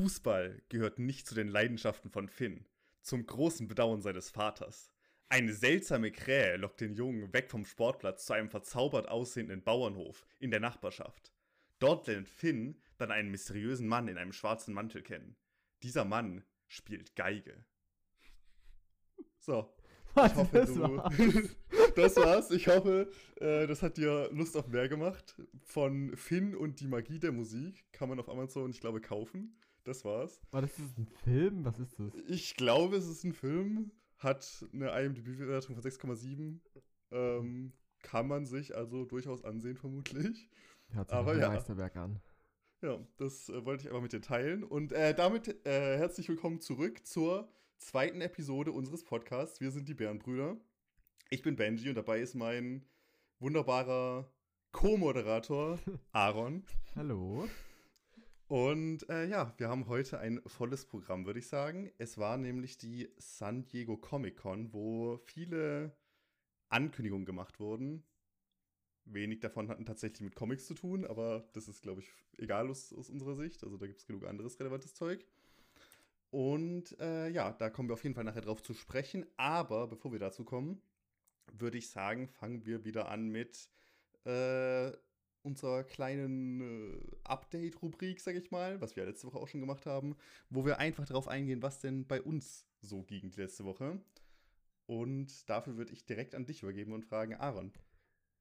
Fußball gehört nicht zu den Leidenschaften von Finn, zum großen Bedauern seines Vaters. Eine seltsame Krähe lockt den Jungen weg vom Sportplatz zu einem verzaubert aussehenden Bauernhof in der Nachbarschaft. Dort lernt Finn dann einen mysteriösen Mann in einem schwarzen Mantel kennen. Dieser Mann spielt Geige. So. Was, ich hoffe, das du. war's? das war's. Ich hoffe, äh, das hat dir Lust auf mehr gemacht. Von Finn und die Magie der Musik kann man auf Amazon, ich glaube, kaufen. Das war's. War das ist ein Film? Was ist das? Ich glaube, es ist ein Film, hat eine IMDb-Bewertung von 6,7. Ähm, kann man sich also durchaus ansehen, vermutlich. Hört sich Aber ja. Meisterwerk an. Ja, das äh, wollte ich aber mit dir teilen. Und äh, damit äh, herzlich willkommen zurück zur zweiten Episode unseres Podcasts. Wir sind die Bärenbrüder. Ich bin Benji und dabei ist mein wunderbarer Co-Moderator Aaron. Hallo. Und äh, ja, wir haben heute ein volles Programm, würde ich sagen. Es war nämlich die San Diego Comic Con, wo viele Ankündigungen gemacht wurden. Wenig davon hatten tatsächlich mit Comics zu tun, aber das ist, glaube ich, egal aus, aus unserer Sicht. Also da gibt es genug anderes relevantes Zeug. Und äh, ja, da kommen wir auf jeden Fall nachher drauf zu sprechen. Aber bevor wir dazu kommen, würde ich sagen, fangen wir wieder an mit äh, unserer kleinen äh, Update-Rubrik, sag ich mal, was wir letzte Woche auch schon gemacht haben, wo wir einfach darauf eingehen, was denn bei uns so ging die letzte Woche. Und dafür würde ich direkt an dich übergeben und fragen, Aaron,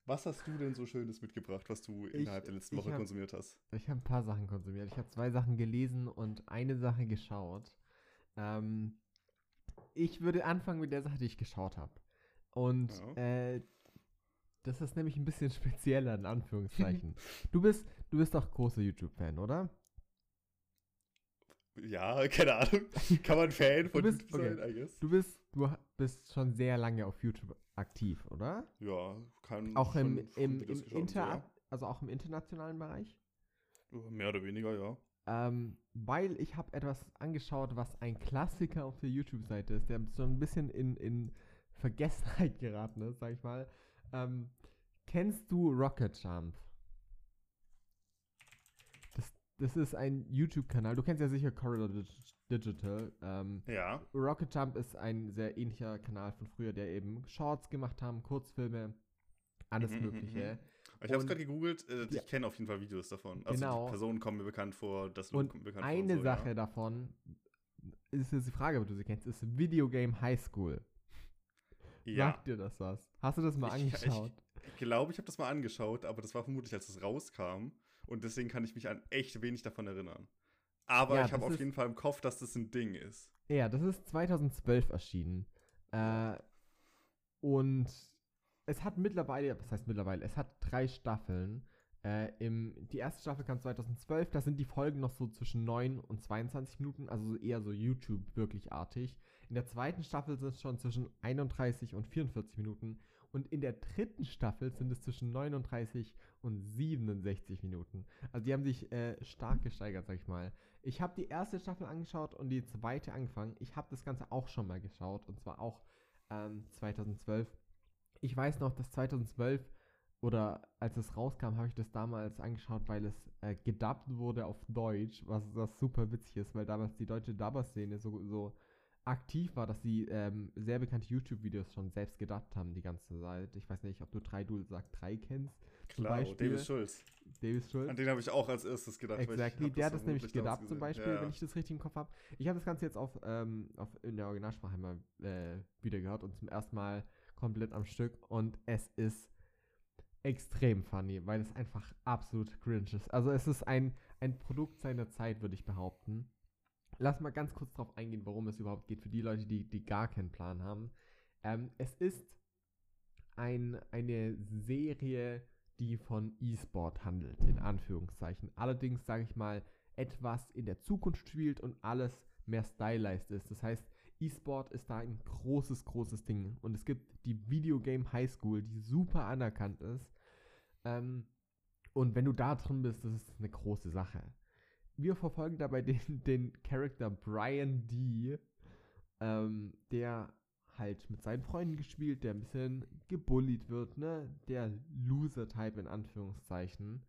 was hast du denn so Schönes mitgebracht, was du innerhalb der letzten Woche hab- konsumiert hast? Ich habe ein paar Sachen konsumiert. Ich habe zwei Sachen gelesen und eine Sache geschaut. Ähm, ich würde anfangen mit der Sache, die ich geschaut habe. Und Ja. äh, das ist nämlich ein bisschen spezieller, in Anführungszeichen. du bist, du bist doch großer YouTube-Fan, oder? Ja, keine Ahnung. Kann man Fan von bist- YouTube sein, okay. I guess? Du bist, du bist schon sehr lange auf YouTube aktiv, oder? Ja, kann Auch im, schon im, im so, Inter, also auch im internationalen Bereich? ja. Mehr oder weniger, ja. Ähm, weil ich habe etwas angeschaut, was ein Klassiker auf der YouTube-Seite ist, der so ein bisschen in, in Vergessenheit geraten ist, sag ich mal. Ähm, kennst du Rocket Jump? Das, das ist ein YouTube-Kanal. Du kennst ja sicher Corridor Dig- Digital. Ähm, Ja. Rocket Jump ist ein sehr ähnlicher Kanal von früher, der eben Shorts gemacht haben, Kurzfilme, alles Mhm, mhm, Mögliche. Ich habe es gerade gegoogelt, äh, Ja. ich kenne auf jeden Fall Videos davon. Also Genau. die Personen kommen mir bekannt vor, das Und kommt mir bekannt vor. eine so, Sache Ja. davon ist jetzt die Frage, ob du sie kennst, ist Videogame High School. ja. Sagt dir das was? Hast du das mal Ich- angeschaut? Ich glaube, ich habe das mal angeschaut, aber das war vermutlich, als es rauskam. Und deswegen kann ich mich an echt wenig davon erinnern. Aber Ja, ich habe auf jeden Fall im Kopf, dass das ein Ding ist. ja, das ist 2012 erschienen. Äh, und es hat mittlerweile, was heißt mittlerweile, es hat drei Staffeln. Äh, im, die erste Staffel kam 2012, da sind die Folgen noch so zwischen 9 und 22 Minuten, also eher so YouTube wirklich artig. In der zweiten Staffel sind es schon zwischen 31 und 44 Minuten und in der dritten Staffel sind es zwischen 39 und 67 Minuten. Also die haben sich äh, stark gesteigert, sag ich mal. Ich habe die erste Staffel angeschaut und die zweite angefangen. Ich habe das Ganze auch schon mal geschaut und zwar auch ähm, 2012. Ich weiß noch, dass 2012 oder als es rauskam, habe ich das damals angeschaut, weil es äh, gedubbt wurde auf Deutsch, was das super witzig ist, weil damals die deutsche Dubber-Szene so, so aktiv war, dass sie ähm, sehr bekannte YouTube-Videos schon selbst gedubbt haben die ganze Zeit. Ich weiß nicht, ob du 3 Duel sagt 3 kennst. Klar, Beispiel. Davis Schulz. Davis Schulz. An den habe ich auch als erstes gedacht. Exactly, der hat das nämlich gedubbt zum. Beispiel, Ja. wenn ich das richtig im Kopf habe. Ich habe das Ganze jetzt auf, ähm, auf in der Originalsprache mal äh, wieder gehört und zum ersten Mal komplett am Stück und es ist extrem funny, weil es einfach absolut cringe ist. Also es ist ein, ein Produkt seiner Zeit, würde ich behaupten. Lass mal ganz kurz drauf eingehen, worum es überhaupt geht, für die Leute, die, die gar keinen Plan haben. Ähm, es ist ein, eine Serie, die von E-Sport handelt, in Anführungszeichen. Allerdings, sage ich mal, etwas in der Zukunft spielt und alles mehr stylized ist. Das heißt, E-Sport ist da ein großes, großes Ding. Und es gibt die Videogame High School, die super anerkannt ist. Ähm, und wenn du da drin bist, das ist eine große Sache. Wir verfolgen dabei den, den Charakter Brian D., ähm, der halt mit seinen Freunden gespielt, der ein bisschen gebullied wird, ne? Der Loser-Type in Anführungszeichen.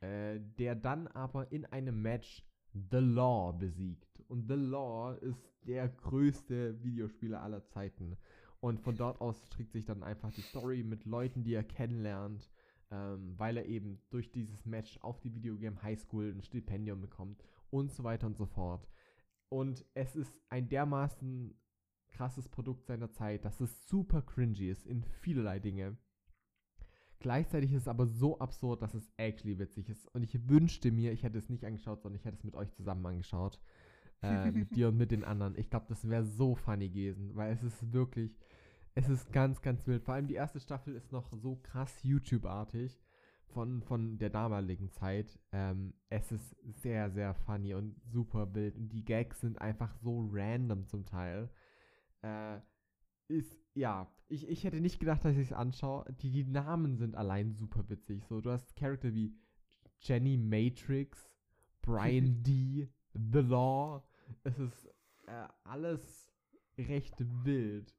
Äh, der dann aber in einem Match The Law besiegt. Und The Law ist der größte Videospieler aller Zeiten. Und von dort aus strickt sich dann einfach die Story mit Leuten, die er kennenlernt, ähm, weil er eben durch dieses Match auf die Videogame High School ein Stipendium bekommt und so weiter und so fort. Und es ist ein dermaßen krasses Produkt seiner Zeit, dass es super cringy ist in vielerlei Dinge. Gleichzeitig ist es aber so absurd, dass es actually witzig ist. Und ich wünschte mir, ich hätte es nicht angeschaut, sondern ich hätte es mit euch zusammen angeschaut. Äh, mit dir und mit den anderen. Ich glaube, das wäre so funny gewesen, weil es ist wirklich, es ist ganz, ganz wild. Vor allem die erste Staffel ist noch so krass YouTube-artig von, von der damaligen Zeit. Ähm, es ist sehr, sehr funny und super wild. Und die Gags sind einfach so random zum Teil. Äh, ist, ja, ich, ich hätte nicht gedacht, dass ich es anschaue. Die, die Namen sind allein super witzig. So, du hast Charakter wie Jenny Matrix, Brian D., The Law. Es ist äh, alles recht wild.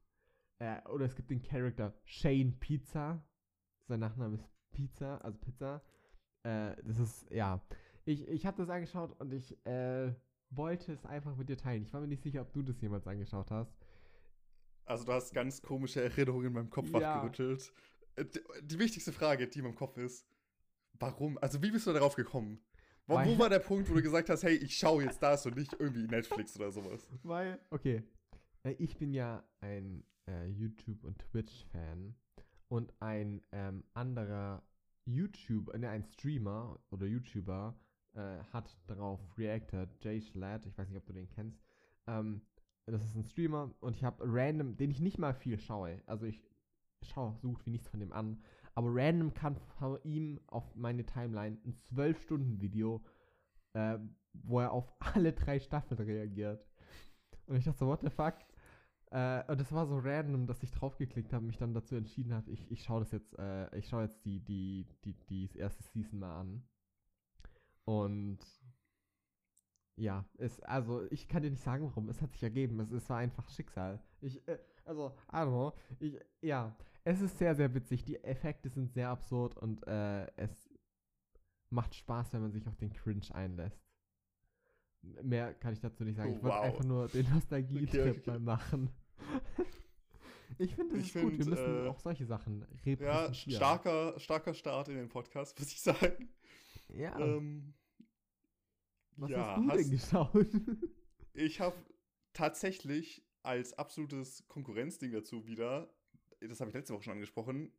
Äh, oder es gibt den Charakter Shane Pizza. Sein Nachname ist Pizza, also Pizza. Äh, das ist, ja. Ich, ich habe das angeschaut und ich äh, wollte es einfach mit dir teilen. Ich war mir nicht sicher, ob du das jemals angeschaut hast. Also du hast ganz komische Erinnerungen in meinem Kopf ja. wachgerüttelt. Äh, die, die, wichtigste Frage, die in meinem Kopf ist, warum? Also wie bist du darauf gekommen? Wo, wo war der Punkt, wo du gesagt hast, hey, ich schaue jetzt das und nicht irgendwie Netflix oder sowas? Weil, okay, äh, ich bin ja ein äh, YouTube- und Twitch-Fan und ein ähm, anderer YouTuber, ne, ein Streamer oder YouTuber äh, hat darauf reacted, Jay Schlatt, ich weiß nicht, ob du den kennst, ähm, das ist ein Streamer und ich habe random, den ich nicht mal viel schaue. Also ich schaue so gut wie nichts von dem an. Aber random kann von ihm auf meine Timeline ein 12-Stunden-Video, äh, wo er auf alle drei Staffeln reagiert. Und ich dachte so, what the fuck? Äh, und das war so random, dass ich draufgeklickt habe mich dann dazu entschieden habe, ich, ich schaue das jetzt, äh, ich schaue jetzt die, die, die, die erste Season mal an. Und ja, es, also ich kann dir nicht sagen, warum. Es hat sich ergeben. Es, es war einfach Schicksal. Ich, äh, also, I don't know. Ich, ja, es ist sehr, sehr witzig. Die Effekte sind sehr absurd und äh, es macht Spaß, wenn man sich auf den Cringe einlässt. Mehr kann ich dazu nicht sagen. Ich wollte wow. einfach nur den Nostalgie-Trip okay, okay. mal machen. ich finde, es ist find, gut. Wir müssen äh, auch solche Sachen repräsentieren. Ja, starker, starker Start in den Podcast, muss ich sagen. Ja. Ähm, was ja, hast du hast, denn geschaut? ich habe tatsächlich als absolutes Konkurrenzding dazu wieder, das habe ich letzte Woche schon angesprochen,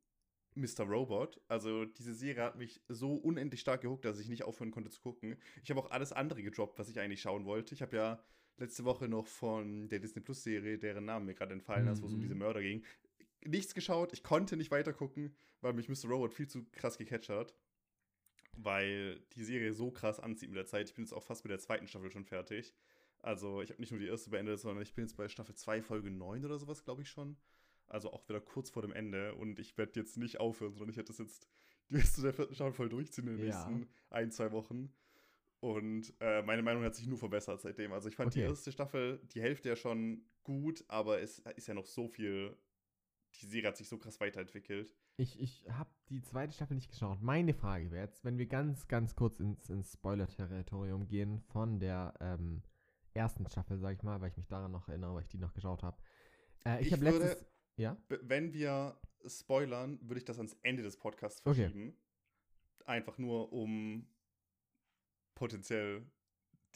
Mr. Robot. Also diese Serie hat mich so unendlich stark gehuckt, dass ich nicht aufhören konnte zu gucken. Ich habe auch alles andere gedroppt, was ich eigentlich schauen wollte. Ich habe ja letzte Woche noch von der Disney Plus Serie, deren Namen mir gerade entfallen mhm. ist, wo es um diese mhm. Mörder ging, nichts geschaut. Ich konnte nicht weiter gucken, weil mich Mr. Robot viel zu krass gecatcht hat weil die Serie so krass anzieht mit der Zeit. Ich bin jetzt auch fast mit der zweiten Staffel schon fertig. Also ich habe nicht nur die erste beendet, sondern ich bin jetzt bei Staffel 2, Folge 9 oder sowas, glaube ich schon. Also auch wieder kurz vor dem Ende. Und ich werde jetzt nicht aufhören, sondern ich werde das jetzt die Rest der vierten Staffel voll durchziehen in den ja. nächsten ein, zwei Wochen. Und äh, meine Meinung hat sich nur verbessert seitdem. Also ich fand okay. die erste Staffel, die Hälfte ja schon gut, aber es ist ja noch so viel. Die Serie hat sich so krass weiterentwickelt. Ich, ich habe die zweite Staffel nicht geschaut. Meine Frage wäre jetzt, wenn wir ganz, ganz kurz ins, ins Spoiler-Territorium gehen von der ähm, ersten Staffel, sag ich mal, weil ich mich daran noch erinnere, weil ich die noch geschaut habe. Äh, ich, ich habe letztes. Ja? Wenn wir spoilern, würde ich das ans Ende des Podcasts verschieben. Okay. Einfach nur, um potenziell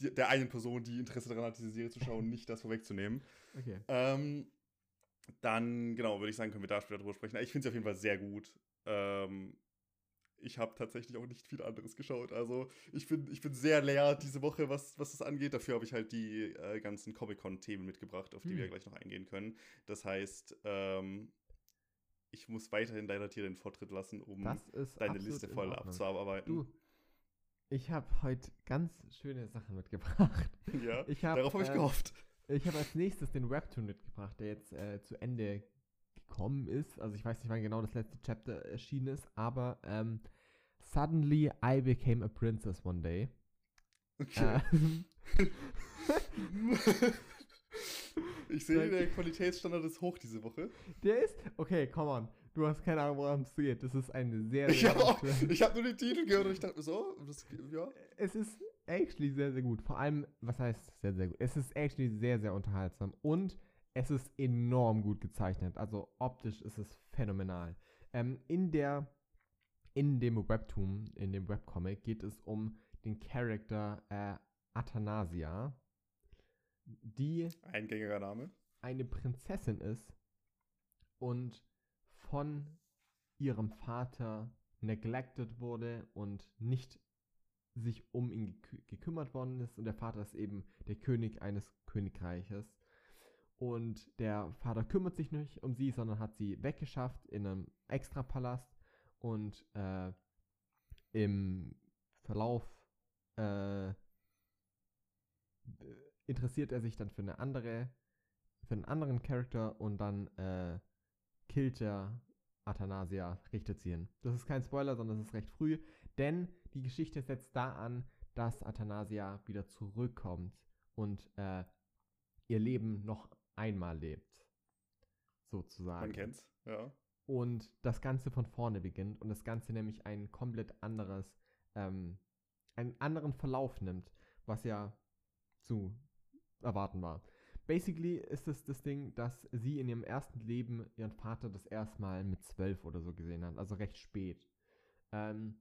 die, der einen Person, die Interesse daran hat, diese Serie zu schauen, nicht das vorwegzunehmen. Okay. Ähm, dann, genau, würde ich sagen, können wir da später drüber sprechen. Ich finde sie auf jeden Fall sehr gut. Ähm, ich habe tatsächlich auch nicht viel anderes geschaut. Also ich bin, ich bin sehr leer diese Woche, was, was das angeht. Dafür habe ich halt die äh, ganzen Comic-Con-Themen mitgebracht, auf die hm. wir gleich noch eingehen können. Das heißt, ähm, ich muss weiterhin deiner Tier den Vortritt lassen, um deine Liste voll abzuarbeiten. Du, ich habe heute ganz schöne Sachen mitgebracht. Ja, hab, darauf habe ich äh, gehofft. Ich habe als nächstes den Webtoon mitgebracht, der jetzt äh, zu Ende gekommen ist. Also ich weiß nicht, wann genau das letzte Chapter erschienen ist, aber ähm, Suddenly I became a princess one day. Okay. Äh, ich sehe, der Qualitätsstandard ist hoch diese Woche. Der ist, okay, come on. Du hast keine Ahnung, woran es geht. Das ist eine sehr, sehr. Ich habe hab nur den Titel gehört und ich dachte so, das, ja. Es ist actually sehr, sehr gut. Vor allem, was heißt sehr, sehr gut? Es ist actually sehr, sehr unterhaltsam und es ist enorm gut gezeichnet. Also optisch ist es phänomenal. Ähm, in der, in dem Webtoon, in dem Webcomic geht es um den Charakter äh, Athanasia, die Eingängiger Name. eine Prinzessin ist und von ihrem Vater neglected wurde und nicht sich um ihn gekü gekümmert worden ist. Und der Vater ist eben der König eines Königreiches. Und der Vater kümmert sich nicht um sie, sondern hat sie weggeschafft in einem Extrapalast. Und äh, im Verlauf äh, interessiert er sich dann für eine andere, für einen anderen Charakter und dann äh, killt er Athanasia, richtet sie hin. Das ist kein Spoiler, sondern es ist recht früh, denn die Geschichte setzt da an, dass Athanasia wieder zurückkommt und äh, ihr Leben noch einmal lebt. Sozusagen. Man kennt's, ja. Und das Ganze von vorne beginnt und das Ganze nämlich ein komplett anderes, ähm, einen anderen Verlauf nimmt, was ja zu erwarten war. Basically ist es das Ding, dass sie in ihrem ersten Leben ihren Vater das erste Mal mit zwölf oder so gesehen hat, also recht spät. Ähm,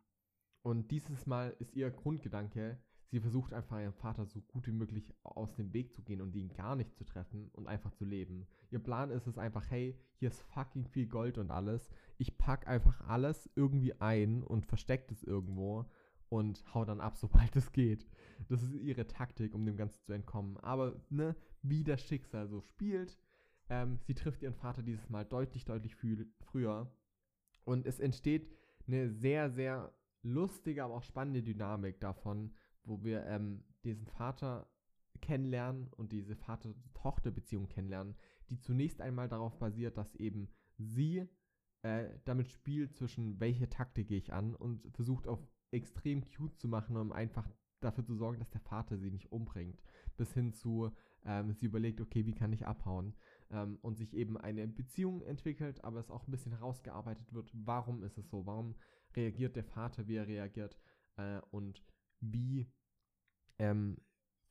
und dieses Mal ist ihr Grundgedanke, sie versucht einfach ihrem Vater so gut wie möglich aus dem Weg zu gehen und ihn gar nicht zu treffen und einfach zu leben. Ihr Plan ist es einfach, hey, hier ist fucking viel Gold und alles. Ich pack einfach alles irgendwie ein und versteckt es irgendwo und hau dann ab, sobald es geht. Das ist ihre Taktik, um dem Ganzen zu entkommen. Aber, ne, wie das Schicksal so spielt, ähm, sie trifft ihren Vater dieses Mal deutlich, deutlich viel früher. Und es entsteht eine sehr, sehr lustige, aber auch spannende Dynamik davon, wo wir ähm, diesen Vater kennenlernen und diese Vater-Tochter-Beziehung kennenlernen, die zunächst einmal darauf basiert, dass eben sie äh, damit spielt zwischen welche Taktik gehe ich an und versucht auf extrem cute zu machen, um einfach dafür zu sorgen, dass der Vater sie nicht umbringt. Bis hin zu, ähm, sie überlegt, okay, wie kann ich abhauen? Ähm, und sich eben eine Beziehung entwickelt, aber es auch ein bisschen herausgearbeitet wird, warum ist es so? Warum reagiert der Vater, wie er reagiert? Äh, und wie ähm,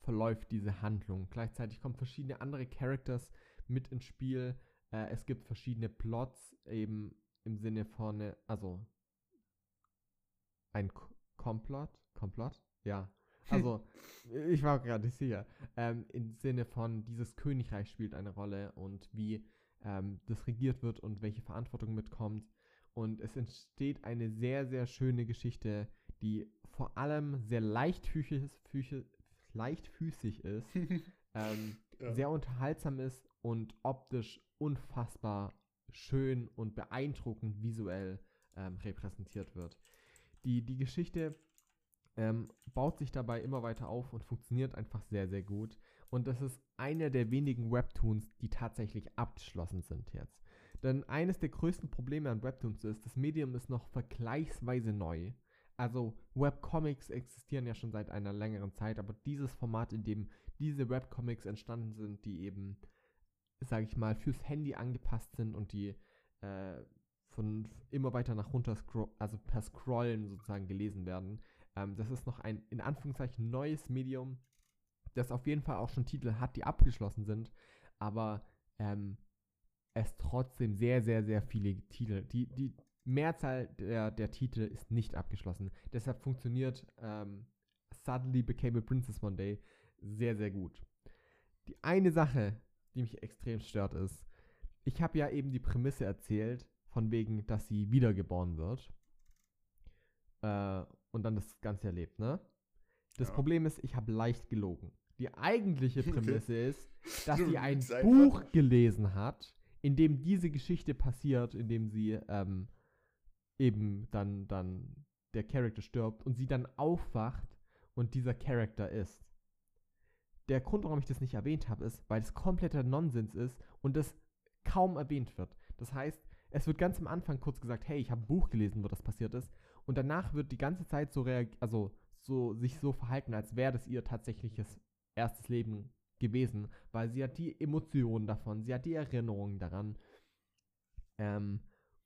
verläuft diese Handlung? Gleichzeitig kommen verschiedene andere Characters mit ins Spiel. Äh, es gibt verschiedene Plots, eben im Sinne von, äh, also ein K Komplott? Komplott? Ja. Also, ich war gerade nicht sicher. Ähm, Im Sinne von, dieses Königreich spielt eine Rolle und wie ähm, das regiert wird und welche Verantwortung mitkommt. Und es entsteht eine sehr, sehr schöne Geschichte, die vor allem sehr leichtfüßig, füßig, leichtfüßig ist, ähm, Ja. sehr unterhaltsam ist und optisch unfassbar schön und beeindruckend visuell ähm, repräsentiert wird. Die, die Geschichte ähm, baut sich dabei immer weiter auf und funktioniert einfach sehr, sehr gut. Und das ist einer der wenigen Webtoons, die tatsächlich abgeschlossen sind jetzt. Denn eines der größten Probleme an Webtoons ist, das Medium ist noch vergleichsweise neu. Also Webcomics existieren ja schon seit einer längeren Zeit, aber dieses Format, in dem diese Webcomics entstanden sind, die eben, sage ich mal, fürs Handy angepasst sind und die äh, von immer weiter nach runter, scro also per Scrollen sozusagen gelesen werden. Ähm, das ist noch ein in Anführungszeichen neues Medium, das auf jeden Fall auch schon Titel hat, die abgeschlossen sind, aber ähm, es trotzdem sehr, sehr, sehr viele Titel, die, die Mehrzahl der, der Titel ist nicht abgeschlossen. Deshalb funktioniert ähm, Suddenly Became a Princess One Day sehr, sehr gut. Die eine Sache, die mich extrem stört, ist, ich habe ja eben die Prämisse erzählt, von wegen, dass sie wiedergeboren wird. Äh, und dann das Ganze erlebt, ne? Das Ja. Problem ist, ich habe leicht gelogen. Die eigentliche Prämisse ist, dass sie ein. Buch gelesen hat, in dem diese Geschichte passiert, in dem sie ähm, eben dann, dann der Charakter stirbt und sie dann aufwacht und dieser Charakter ist. Der Grund, warum ich das nicht erwähnt habe, ist, weil es kompletter Nonsens ist und das kaum erwähnt wird. Das heißt, es wird ganz am Anfang kurz gesagt, hey, ich habe ein Buch gelesen, wo das passiert ist. Und danach wird die ganze Zeit so reag also so sich so verhalten, als wäre das ihr tatsächliches erstes Leben gewesen, weil sie hat die Emotionen davon, sie hat die Erinnerungen daran. Ähm,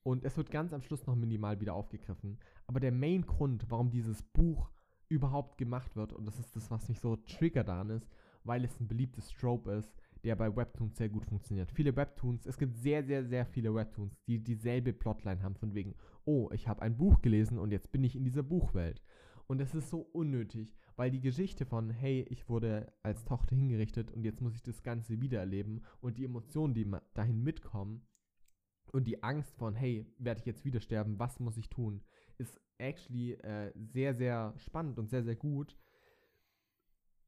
und es wird ganz am Schluss noch minimal wieder aufgegriffen. Aber der Main-Grund, warum dieses Buch überhaupt gemacht wird. Und das ist das, was mich so triggert daran ist, weil es ein beliebtes Trope ist, der bei Webtoons sehr gut funktioniert. Viele Webtoons, es gibt sehr, sehr, sehr viele Webtoons, die dieselbe Plotline haben, von wegen, oh, ich habe ein Buch gelesen und jetzt bin ich in dieser Buchwelt. Und es ist so unnötig, weil die Geschichte von, hey, ich wurde als Tochter hingerichtet und jetzt muss ich das Ganze wiedererleben und die Emotionen, die dahin mitkommen und die Angst von, hey, werde ich jetzt wieder sterben, was muss ich tun, ist actually äh, sehr, sehr spannend und sehr, sehr gut.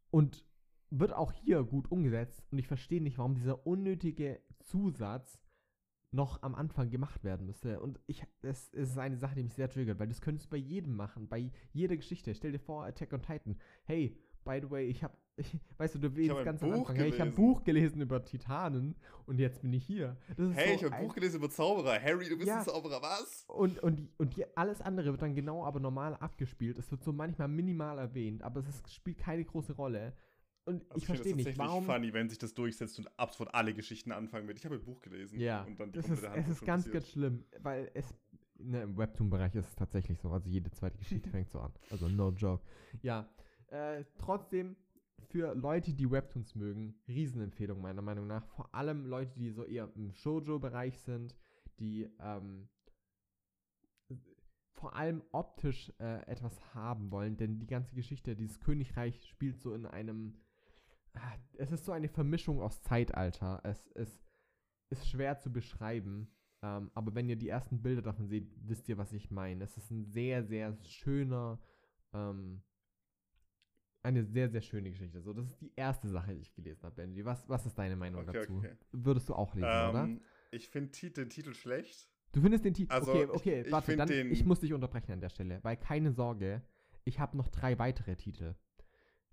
Und wird auch hier gut umgesetzt und ich verstehe nicht, warum dieser unnötige Zusatz noch am Anfang gemacht werden müsste. Und ich, es, es ist eine Sache, die mich sehr triggert, weil das könntest du bei jedem machen, bei jeder Geschichte. Stell dir vor, Attack on Titan. Hey, by the way, ich habe, weißt du, du willst ganz am Anfang, hey, ich habe ein Buch gelesen über Titanen und jetzt bin ich hier. hey, so ich habe ein Buch gelesen über Zauberer. Harry, du bist ja. ein Zauberer, was? Und, und, und die, alles andere wird dann genau aber normal abgespielt. Es wird so manchmal minimal erwähnt, aber es ist, spielt keine große Rolle. Und also ich, verstehe nicht, warum. funny, wenn sich das durchsetzt und absolut alle Geschichten anfangen mit. Ich habe ein Buch gelesen. Ja. Und dann die das ist, es ist ganz, ganz schlimm, weil es. Ne, Im Webtoon-Bereich ist es tatsächlich so. Also jede zweite Geschichte fängt so an. Also no joke. Ja. Äh, trotzdem, für Leute, die Webtoons mögen, Riesenempfehlung meiner Meinung nach. Vor allem Leute, die so eher im Shoujo-Bereich sind, die ähm, vor allem optisch äh, etwas haben wollen, denn die ganze Geschichte, dieses Königreich spielt so in einem Ah, es ist so eine Vermischung aus Zeitalter. Es, es ist schwer zu beschreiben. Ähm, aber wenn ihr die ersten Bilder davon seht, wisst ihr, was ich meine. Es ist ein sehr, sehr schöner, ähm, eine sehr, sehr schöne Geschichte. So, das ist die erste Sache, die ich gelesen habe, Benji. Was, was ist deine Meinung okay, dazu? Okay. Würdest du auch lesen, ähm, oder? Ich finde den Titel schlecht. Du findest den Titel. Also, okay, okay, ich, warte, ich dann, ich muss dich unterbrechen an der Stelle, weil keine Sorge, ich habe noch drei weitere Titel.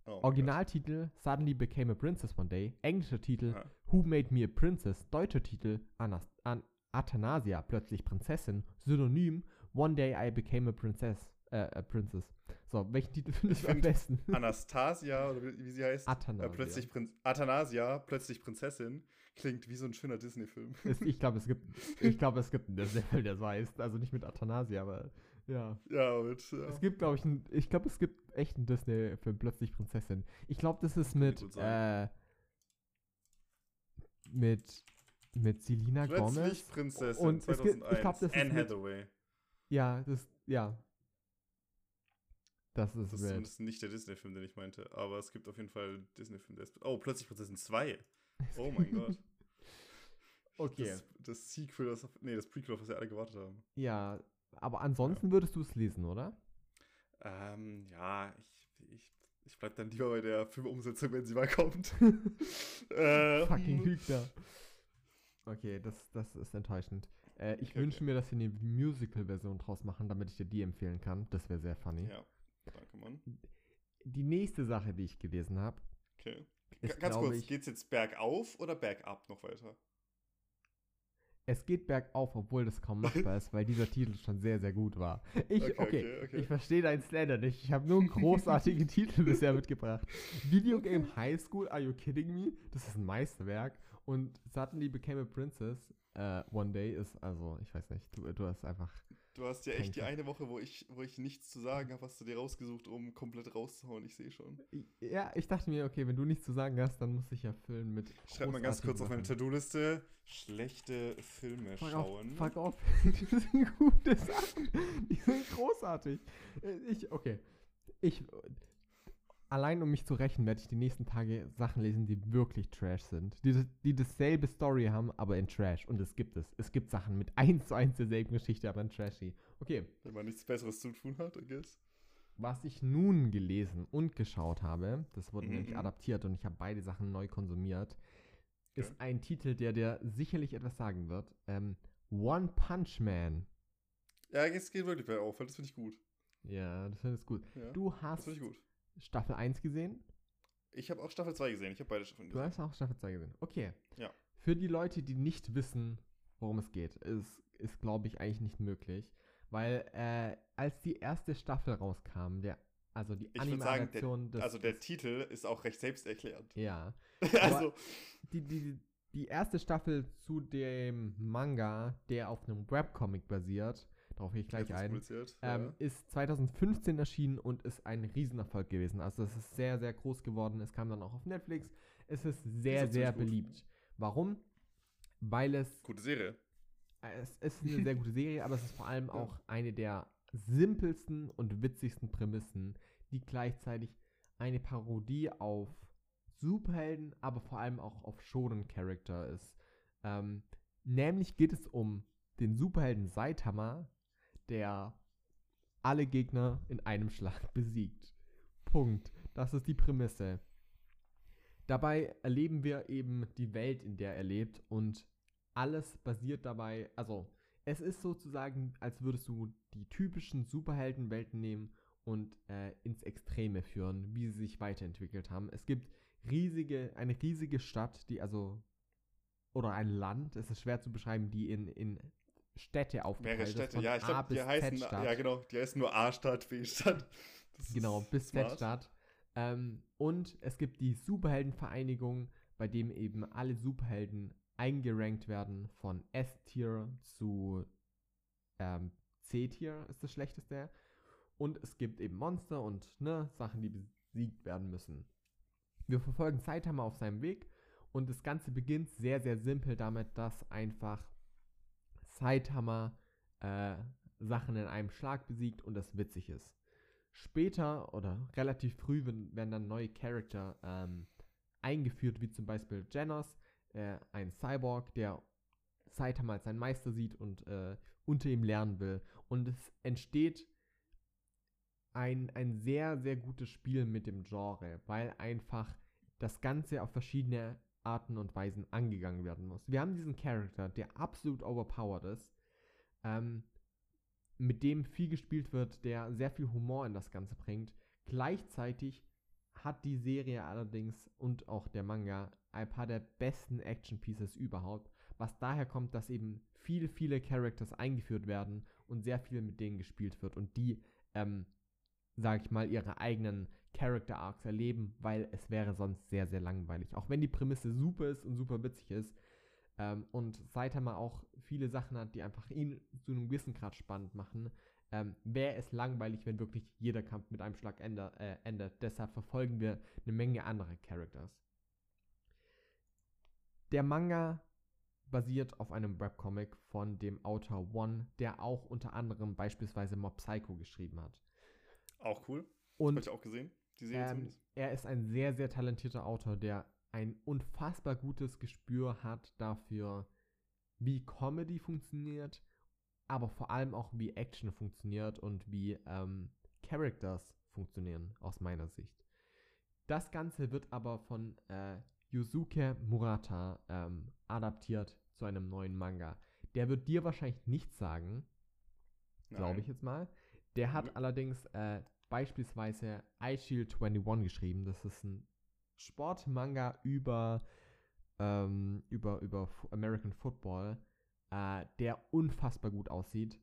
Oh Originaltitel Suddenly Became a Princess One Day. Englischer Titel ja. Who Made Me a Princess. Deutscher Titel Anas An Athanasia, plötzlich Prinzessin. Synonym One Day I Became a Princess. Äh, a Princess. So, welchen Titel findest du am besten? Anastasia, oder wie sie heißt? Athanasia. Äh, plötzlich Prin Athanasia, plötzlich Prinzessin. Klingt wie so ein schöner Disney-Film. Ich glaube, es gibt, ich glaube, es gibt einen Disney-Film, der so heißt. Also nicht mit Athanasia, aber ja. Ja, mit, ja. Es gibt, glaube ich, ein, ich glaube, es gibt echt einen Disney-Film, plötzlich Prinzessin. Ich glaube, das ist mit, äh, mit, mit Selina Gomez. Plötzlich Prinzessin, und 2001. Es gibt, ich glaube, das Anne ist Hathaway. ja, das, ja. Das ist Das ist zumindest nicht der Disney-Film, den ich meinte. Aber es gibt auf jeden Fall Disney-Film, der ist. Oh, plötzlich Prinzessin 2. Oh mein Gott. Okay. Das, das Sequel, das, nee, das Prequel, auf das wir alle gewartet haben. Ja, aber ansonsten ja. würdest du es lesen, oder? Ähm, ja, ich, ich, ich bleib dann lieber bei der Filmumsetzung, wenn sie mal kommt. ähm, Fucking Hügner. Okay, das, das ist enttäuschend. Äh, ich okay, wünsche okay. mir, dass sie eine Musical-Version draus machen, damit ich dir die empfehlen kann. Das wäre sehr funny. Ja, danke, Mann. Die nächste Sache, die ich gelesen habe. Okay. Ist, Ganz kurz, ich, geht's jetzt bergauf oder bergab noch weiter? es geht bergauf, obwohl das kaum machbar ist, weil dieser Titel schon sehr, sehr gut war. Ich, okay, okay, okay, ich verstehe deinen Slander nicht. Ich habe nur einen großartigen Titel bisher mitgebracht. Video Game High School, are you kidding me? Das ist ein Meisterwerk. Und Suddenly Became a Princess uh, One Day ist, also, ich weiß nicht, du, du hast einfach Du hast ja echt die eine Woche, wo ich, wo ich nichts zu sagen habe, hast du dir rausgesucht, um komplett rauszuhauen. Ich sehe schon. Ja, ich dachte mir, okay, wenn du nichts zu sagen hast, dann muss ich ja füllen mit. Schreib mal ganz kurz auf meine To-Do-Liste: schlechte Filme fuck schauen. Auf, fuck off. die sind gute Sachen. Die sind großartig. Ich, okay. Ich, allein um mich zu rächen, werde ich die nächsten Tage Sachen lesen, die wirklich Trash sind. Die, die dasselbe Story haben, aber in Trash. Und es gibt es. Es gibt Sachen mit 1 zu 1 derselben Geschichte, aber in Trashy. Okay. Wenn man nichts Besseres zu tun hat, I guess. Was ich nun gelesen und geschaut habe, das wurde mhm. nämlich adaptiert und ich habe beide Sachen neu konsumiert, ist okay. ein Titel, der dir sicherlich etwas sagen wird. Ähm, One Punch Man. Ja, es geht wirklich bei auf, das finde ich gut. Ja, das finde ich gut. Ja, du hast das ich gut. Staffel 1 gesehen? Ich habe auch Staffel 2 gesehen. Ich habe beide Staffeln gesehen. Du hast auch Staffel 2 gesehen. Okay. Ja. Für die Leute, die nicht wissen, worum es geht, ist, ist glaube ich, eigentlich nicht möglich. Weil äh, als die erste Staffel rauskam, der, also die Animation des. Also der Titel ist auch recht selbsterklärend. Ja. also. Die, die, die erste Staffel zu dem Manga, der auf einem Webcomic basiert, darauf gehe ich gleich Jetzt ist ein, produziert, ähm, ja. ist 2015 erschienen und ist ein Riesenerfolg gewesen. Also es ist sehr, sehr groß geworden. Es kam dann auch auf Netflix. Es ist sehr, auch sehr gut. beliebt. Warum? Weil es Gute Serie. äh, Es ist eine sehr gute Serie, aber es ist vor allem Ja. auch eine der simpelsten und witzigsten Prämissen, die gleichzeitig eine Parodie auf Superhelden, aber vor allem auch auf Shonen Charakter ist. Ähm, nämlich geht es um den Superhelden Saitama, der alle Gegner in einem Schlag besiegt. Punkt. Das ist die Prämisse. Dabei erleben wir eben die Welt, in der er lebt und alles basiert dabei, also es ist sozusagen, als würdest du die typischen Superheldenwelten nehmen und äh, ins Extreme führen, wie sie sich weiterentwickelt haben. Es gibt riesige, eine riesige Stadt, die also, oder ein Land, es ist schwer zu beschreiben, die in, in Städte aufgeteilt Mehrere Städte, ja, ich glaube, die heißen, ja genau, die heißen nur A-Stadt, B-Stadt. Genau, bis. Z-Stadt. Ähm, und es gibt die Superheldenvereinigung, bei dem eben alle Superhelden eingerankt werden von S-Tier zu ähm, C-Tier ist das schlechteste. Und es gibt eben Monster und ne, Sachen, die besiegt werden müssen. Wir verfolgen Saitama auf seinem Weg und das Ganze beginnt sehr, sehr simpel damit, dass einfach Saitama äh, Sachen in einem Schlag besiegt und das witzig ist. Später oder relativ früh werden dann neue Charakter ähm, eingeführt, wie zum Beispiel Genos, äh, ein Cyborg, der Saitama als sein Meister sieht und äh, unter ihm lernen will. Und es entsteht ein, ein sehr, sehr gutes Spiel mit dem Genre, weil einfach das Ganze auf verschiedene Arten und Weisen angegangen werden muss. Wir haben diesen Charakter, der absolut overpowered ist, ähm, mit dem viel gespielt wird, der sehr viel Humor in das Ganze bringt. Gleichzeitig hat die Serie allerdings und auch der Manga ein paar der besten Action Pieces überhaupt, was daher kommt, dass eben viele, viele Characters eingeführt werden und sehr viel mit denen gespielt wird und die, ähm, sag ich mal, ihre eigenen Character Arcs erleben, weil es wäre sonst sehr, sehr langweilig. Auch wenn die Prämisse super ist und super witzig ist ähm, und Saitama auch viele Sachen hat, die einfach ihn zu einem gewissen Grad spannend machen, ähm, wäre es langweilig, wenn wirklich jeder Kampf mit einem Schlag ende, äh, endet. Deshalb verfolgen wir eine Menge andere Characters. Der Manga basiert auf einem Webcomic von dem Autor One, der auch unter anderem beispielsweise Mob Psycho geschrieben hat. Auch cool. Habe Und ich auch gesehen. Die Serie ähm, zumindest. er ist ein sehr, sehr talentierter Autor, der ein unfassbar gutes Gespür hat dafür, wie Comedy funktioniert, aber vor allem auch wie Action funktioniert und wie ähm, Characters funktionieren, aus meiner Sicht. Das Ganze wird aber von äh, Yusuke Murata ähm, adaptiert zu einem neuen Manga. Der wird dir wahrscheinlich nichts sagen, glaube ich jetzt mal. Der hat Nö. allerdings äh, beispielsweise iShield 21 geschrieben. Das ist ein Sportmanga über, ähm, über, über American Football, äh, der unfassbar gut aussieht.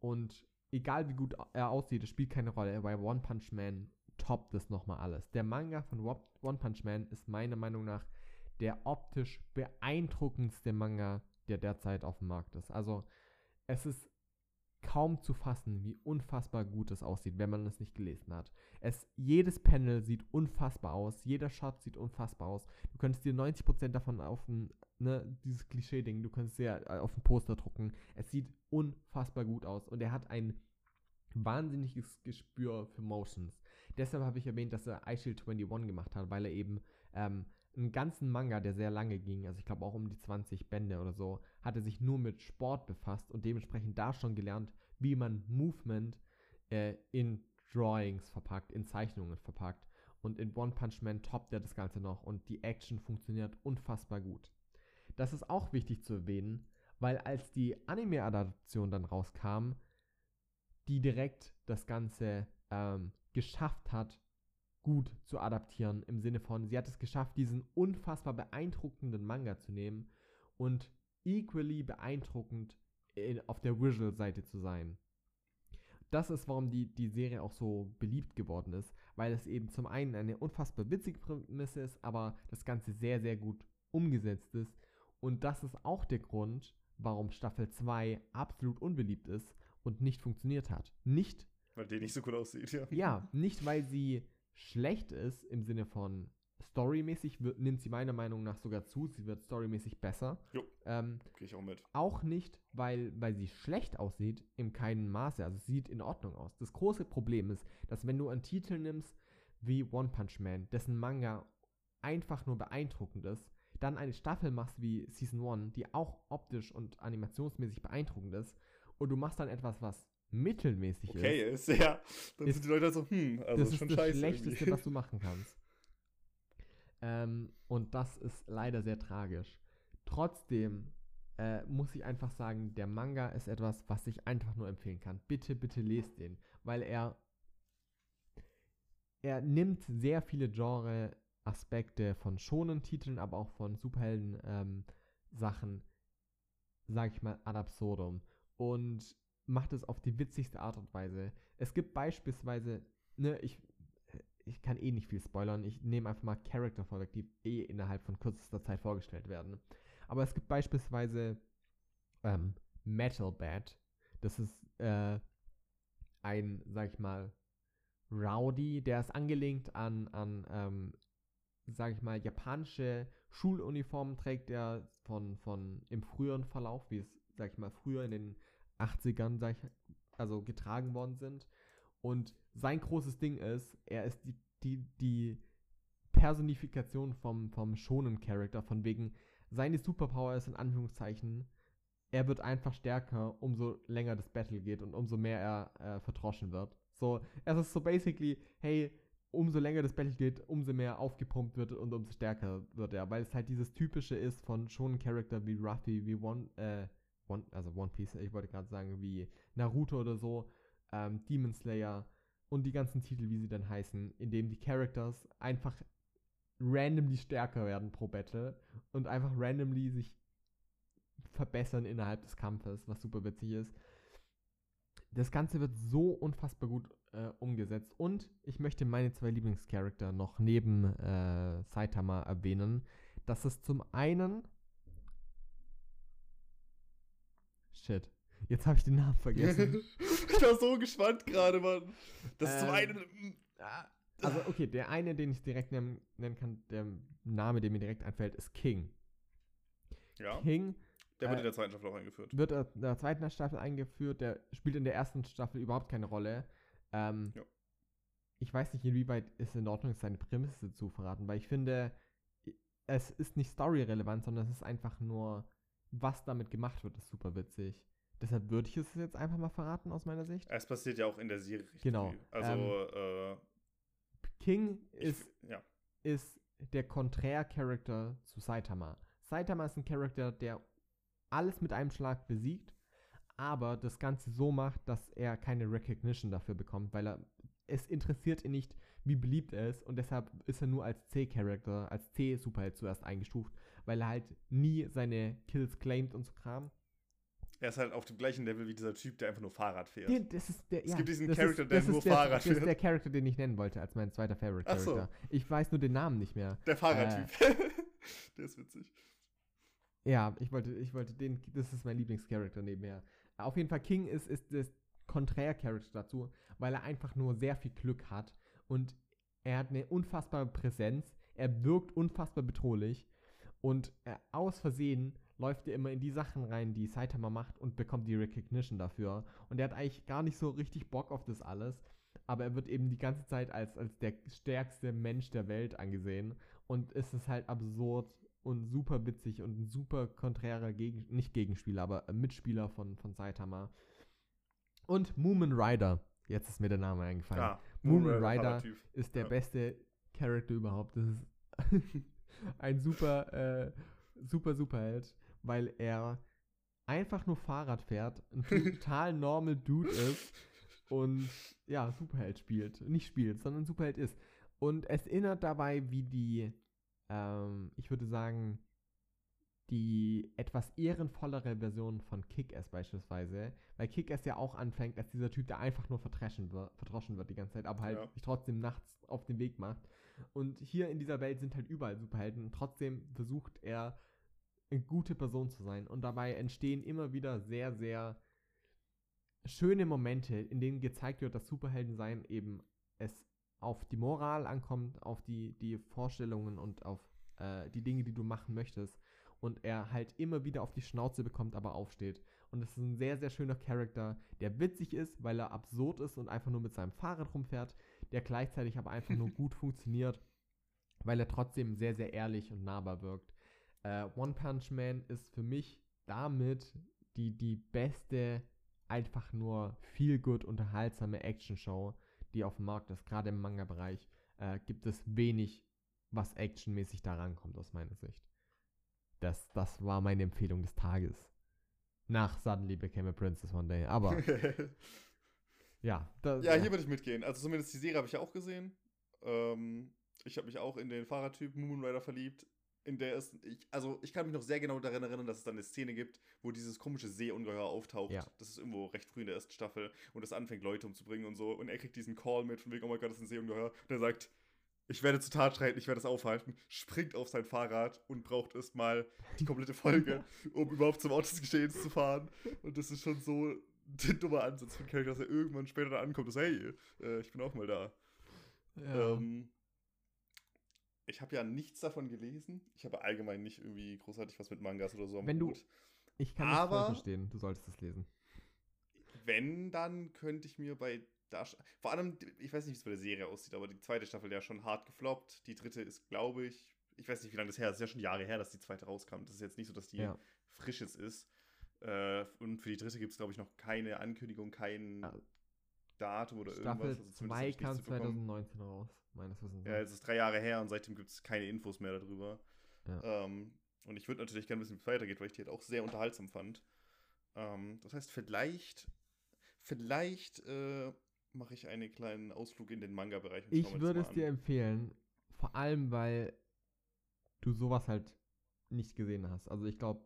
Und egal wie gut er aussieht, es spielt keine Rolle, weil One Punch Man toppt das nochmal alles. Der Manga von One Punch Man ist meiner Meinung nach der optisch beeindruckendste Manga, der derzeit auf dem Markt ist. Also es ist kaum zu fassen, wie unfassbar gut es aussieht, wenn man es nicht gelesen hat. Es, jedes Panel sieht unfassbar aus, jeder Shot sieht unfassbar aus. Du könntest dir 90% davon auf ein, ne, dieses Klischee-Ding, du könntest dir äh, auf ein Poster drucken. Es sieht unfassbar gut aus und er hat ein wahnsinniges Gespür für Motions. Deshalb habe ich erwähnt, dass er iShield 21 gemacht hat, weil er eben ähm, einen ganzen Manga, der sehr lange ging, also ich glaube auch um die 20 Bände oder so, hat er sich nur mit Sport befasst und dementsprechend da schon gelernt, wie man Movement äh, in Drawings verpackt, in Zeichnungen verpackt. Und in One Punch Man toppt er das Ganze noch und die Action funktioniert unfassbar gut. Das ist auch wichtig zu erwähnen, weil als die Anime-Adaption dann rauskam, die direkt das Ganze ähm, geschafft hat, gut zu adaptieren. Im Sinne von, sie hat es geschafft, diesen unfassbar beeindruckenden Manga zu nehmen und equally beeindruckend in, auf der Visual-Seite zu sein. Das ist, warum die, die Serie auch so beliebt geworden ist, weil es eben zum einen eine unfassbar witzige Prämisse ist, aber das Ganze sehr, sehr gut umgesetzt ist. Und das ist auch der Grund, warum Staffel 2 absolut unbeliebt ist und nicht funktioniert hat. Nicht, Weil der nicht so cool aussieht, ja. ja, nicht weil sie schlecht ist im Sinne von storymäßig, wird, nimmt sie meiner Meinung nach sogar zu, sie wird storymäßig besser. Jo. Ähm, Gehe ich auch mit. auch nicht, weil, weil sie schlecht aussieht, im keinen Maße. Also es sieht in Ordnung aus. Das große Problem ist, dass wenn du einen Titel nimmst wie One Punch Man, dessen Manga einfach nur beeindruckend ist, dann eine Staffel machst wie Season 1, die auch optisch und animationsmäßig beeindruckend ist, und du machst dann etwas, was mittelmäßig Okay, ist. ist ja. Dann Ist- sind die Leute so, hm, also das ist ist schon das scheiße. Schlechteste, irgendwie. was du machen kannst. Ähm, und das ist leider sehr tragisch. Trotzdem äh, muss ich einfach sagen, der Manga ist etwas, was ich einfach nur empfehlen kann. Bitte, bitte lest den, weil er er nimmt sehr viele Genre-Aspekte von schonen Titeln, aber auch von Superhelden-Sachen, sag ich mal, ad absurdum und macht es auf die witzigste Art und Weise. Es gibt beispielsweise, ne, ich, ich kann eh nicht viel spoilern, ich nehme einfach mal Charakter vorweg, die eh innerhalb von kürzester Zeit vorgestellt werden. Aber es gibt beispielsweise ähm, Metal Bat. Das ist äh, ein, sag ich mal, Rowdy, der ist angelehnt an, an ähm, sag ich mal, japanische Schuluniformen trägt, der von, von im früheren Verlauf, wie es, sag ich mal, früher in den 80ern, sag ich, also getragen worden sind. Und sein großes Ding ist, er ist die, die, die Personifikation vom, vom schonen Charakter, von wegen, seine Superpower ist in Anführungszeichen, er wird einfach stärker, umso länger das Battle geht und umso mehr er äh, verdroschen wird. So, es ist so basically, hey, umso länger das Battle geht, umso mehr aufgepumpt wird und umso stärker wird er, weil es halt dieses typische ist von schonen Charakter wie Ruffy, wie One, äh, One, also One Piece, ich wollte gerade sagen, wie Naruto oder so, ähm, Demon Slayer und die ganzen Titel, wie sie dann heißen, in dem die Characters einfach randomly stärker werden pro Battle und einfach randomly sich verbessern innerhalb des Kampfes, was super witzig ist. Das Ganze wird so unfassbar gut äh, umgesetzt und ich möchte meine zwei Lieblingscharakter noch neben äh, Saitama erwähnen. Das ist zum einen Shit. Jetzt habe ich den Namen vergessen. ich war so gespannt gerade, Mann. Das ist zum Ähm, einen. Ah, Also, okay, der eine, den ich direkt nennen, nennen kann, der Name, der mir direkt einfällt, ist King. Ja, King der wird äh, in der zweiten Staffel auch eingeführt. wird in der zweiten Staffel eingeführt, der spielt in der ersten Staffel überhaupt keine Rolle. Ähm, Ja. Ich weiß nicht, inwieweit es in Ordnung ist, seine Prämisse zu verraten, weil ich finde, es ist nicht storyrelevant, sondern es ist einfach nur, was damit gemacht wird, ist super witzig. Deshalb würde ich es jetzt einfach mal verraten aus meiner Sicht. Es passiert ja auch in der Serie richtig Genau. Also, äh, King ich, ist ja. ist der Konträr-Charakter zu Saitama. Saitama ist ein Charakter, der alles mit einem Schlag besiegt, aber das Ganze so macht, dass er keine Recognition dafür bekommt, weil er es interessiert ihn nicht, wie beliebt er ist und deshalb ist er nur als C-Charakter, als C-Superheld zuerst eingestuft, weil er halt nie seine Kills claimt und so Kram. Er ist halt auf dem gleichen Level wie dieser Typ, der einfach nur Fahrrad fährt. Den, das ist der, Es gibt diesen Charakter, ist, der nur der, Fahrrad Das ist fährt. der Charakter, den ich nennen wollte als mein zweiter Favorite Ach so. Ich weiß nur den Namen nicht mehr. der Fahrradtyp. der ist witzig. Ja, ich wollte, ich wollte den, das ist mein Lieblingscharakter nebenher. Auf jeden Fall, King ist, ist das Konträr-Charakter dazu, weil er einfach nur sehr viel Glück hat und er hat eine unfassbare Präsenz, er wirkt unfassbar bedrohlich und äh, aus Versehen läuft er immer in die Sachen rein, die Saitama macht und bekommt die Recognition dafür. Und er hat eigentlich gar nicht so richtig Bock auf das alles, aber er wird eben die ganze Zeit als, als der stärkste Mensch der Welt angesehen und es ist halt absurd und super witzig und ein super konträrer Gegen nicht Gegenspieler, aber Mitspieler von, von Saitama. Und Moomin Rider, jetzt ist mir der Name eingefallen, Ja, Moomin der Rider ist der ja. beste Charakter überhaupt. Das ist ein super, äh, super Superheld, weil er einfach nur Fahrrad fährt, ein total normal Dude ist und ja, Superheld spielt. Nicht spielt, sondern Superheld ist. Und es erinnert dabei, wie die, ähm, ich würde sagen, die etwas ehrenvollere Version von Kick-Ass beispielsweise, weil Kick-Ass ja auch anfängt als dieser Typ, der einfach nur verdreschen wird, verdroschen wird die ganze Zeit, aber halt Ja. sich trotzdem nachts auf den Weg macht. Und hier in dieser Welt sind halt überall Superhelden trotzdem versucht er eine gute Person zu sein und dabei entstehen immer wieder sehr, sehr schöne Momente, in denen gezeigt wird, dass Superheldensein eben es auf die Moral ankommt, auf die, die Vorstellungen und auf äh, die Dinge, die du machen möchtest. Und er halt immer wieder auf die Schnauze bekommt, aber aufsteht. Und es ist ein sehr, sehr schöner Charakter, der witzig ist, weil er absurd ist und einfach nur mit seinem Fahrrad rumfährt, der gleichzeitig aber einfach nur gut funktioniert, weil er trotzdem sehr, sehr ehrlich und nahbar wirkt. Äh, One Punch Man ist für mich damit die, die beste, einfach nur viel gut unterhaltsame Action-Show, die auf dem Markt ist. Gerade im Manga-Bereich äh, gibt es wenig, was actionmäßig da rankommt, aus meiner Sicht. Das, das war meine Empfehlung des Tages. Nach Suddenly Became a Princess One Day. Aber ja. Das, ja, hier würde ich mitgehen. Also zumindest die Serie habe ich ja auch gesehen. Ähm, ich habe mich auch in den Fahrradtyp Moonrider verliebt. In der ist, ich, also ich kann mich noch sehr genau daran erinnern, dass es dann eine Szene gibt, wo dieses komische Seeungeheuer auftaucht. Ja. Das ist irgendwo recht früh in der ersten Staffel und es anfängt, Leute umzubringen und so. Und er kriegt diesen Call mit von wegen, oh mein Gott, das ist ein Seeungeheuer. Und er sagt, ich werde zur Tat schreiten, ich werde es aufhalten, springt auf sein Fahrrad und braucht erstmal die komplette Folge, um überhaupt zum Ort des Geschehens zu fahren. Und das ist schon so dummer Ansatz von Charakter, dass er irgendwann später da ankommt sagt, hey, äh, ich bin auch mal da. Ja. Ähm, ich habe ja nichts davon gelesen. Ich habe allgemein nicht irgendwie großartig was mit Mangas oder so am Wenn du, ich kann Aber, nicht verstehen, du solltest es lesen. Wenn, dann könnte ich mir bei da, vor allem, ich weiß nicht, wie es bei der Serie aussieht, aber die zweite Staffel ja schon hart gefloppt. Die dritte ist, glaube ich, ich weiß nicht, wie lange das her ist. Es ist ja schon Jahre her, dass die zweite rauskam. Das ist jetzt nicht so, dass die ja. frisch jetzt ist. Äh, und für die dritte gibt es, glaube ich, noch keine Ankündigung, kein ja. Datum oder Staffel irgendwas. Staffel 2 also kam 2019 raus, meines Wissens. Ja, es ist drei Jahre her und seitdem gibt es keine Infos mehr darüber. Ja. Ähm, und ich würde natürlich gerne wissen, wie es weitergeht, weil ich die halt auch sehr unterhaltsam fand. Ähm, das heißt, vielleicht, vielleicht äh, mache ich einen kleinen Ausflug in den Manga-Bereich. Ich würde es dir empfehlen, vor allem, weil du sowas halt nicht gesehen hast. Also ich glaube,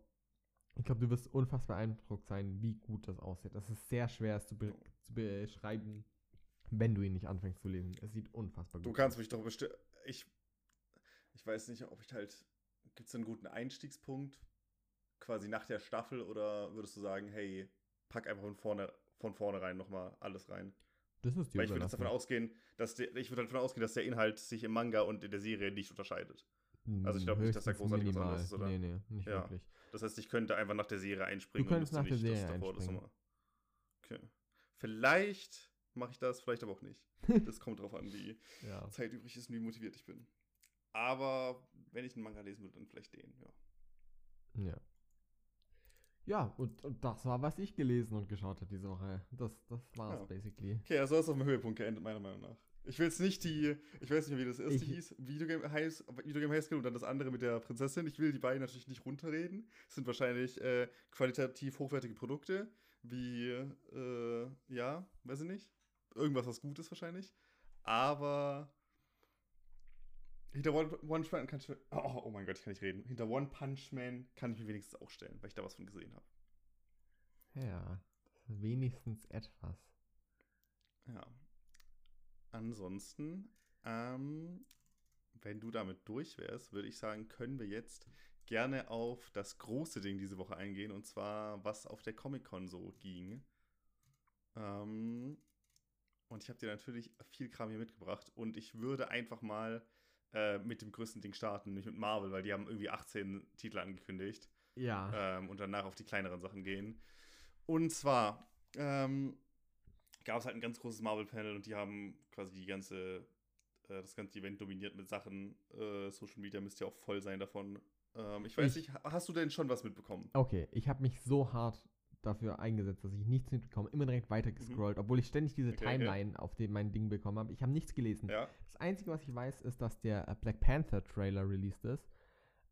ich glaube, du wirst unfassbar beeindruckt sein, wie gut das aussieht. Das ist sehr schwer, es zu, be zu beschreiben, wenn du ihn nicht anfängst zu lesen. Es sieht unfassbar gut aus. Du kannst mich doch bestimmt. Ich, ich weiß nicht, ob ich halt. Gibt es einen guten Einstiegspunkt? Quasi nach der Staffel oder würdest du sagen, hey, pack einfach von vorne, von vornherein nochmal alles rein? Das ist die Weil ich würde davon ausgehen, dass der, ich würde davon ausgehen, dass der Inhalt sich im Manga und in der Serie nicht unterscheidet. Also ich glaube nicht, dass da großartig minimal. was anderes ist, oder? Nee, nee, nicht ja. wirklich. Das heißt, ich könnte einfach nach der Serie einspringen. Du könntest nach der Serie einspringen. okay. Vielleicht mache ich das, vielleicht aber auch nicht. Das kommt drauf an, wie ja. Zeit übrig ist und wie motiviert ich bin. Aber wenn ich einen Manga lesen würde, dann vielleicht den, ja. Ja. Ja, und, und, das war, was ich gelesen und geschaut habe diese Woche. Das, das war es ja. basically. Okay, also ist auf dem Höhepunkt geendet, meiner Meinung nach. Ich will jetzt nicht die, ich weiß nicht, wie das erste ich, hieß, Videogame High, Videogame High School und dann das andere mit der Prinzessin. Ich will die beiden natürlich nicht runterreden. Es sind wahrscheinlich äh, qualitativ hochwertige Produkte, wie, äh, ja, weiß ich nicht. Irgendwas, was gut ist wahrscheinlich. Aber hinter One, One Punch Man kann ich, oh, oh, mein Gott, ich kann nicht reden. Hinter One Punch Man kann ich mir wenigstens auch stellen, weil ich da was von gesehen habe. Ja, wenigstens etwas. Ja. Ansonsten, ähm, wenn du damit durch wärst, würde ich sagen, können wir jetzt gerne auf das große Ding diese Woche eingehen und zwar, was auf der Comic-Con so ging. Ähm, und ich habe dir natürlich viel Kram hier mitgebracht und ich würde einfach mal äh, mit dem größten Ding starten, nämlich mit Marvel, weil die haben irgendwie 18 Titel angekündigt. Ja. Ähm, und danach auf die kleineren Sachen gehen. Und zwar ähm, gab es halt ein ganz großes Marvel-Panel und die haben quasi die ganze, äh, das ganze Event dominiert mit Sachen. Äh, Social Media müsste ja auch voll sein davon. Ähm, ich weiß ich, nicht, hast du denn schon was mitbekommen? Okay, ich habe mich so hart dafür eingesetzt, dass ich nichts mitbekomme, immer direkt weitergescrollt, mhm. obwohl ich ständig diese okay, Timeline okay. auf dem mein Ding bekommen habe. Ich habe nichts gelesen. Ja. Das Einzige, was ich weiß, ist, dass der äh, Black Panther Trailer released ist.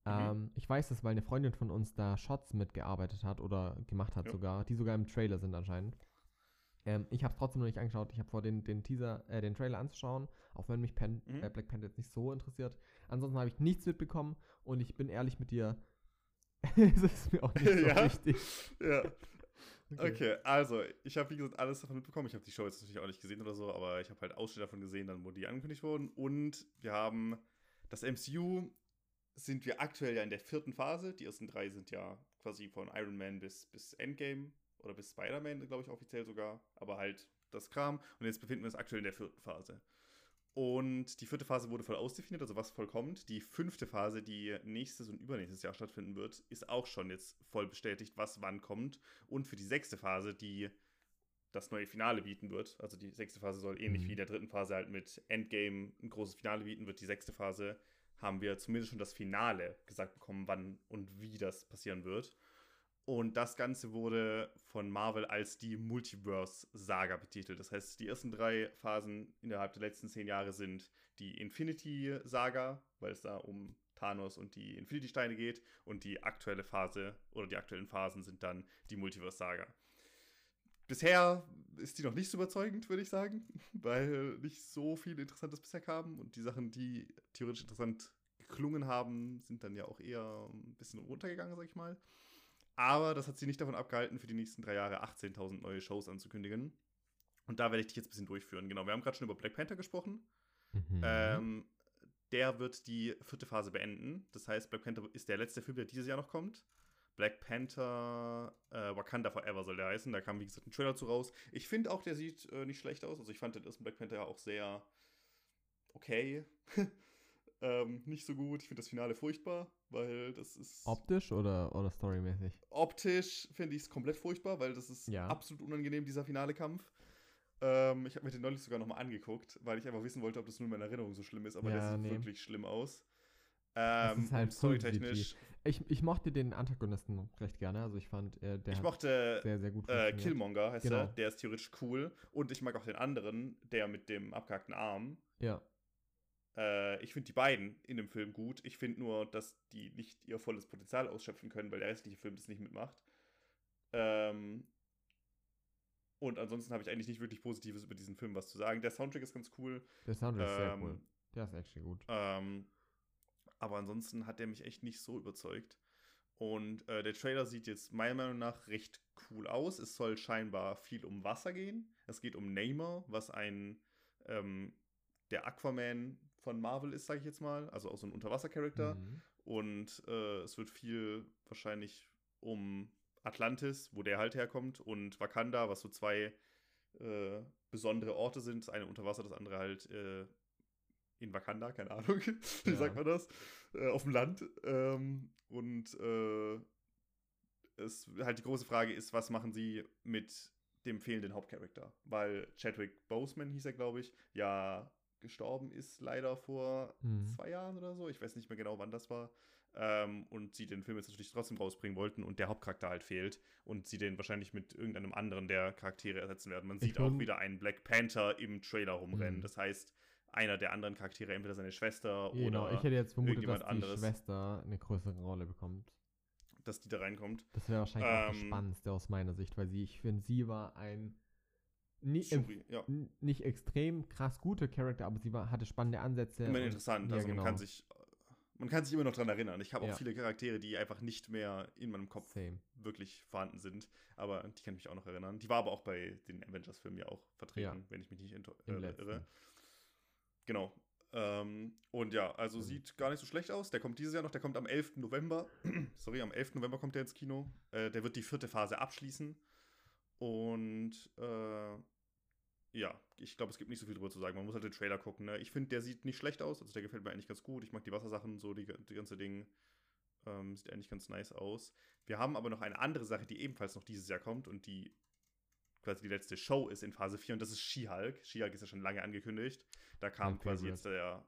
Mhm. Ähm, ich weiß das, weil eine Freundin von uns da Shots mitgearbeitet hat oder gemacht hat ja. sogar, die sogar im Trailer sind anscheinend. Ähm, ich habe es trotzdem noch nicht angeschaut. Ich habe vor, den, den Teaser, äh, den Trailer anzuschauen, auch wenn mich Pan mhm. äh, Black Panther jetzt nicht so interessiert. Ansonsten habe ich nichts mitbekommen und ich bin ehrlich mit dir. es ist mir auch nicht so ja? wichtig. Ja. Okay. okay, also ich habe wie gesagt alles davon mitbekommen. Ich habe die Show jetzt natürlich auch nicht gesehen oder so, aber ich habe halt Ausschnitte davon gesehen, dann wo die angekündigt wurden. Und wir haben das MCU sind wir aktuell ja in der vierten Phase. Die ersten drei sind ja quasi von Iron Man bis, bis Endgame oder bis Spider-Man, glaube ich, offiziell sogar, aber halt das Kram. Und jetzt befinden wir uns aktuell in der vierten Phase. Und die vierte Phase wurde voll ausdefiniert, also was voll kommt. Die fünfte Phase, die nächstes und übernächstes Jahr stattfinden wird, ist auch schon jetzt voll bestätigt, was wann kommt. Und für die sechste Phase, die das neue Finale bieten wird, also die sechste Phase soll ähnlich mhm. wie in der dritten Phase halt mit Endgame ein großes Finale bieten, wird die sechste Phase, haben wir zumindest schon das Finale gesagt bekommen, wann und wie das passieren wird. Und das Ganze wurde von Marvel als die Multiverse-Saga betitelt. Das heißt, die ersten drei Phasen innerhalb der letzten zehn Jahre sind die Infinity-Saga, weil es da um Thanos und die Infinity-Steine geht. Und die aktuelle Phase oder die aktuellen Phasen sind dann die Multiverse-Saga. Bisher ist die noch nicht so überzeugend, würde ich sagen, weil nicht so viel Interessantes bisher kam. Und die Sachen, die theoretisch interessant geklungen haben, sind dann ja auch eher ein bisschen runtergegangen, sag ich mal. Aber das hat sie nicht davon abgehalten, für die nächsten drei Jahre 18.000 neue Shows anzukündigen. Und da werde ich dich jetzt ein bisschen durchführen. Genau, wir haben gerade schon über Black Panther gesprochen. Mhm. Ähm, der wird die vierte Phase beenden. Das heißt, Black Panther ist der letzte Film, der dieses Jahr noch kommt. Black Panther äh, Wakanda Forever soll der heißen. Da kam, wie gesagt, ein Trailer zu raus. Ich finde auch, der sieht äh, nicht schlecht aus. Also ich fand den ersten Black Panther ja auch sehr okay. ähm, nicht so gut. Ich finde das Finale furchtbar weil das ist. Optisch oder, oder storymäßig? Optisch finde ich es komplett furchtbar, weil das ist ja. absolut unangenehm, dieser finale Kampf. Ähm, ich habe mir den neulich sogar nochmal angeguckt, weil ich einfach wissen wollte, ob das nur in meiner Erinnerung so schlimm ist, aber ja, der sieht nee. wirklich schlimm aus. Ähm, das ist halt storytechnisch. Ich, ich mochte den Antagonisten recht gerne. Also ich fand, äh, der ich mochte sehr, sehr gut äh, Killmonger heißt genau. er. Der ist theoretisch cool. Und ich mag auch den anderen, der mit dem abgehackten Arm. Ja. Äh, ich finde die beiden in dem Film gut. Ich finde nur, dass die nicht ihr volles Potenzial ausschöpfen können, weil der restliche Film das nicht mitmacht. Ähm, und ansonsten habe ich eigentlich nicht wirklich Positives über diesen Film was zu sagen. Der Soundtrack ist ganz cool. Der Soundtrack ähm, ist sehr ähm, cool. Der ist echt gut. Ähm, aber ansonsten hat der mich echt nicht so überzeugt. Und äh, der Trailer sieht jetzt meiner Meinung nach recht cool aus. Es soll scheinbar viel um Wasser gehen. Es geht um Neymar, was ein ähm, der Aquaman von Marvel ist, sage ich jetzt mal. Also auch so ein Unterwasser-Charakter. Mhm. Und äh, es wird viel wahrscheinlich um Atlantis, wo der halt herkommt, und Wakanda, was so zwei äh, besondere Orte sind. Das eine unter Wasser, das andere halt äh, in Wakanda, keine Ahnung. Wie ja. sagt man das? Äh, auf dem Land. Ähm, und äh, es halt die große Frage ist, was machen sie mit dem fehlenden Hauptcharakter? Weil Chadwick Boseman hieß er, glaube ich, ja gestorben ist, leider vor mhm. zwei Jahren oder so. Ich weiß nicht mehr genau, wann das war. Ähm, und sie den Film jetzt natürlich trotzdem rausbringen wollten und der Hauptcharakter halt fehlt und sie den wahrscheinlich mit irgendeinem anderen der Charaktere ersetzen werden. Man sieht auch wieder einen Black Panther im Trailer rumrennen. Mhm. Das heißt, einer der anderen Charaktere, entweder seine Schwester genau, oder ich hätte jetzt vermutet, dass die anderes, Schwester eine größere Rolle bekommt. Dass die da reinkommt. Das wäre wahrscheinlich ähm, auch das Spannendste aus meiner Sicht, weil sie, ich finde, sie war ein nicht, Shuri, ja. nicht extrem krass gute Charakter, aber sie war, hatte spannende Ansätze. Immer interessant. Ja, also genau. man kann sich man kann sich immer noch daran erinnern. Ich habe auch ja. viele Charaktere, die einfach nicht mehr in meinem Kopf Same. wirklich vorhanden sind. Aber die kann ich mich auch noch erinnern. Die war aber auch bei den Avengers-Filmen ja auch vertreten, wenn ich mich nicht äh, irre. Genau. Ähm, und ja, also mhm. sieht gar nicht so schlecht aus. Der kommt dieses Jahr noch, der kommt am 11. November. Sorry, am 11. November kommt der ins Kino. Äh, der wird die vierte Phase abschließen. Und äh, ja, ich glaube, es gibt nicht so viel drüber zu sagen. Man muss halt den Trailer gucken. Ne? Ich finde, der sieht nicht schlecht aus. Also der gefällt mir eigentlich ganz gut. Ich mag die Wassersachen, so die, die ganze Ding. Ähm, sieht eigentlich ganz nice aus. Wir haben aber noch eine andere Sache, die ebenfalls noch dieses Jahr kommt und die quasi die letzte Show ist in Phase 4 und das ist She-Hulk. She-Hulk ist ja schon lange angekündigt. Da kam okay, quasi jetzt der,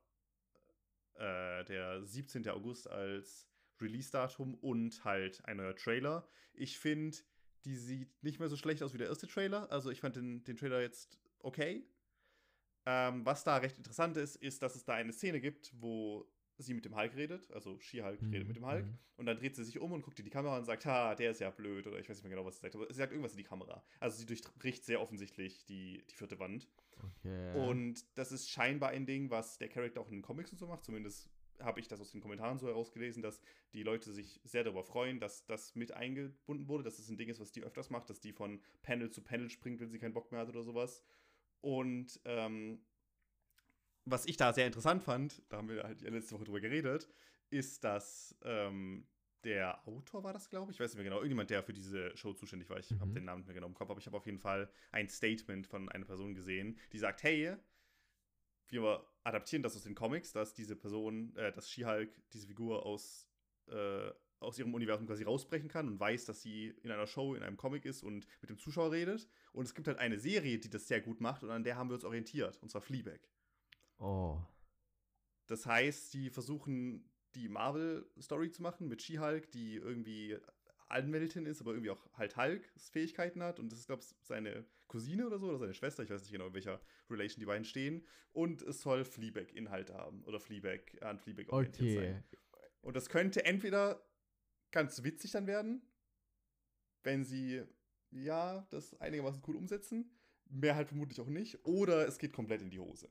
äh, der 17. August als Release-Datum und halt ein neuer Trailer. Ich finde, die sieht nicht mehr so schlecht aus wie der erste Trailer. Also ich fand den, den Trailer jetzt okay. Ähm, was da recht interessant ist, ist, dass es da eine Szene gibt, wo sie mit dem Hulk redet, also She-Hulk mhm. redet mit dem Hulk, mhm. und dann dreht sie sich um und guckt in die Kamera und sagt, ha, der ist ja blöd, oder ich weiß nicht mehr genau, was sie sagt, aber sie sagt irgendwas in die Kamera. Also sie durchbricht sehr offensichtlich die, die vierte Wand. Okay. Und das ist scheinbar ein Ding, was der Charakter auch in den Comics und so macht, zumindest habe ich das aus den Kommentaren so herausgelesen, dass die Leute sich sehr darüber freuen, dass das mit eingebunden wurde, dass es das ein Ding ist, was die öfters macht, dass die von Panel zu Panel springt, wenn sie keinen Bock mehr hat oder sowas. Und ähm, was ich da sehr interessant fand, da haben wir halt letzte Woche drüber geredet, ist, dass ähm, der Autor war das, glaube ich. Ich weiß nicht mehr genau. Irgendjemand, der für diese Show zuständig war. Ich mhm. habe den Namen nicht mehr genau im Kopf, aber ich habe auf jeden Fall ein Statement von einer Person gesehen, die sagt: Hey, wir adaptieren das aus den Comics, dass diese Person, äh, dass She-Hulk diese Figur aus, äh, aus ihrem Universum quasi rausbrechen kann und weiß, dass sie in einer Show, in einem Comic ist und mit dem Zuschauer redet. Und es gibt halt eine Serie, die das sehr gut macht und an der haben wir uns orientiert, und zwar Fleabag. Oh. Das heißt, die versuchen die Marvel-Story zu machen mit She-Hulk, die irgendwie Anwältin ist, aber irgendwie auch halt Hulks Fähigkeiten hat. Und das ist, glaube ich, seine Cousine oder so, oder seine Schwester. Ich weiß nicht genau, in welcher Relation die beiden stehen. Und es soll Fleabag-Inhalte haben. Oder Fleabag, an Fleabag orientiert okay. sein. Und das könnte entweder ganz witzig dann werden, wenn sie, ja, das einigermaßen cool umsetzen. Mehr halt vermutlich auch nicht. Oder es geht komplett in die Hose.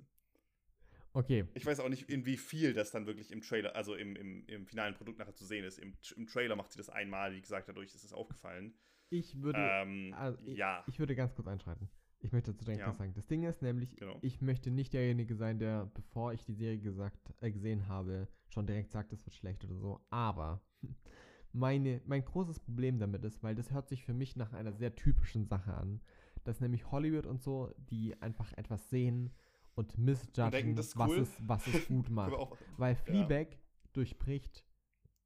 Okay. Ich weiß auch nicht, in wie viel das dann wirklich im Trailer, also im, im, im finalen Produkt nachher zu sehen ist. Im, Im Trailer macht sie das einmal, wie gesagt, dadurch ist es aufgefallen. Ich würde, ähm, also ich, ja. ich würde ganz kurz einschreiten. Ich möchte dazu direkt ja. sagen. Das Ding ist nämlich, genau. ich möchte nicht derjenige sein, der, bevor ich die Serie gesagt, äh, gesehen habe, schon direkt sagt, es wird schlecht oder so. Aber meine, mein großes Problem damit ist, weil das hört sich für mich nach einer sehr typischen Sache an, dass nämlich Hollywood und so, die einfach etwas sehen, und misjudgen, was, cool. es, was es gut macht. Weil Fleabag ja. durchbricht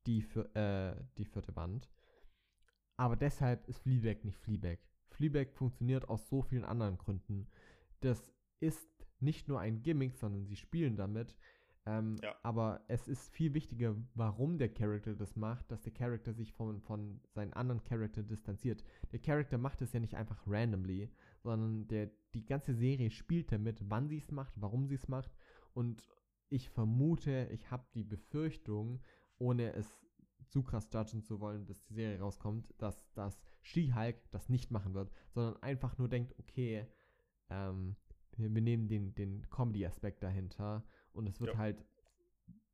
die, äh, die vierte Wand. Aber deshalb ist Fleabag nicht Fleabag. Fleabag funktioniert aus so vielen anderen Gründen. Das ist nicht nur ein Gimmick, sondern sie spielen damit. Ähm, ja. Aber es ist viel wichtiger, warum der Charakter das macht, dass der Charakter sich von, von seinen anderen Charakter distanziert. Der Charakter macht es ja nicht einfach randomly, sondern der, die ganze Serie spielt damit, wann sie es macht, warum sie es macht. Und ich vermute, ich habe die Befürchtung, ohne es zu krass judgen zu wollen, bis die Serie rauskommt, dass das She-Hulk das nicht machen wird, sondern einfach nur denkt, okay, ähm, wir, nehmen den, den Comedy-Aspekt dahinter und es wird ja. halt,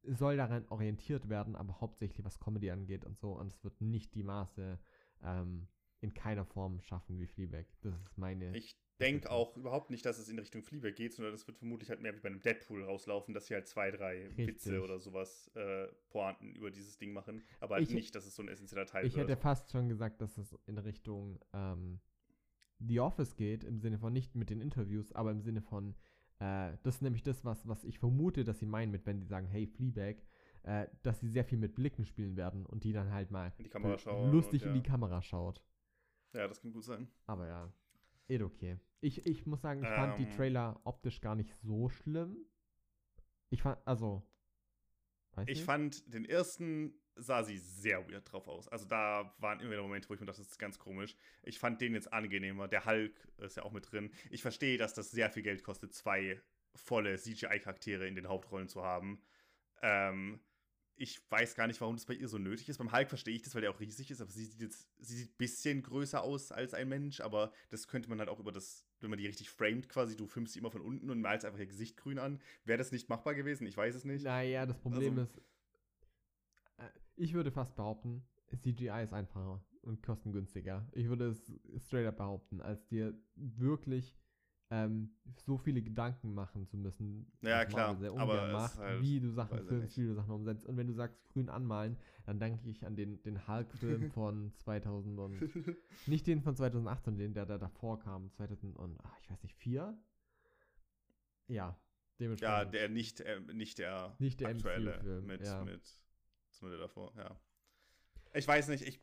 es soll daran orientiert werden, aber hauptsächlich was Comedy angeht und so und es wird nicht die Maße ähm, in keiner Form schaffen wie Fleabag. Das ist meine. Ich denke auch überhaupt nicht, dass es in Richtung Fleabag geht, sondern es wird vermutlich halt mehr wie bei einem Deadpool rauslaufen, dass sie halt zwei, drei Richtig. Witze oder sowas, äh, Pointen über dieses Ding machen, aber halt ich, nicht, dass es so ein essentieller Teil ich wird. Ich hätte fast schon gesagt, dass es in Richtung ähm, The Office geht, im Sinne von nicht mit den Interviews, aber im Sinne von, äh, das ist nämlich das, was, was ich vermute, dass sie meinen mit, wenn sie sagen, hey, Fleabag, äh, dass sie sehr viel mit Blicken spielen werden und die dann halt mal lustig und, ja. in die Kamera schaut. Ja, das kann gut sein. Aber ja, eh okay. Ich, ich muss sagen, ich ähm, fand die ähm. Trailer optisch gar nicht so schlimm. Ich fand, also. ich nicht? fand, den ersten sah sie sehr weird drauf aus. Also da waren immer wieder Momente, wo ich mir dachte, das ist ganz komisch. Ich fand den jetzt angenehmer. Der Hulk ist ja auch mit drin. Ich verstehe, dass das sehr viel Geld kostet, zwei volle CGI-Charaktere in den Hauptrollen zu haben. Ähm, ich weiß gar nicht, warum das bei ihr so nötig ist. Beim Hulk verstehe ich das, weil der auch riesig ist, aber sie sieht jetzt, sie sieht ein bisschen größer aus als ein Mensch, aber das könnte man halt auch über das, wenn man die richtig framed quasi, du filmst sie immer von unten und malst einfach ihr Gesicht grün an. Wäre das nicht machbar gewesen? Ich weiß es nicht. Naja, das Problem also, ist, ich würde fast behaupten, CGI ist einfacher und kostengünstiger. Ich würde es straight up behaupten, als dir wirklich ähm, so viele Gedanken machen zu müssen. Ja, klar. Sehr aber macht, halt, wie du Sachen filmst, wie du Sachen umsetzt. Und wenn du sagst, grün anmalen, dann denke ich an den, den Hulk-Film von 2000 und nicht den von 2018, den der da davor kam, 2000 und ach, ich weiß nicht, 4? Ja, dementsprechend. Ja, der nicht, äh, nicht der, nicht der aktuelle mit, ja. mit, mit davor, ja. Ich weiß nicht, ich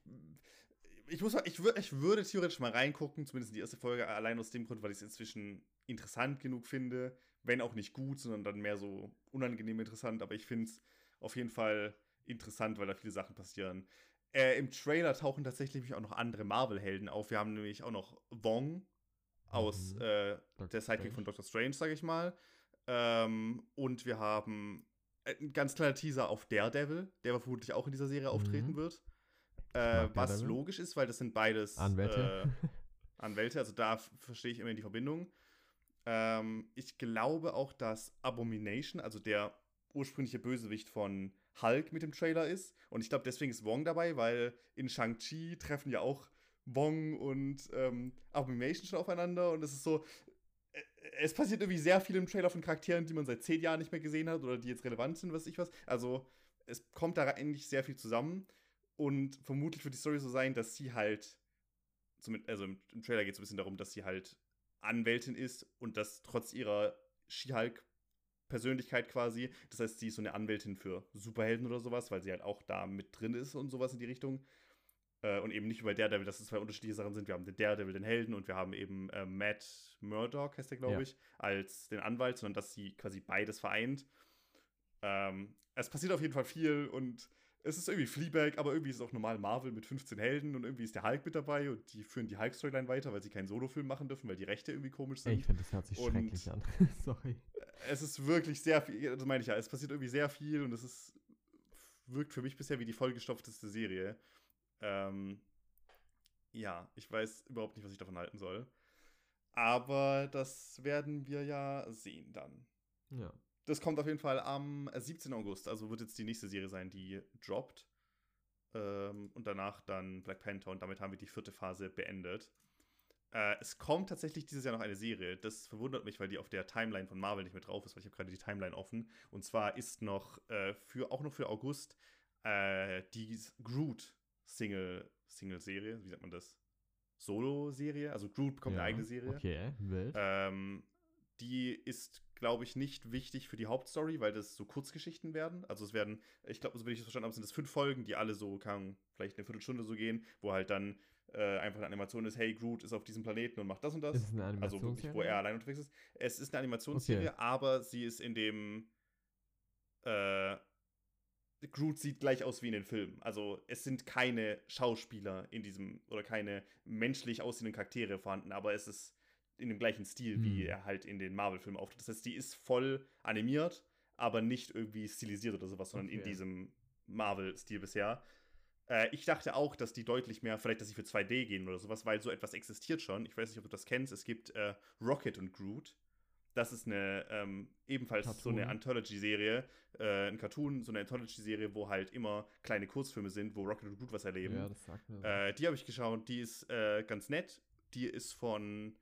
ich muss ich, würd, ich würde theoretisch mal reingucken, zumindest in die erste Folge, allein aus dem Grund, weil ich es inzwischen interessant genug finde. Wenn auch nicht gut, sondern dann mehr so unangenehm interessant. Aber ich finde es auf jeden Fall interessant, weil da viele Sachen passieren. Äh, Im Trailer tauchen tatsächlich auch noch andere Marvel-Helden auf. Wir haben nämlich auch noch Wong aus mhm. äh, der Sidekick von Doctor Strange, sage ich mal. Ähm, und wir haben ein ganz kleiner Teaser auf Daredevil, der vermutlich auch in dieser Serie mhm. auftreten wird. Äh, was logisch ist, weil das sind beides Anwälte. Äh, Anwälte, also da verstehe ich immer die Verbindung. Ähm, ich glaube auch, dass Abomination, also der ursprüngliche Bösewicht von Hulk mit dem Trailer ist. Und ich glaube, deswegen ist Wong dabei, weil in Shang-Chi treffen ja auch Wong und ähm, Abomination schon aufeinander. Und es ist so, äh, es passiert irgendwie sehr viel im Trailer von Charakteren, die man seit zehn Jahren nicht mehr gesehen hat oder die jetzt relevant sind, was ich was. Also es kommt da eigentlich sehr viel zusammen. Und vermutlich wird die Story so sein, dass sie halt, also im, Trailer geht es ein bisschen darum, dass sie halt Anwältin ist und das trotz ihrer She-Hulk-Persönlichkeit quasi. Das heißt, sie ist so eine Anwältin für Superhelden oder sowas, weil sie halt auch da mit drin ist und sowas in die Richtung. Äh, und eben nicht über Daredevil, dass es zwei unterschiedliche Sachen sind. Wir haben den Daredevil, den Helden, und wir haben eben äh, Matt Murdock, heißt der, glaube ja. ich, als den Anwalt, sondern dass sie quasi beides vereint. Ähm, es passiert auf jeden Fall viel und es ist irgendwie Fleabag, aber irgendwie ist es auch normal Marvel mit 15 Helden und irgendwie ist der Hulk mit dabei und die führen die Hulk-Storyline weiter, weil sie keinen Solofilm machen dürfen, weil die Rechte irgendwie komisch sind. Ich finde, das hört sich und schrecklich an. Sorry. Es ist wirklich sehr viel, das meine ich ja, es passiert irgendwie sehr viel und es ist, wirkt für mich bisher wie die vollgestopfteste Serie. Ähm, ja, ich weiß überhaupt nicht, was ich davon halten soll. Aber das werden wir ja sehen dann. Ja. Das kommt auf jeden Fall am 17. August. Also wird jetzt die nächste Serie sein, die droppt. Ähm, und danach dann Black Panther. Und damit haben wir die vierte Phase beendet. Äh, es kommt tatsächlich dieses Jahr noch eine Serie. Das verwundert mich, weil die auf der Timeline von Marvel nicht mehr drauf ist, weil ich habe gerade die Timeline offen. Und zwar ist noch äh, für auch noch für August äh, die Groot Single Single Serie, wie sagt man das? Solo Serie, also Groot bekommt ja, eine eigene Serie. Okay, wild. Ähm, die ist, glaube ich, nicht wichtig für die Hauptstory, weil das so Kurzgeschichten werden. Also es werden, ich glaube, so wie ich das verstanden habe, sind es fünf Folgen, die alle so, kann vielleicht eine Viertelstunde so gehen, wo halt dann äh, einfach eine Animation ist, hey, Groot ist auf diesem Planeten und macht das und das. Ist eine? Also wirklich, wo er allein unterwegs ist. Es ist eine Animationsserie, okay. aber sie ist in dem äh, Groot sieht gleich aus wie in den Filmen. Also es sind keine Schauspieler in diesem oder keine menschlich aussehenden Charaktere vorhanden, aber es ist in dem gleichen Stil, hm. wie er halt in den Marvel-Filmen auftritt. Das heißt, die ist voll animiert, aber nicht irgendwie stilisiert oder sowas, sondern okay. in diesem Marvel-Stil bisher. Äh, ich dachte auch, dass die deutlich mehr, vielleicht, dass sie für 2D gehen oder sowas, weil so etwas existiert schon. Ich weiß nicht, ob du das kennst. Es gibt äh, Rocket und Groot. Das ist eine ähm, ebenfalls Cartoon. so eine Anthology-Serie, äh, ein Cartoon, so eine Anthology-Serie, wo halt immer kleine Kurzfilme sind, wo Rocket und Groot was erleben. Ja, das sagt mir. Äh, die habe ich geschaut, die ist äh, ganz nett. Die ist von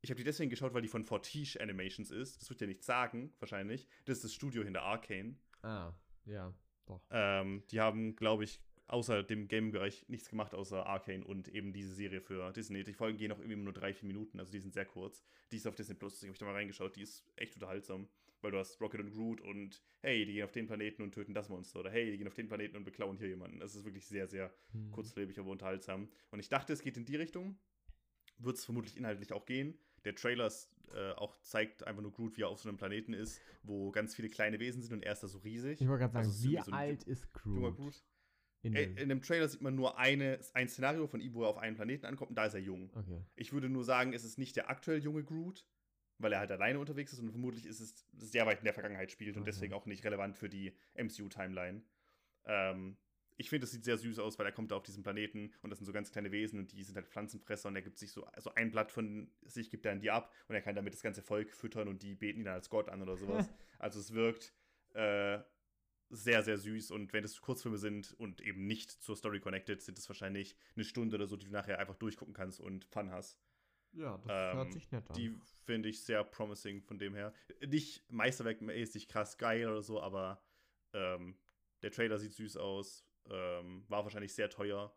ich habe die deswegen geschaut, weil die von Fortiche Animations ist. Das wird ja nichts sagen, wahrscheinlich. Das ist das Studio hinter Arcane. Ah, ja, doch. Ähm, die haben, glaube ich, außer dem Gaming-Bereich nichts gemacht, außer Arcane und eben diese Serie für Disney. Die Folgen gehen auch irgendwie nur drei, vier Minuten, also die sind sehr kurz. Die ist auf Disney Plus, deswegen habe ich da mal reingeschaut. Die ist echt unterhaltsam, weil du hast Rocket und Groot und hey, die gehen auf den Planeten und töten das Monster oder hey, die gehen auf den Planeten und beklauen hier jemanden. Das ist wirklich sehr, sehr hm. kurzlebig, aber unterhaltsam. Und ich dachte, es geht in die Richtung. Wird es vermutlich inhaltlich auch gehen. Der Trailer äh, auch zeigt einfach nur Groot, wie er auf so einem Planeten ist, wo ganz viele kleine Wesen sind und er ist da so riesig. Ich wollte gerade sagen, also wie so alt ist Groot? Groot? In, in, dem Trailer sieht man nur eine, ein Szenario von ihm, wo er auf einen Planeten ankommt und da ist er jung. Okay. Ich würde nur sagen, es ist nicht der aktuell junge Groot, weil er halt alleine unterwegs ist und vermutlich ist es sehr weit in der Vergangenheit spielt okay. und deswegen auch nicht relevant für die MCU-Timeline. Ähm, ich finde, es sieht sehr süß aus, weil er kommt da auf diesen Planeten und das sind so ganz kleine Wesen und die sind halt Pflanzenfresser und er gibt sich so also ein Blatt von sich, gibt er an die ab und er kann damit das ganze Volk füttern und die beten ihn dann als Gott an oder sowas. also es wirkt äh, sehr, sehr süß und wenn es Kurzfilme sind und eben nicht zur Story connected, sind es wahrscheinlich eine Stunde oder so, die du nachher einfach durchgucken kannst und Fun hast. Ja, das ähm, hört sich nett an. Die finde ich sehr promising von dem her. Nicht meisterwerkmäßig krass geil oder so, aber ähm, der Trailer sieht süß aus. Ähm, war wahrscheinlich sehr teuer,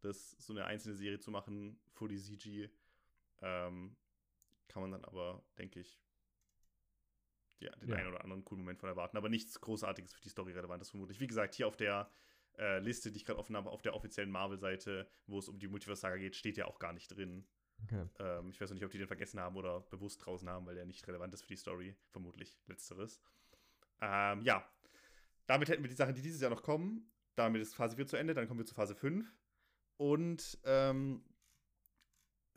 das so eine einzelne Serie zu machen, fully CG. Ähm, kann man dann aber, denke ich, ja, den ja. einen oder anderen coolen Moment von erwarten. Aber nichts Großartiges für die Story relevantes vermutlich. Wie gesagt, hier auf der äh, Liste, die ich gerade offen habe, auf der offiziellen Marvel-Seite, wo es um die Multiverse-Saga geht, steht ja auch gar nicht drin. Okay. Ähm, ich weiß noch nicht, ob die den vergessen haben oder bewusst draußen haben, weil der nicht relevant ist für die Story. Vermutlich letzteres. Ähm, ja, damit hätten wir die Sachen, die dieses Jahr noch kommen. Damit ist Phase 4 zu Ende, dann kommen wir zu Phase 5. Und ähm,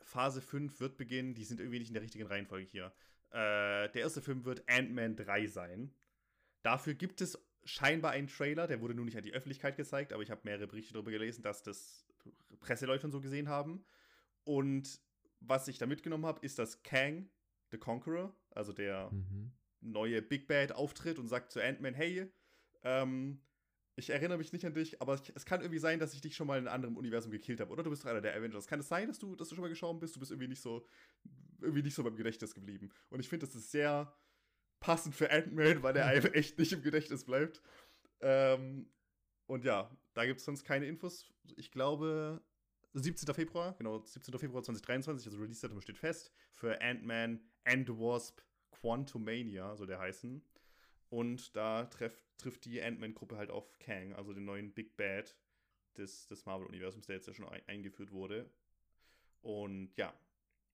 Phase 5 wird beginnen, die sind irgendwie nicht in der richtigen Reihenfolge hier. Äh, der erste Film wird Ant-Man 3 sein. Dafür gibt es scheinbar einen Trailer, der wurde nur nicht an die Öffentlichkeit gezeigt, aber ich habe mehrere Berichte darüber gelesen, dass das Presseleute und so gesehen haben. Und was ich da mitgenommen habe, ist, dass Kang, the Conqueror, also der mhm. neue Big Bad, auftritt und sagt zu Ant-Man, hey, ähm, ich erinnere mich nicht an dich, aber es kann irgendwie sein, dass ich dich schon mal in einem anderen Universum gekillt habe, oder? Du bist doch einer der Avengers. Kann es sein, dass du, dass du schon mal gestorben bist? Du bist irgendwie nicht so, irgendwie nicht so beim Gedächtnis geblieben. Und ich finde, das ist sehr passend für Ant-Man, weil er einfach echt nicht im Gedächtnis bleibt. Ähm, und ja, da gibt es sonst keine Infos. Ich glaube, 17. Februar, genau, 17. Februar 2023, also Release-Datum steht fest, für Ant-Man and the Wasp Quantumania, soll der heißen. Und da treff, trifft die Ant-Man-Gruppe halt auf Kang, also den neuen Big Bad des, des Marvel-Universums, der jetzt ja schon ein, eingeführt wurde. Und ja,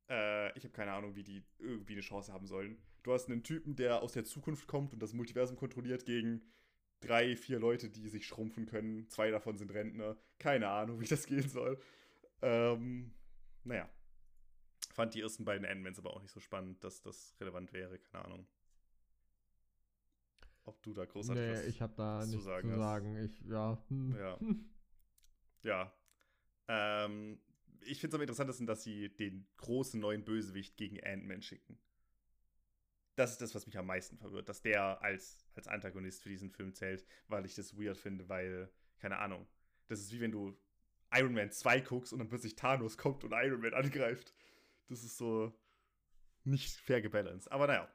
äh, ich habe keine Ahnung, wie die irgendwie eine Chance haben sollen. Du hast einen Typen, der aus der Zukunft kommt und das Multiversum kontrolliert gegen drei, vier Leute, die sich schrumpfen können. Zwei davon sind Rentner. Keine Ahnung, wie das gehen soll. Ähm, naja. Fand die ersten beiden Ant-Mans aber auch nicht so spannend, dass das relevant wäre. Keine Ahnung. Ob du da großartig nee, was ich habe da nichts zu sagen zu sagen. Ich, ja. hm. Ja. Ja. Ähm, ich finde es am interessantesten, dass sie den großen neuen Bösewicht gegen Ant-Man schicken. Das ist das, was mich am meisten verwirrt, dass der als, als Antagonist für diesen Film zählt, weil ich das weird finde, weil, keine Ahnung, das ist wie wenn du Iron Man 2 guckst und dann plötzlich Thanos kommt und Iron Man angreift. Das ist so nicht fair gebalanced. Aber naja,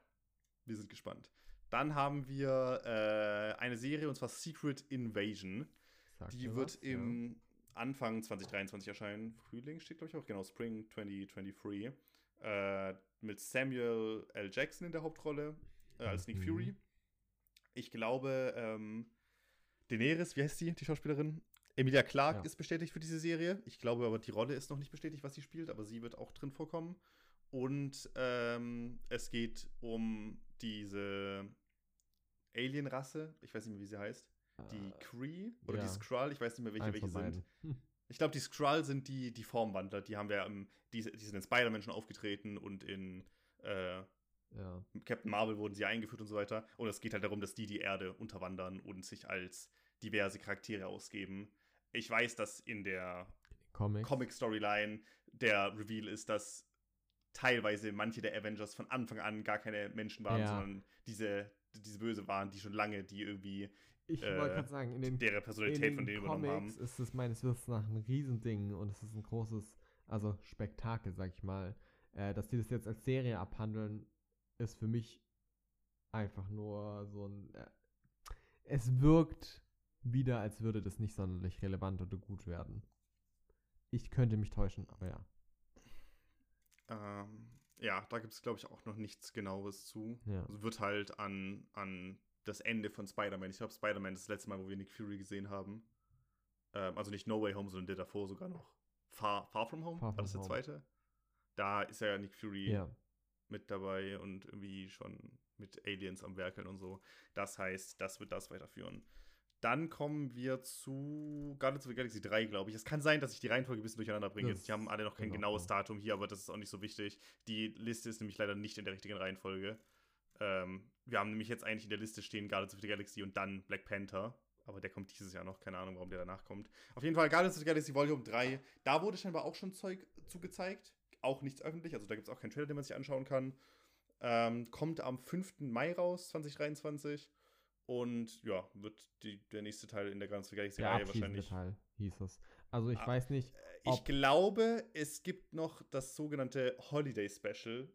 wir sind gespannt. Dann haben wir äh, eine Serie und zwar Secret Invasion. Sagt Die wird was, ja. im Anfang 2023 erscheinen. Frühling steht, glaube ich, auch. Genau, Spring 2023. Äh, mit Samuel L. Jackson in der Hauptrolle äh, als Nick Mhm. Fury. Ich glaube, ähm, Daenerys, wie heißt sie, die Schauspielerin? Emilia Clarke Ja. ist bestätigt für diese Serie. Ich glaube aber, die Rolle ist noch nicht bestätigt, was sie spielt, aber sie wird auch drin vorkommen. Und ähm, es geht um diese Alien-Rasse. Ich weiß nicht mehr, wie sie heißt. Die Äh, Kree oder die ja. Skrull, ich weiß nicht mehr, welche eins welche sind. Hm. Ich glaube, die Skrull sind die, die Formwandler. Die haben wir im, die, die sind in Spider-Man schon aufgetreten und in äh, Ja. Captain Marvel wurden sie eingeführt und so weiter. Und es geht halt darum, dass die die Erde unterwandern und sich als diverse Charaktere ausgeben. Ich weiß, dass in der Comics. Comic-Storyline der Reveal ist, dass teilweise manche der Avengers von Anfang an gar keine Menschen waren, Ja. sondern diese, diese Böse waren, die schon lange die irgendwie Ich äh, wollte gerade sagen, in den, deren in Personalität den von denen übernommen Comics haben. ist es meines Wissens nach ein Riesending und es ist ein großes, also Spektakel, sag ich mal. Äh, dass die das jetzt als Serie abhandeln, ist für mich einfach nur so ein. Äh, es wirkt wieder, als würde das nicht sonderlich relevant oder gut werden. Ich könnte mich täuschen, aber ja. Ähm, ja, da gibt es, glaube ich, auch noch nichts Genaues zu. Ja. Also wird halt an, an das Ende von Spider-Man. Ich glaube, Spider-Man ist das letzte Mal, wo wir Nick Fury gesehen haben. Ähm, also nicht No Way Home, sondern der davor sogar noch. Far, Far From Home? Far War From das der Home. zweite? Da ist ja Nick Fury Ja. mit dabei und irgendwie schon mit Aliens am Werkeln und so. Das heißt, das wird das weiterführen. Dann kommen wir zu Guardians of the Galaxy 3, glaube ich. Es kann sein, dass ich die Reihenfolge ein bisschen durcheinander bringe. Jetzt, die haben alle noch kein auch genaues. Datum hier, aber das ist auch nicht so wichtig. Die Liste ist nämlich leider nicht in der richtigen Reihenfolge. Ähm, wir haben nämlich jetzt eigentlich in der Liste stehen Guardians of the Galaxy und dann Black Panther. Aber der kommt dieses Jahr noch. Keine Ahnung, warum der danach kommt. Auf jeden Fall Guardians of the Galaxy Volume 3. Da wurde scheinbar auch schon Zeug zugezeigt. Auch nichts öffentlich. Also da gibt es auch keinen Trailer, den man sich anschauen kann. Ähm, kommt am 5. Mai raus, 2023. Und ja, wird die, der nächste Teil in der Guardians of the Galaxy Der Reihe abschließende wahrscheinlich. Teil hieß es. Also ich Ah, weiß nicht, Ich ob- glaube, es gibt noch das sogenannte Holiday Special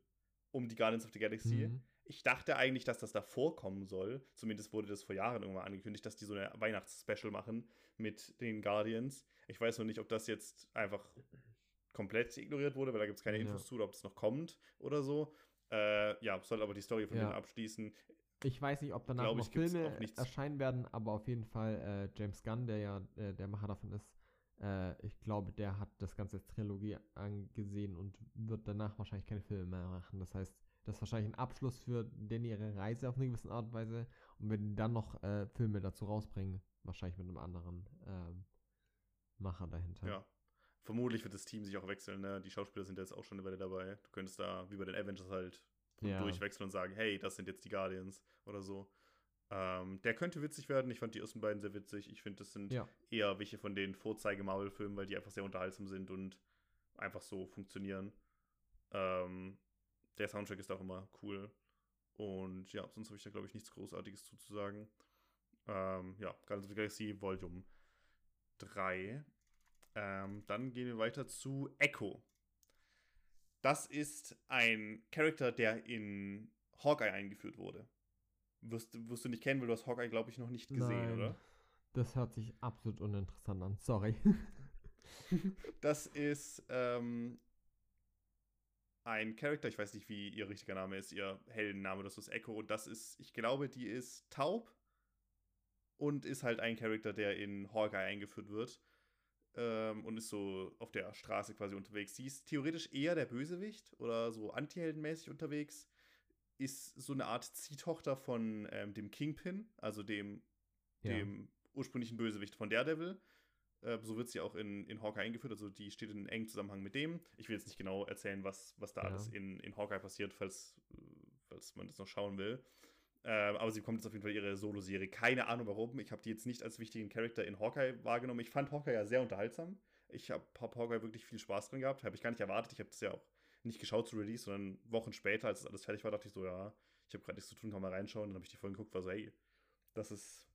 um die Guardians of the Galaxy. Mhm. Ich dachte eigentlich, dass das davor kommen soll. Zumindest wurde das vor Jahren irgendwann angekündigt, dass die so eine Weihnachts-Special machen mit den Guardians. Ich weiß noch nicht, ob das jetzt einfach komplett ignoriert wurde, weil da gibt es keine Ja. Infos zu, oder ob es noch kommt oder so. Äh, ja, soll aber die Story von Ja. denen abschließen. Ich weiß nicht, ob danach Glaub noch Filme erscheinen werden, aber auf jeden Fall äh, James Gunn, der ja äh, der Macher davon ist, äh, ich glaube, der hat das Ganze Trilogie angesehen und wird danach wahrscheinlich keine Filme mehr machen. Das heißt, das ist wahrscheinlich ein Abschluss für denn ihre Reise auf eine gewisse Art und Weise. Und wenn die dann noch äh, Filme dazu rausbringen, wahrscheinlich mit einem anderen ähm, Macher dahinter. Ja. Vermutlich wird das Team sich auch wechseln, ne? Die Schauspieler sind jetzt auch schon eine Weile dabei. Du könntest da, wie bei den Avengers halt, Ja. durchwechseln und sagen, hey, das sind jetzt die Guardians oder so. Ähm, der könnte witzig werden. Ich fand die ersten beiden sehr witzig. Ich finde, das sind Ja. eher welche von den Vorzeige-Marvel-Filmen, weil die einfach sehr unterhaltsam sind und einfach so funktionieren. Ähm, der Soundtrack ist auch immer cool. Und ja, sonst habe ich da, glaube ich, nichts Großartiges zuzusagen. Ähm, ja, Guardians of the Galaxy Volume 3. Ähm, dann gehen wir weiter zu Echo. Das ist ein Charakter, der in Hawkeye eingeführt wurde. Wirst, wirst du nicht kennen, weil du hast Hawkeye, glaube ich, noch nicht gesehen, Nein. oder? Das hört sich absolut uninteressant an. Sorry. das ist ähm, ein Charakter, ich weiß nicht, wie ihr richtiger Name ist, ihr Heldenname, das ist Echo. Und das ist, ich glaube, die ist taub und ist halt ein Charakter, der in Hawkeye eingeführt wird. Ähm, und ist so auf der Straße quasi unterwegs. Sie ist theoretisch eher der Bösewicht oder so antiheldenmäßig unterwegs. Ist so eine Art Ziehtochter von ähm, dem Kingpin, also dem, ja. dem ursprünglichen Bösewicht von Daredevil. Äh, so wird sie auch in, in Hawkeye eingeführt, also die steht in engem Zusammenhang mit dem. Ich will jetzt nicht genau erzählen, was, was da ja. alles in, in Hawkeye passiert, falls, falls man das noch schauen will. Äh, aber sie bekommt jetzt auf jeden Fall ihre Solo-Serie. Keine Ahnung warum. Ich habe die jetzt nicht als wichtigen Charakter in Hawkeye wahrgenommen. Ich fand Hawkeye ja sehr unterhaltsam. Ich habe hab Hawkeye wirklich viel Spaß drin gehabt. Habe ich gar nicht erwartet. Ich habe das ja auch nicht geschaut zu Release, sondern Wochen später, als das alles fertig war, dachte ich so, ja, ich habe gerade nichts zu tun, kann mal reinschauen. Dann habe ich die Folge geguckt, war so, hey, das ist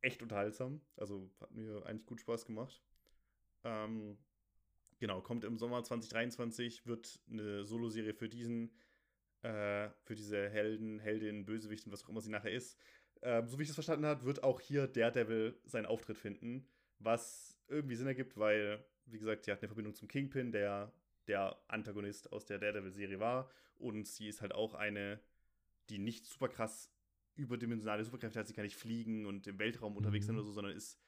echt unterhaltsam. Also hat mir eigentlich gut Spaß gemacht. Ähm, genau, kommt im Sommer 2023, wird eine Solo-Serie für diesen, äh, für diese Helden, Heldin, Bösewichten, was auch immer sie nachher ist. Ähm, so wie ich das verstanden habe, wird auch hier Daredevil seinen Auftritt finden, was irgendwie Sinn ergibt, weil, wie gesagt, sie hat eine Verbindung zum Kingpin, der der Antagonist aus der Daredevil-Serie war. Und sie ist halt auch eine, die nicht super krass überdimensionale Superkräfte hat. Sie kann nicht fliegen und im Weltraum unterwegs sein mhm. oder so, sondern ist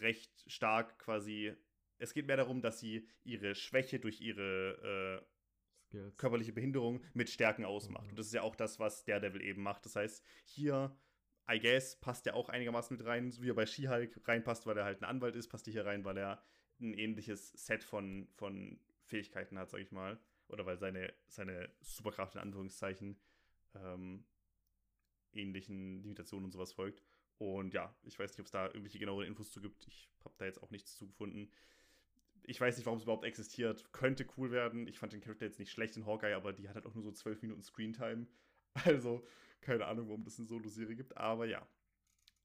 recht stark quasi es geht mehr darum, dass sie ihre Schwäche durch ihre äh, körperliche Behinderung mit Stärken ausmacht. Mhm. Und das ist ja auch das, was Daredevil eben macht. Das heißt, hier, I guess, passt er auch einigermaßen mit rein, so wie er bei She-Hulk reinpasst, weil er halt ein Anwalt ist, passt er hier rein, weil er ein ähnliches Set von, von Fähigkeiten hat, sag ich mal. Oder weil seine, seine Superkraft in Anführungszeichen ähm, ähnlichen Limitationen und sowas folgt. Und ja, ich weiß nicht, ob es da irgendwelche genaueren Infos zu gibt. Ich habe da jetzt auch nichts zu gefunden ich weiß nicht, warum es überhaupt existiert. Könnte cool werden. Ich fand den Charakter jetzt nicht schlecht in Hawkeye, aber die hat halt auch nur so zwölf Minuten Screentime. Also, keine Ahnung, warum das eine Solo-Serie gibt. Aber ja.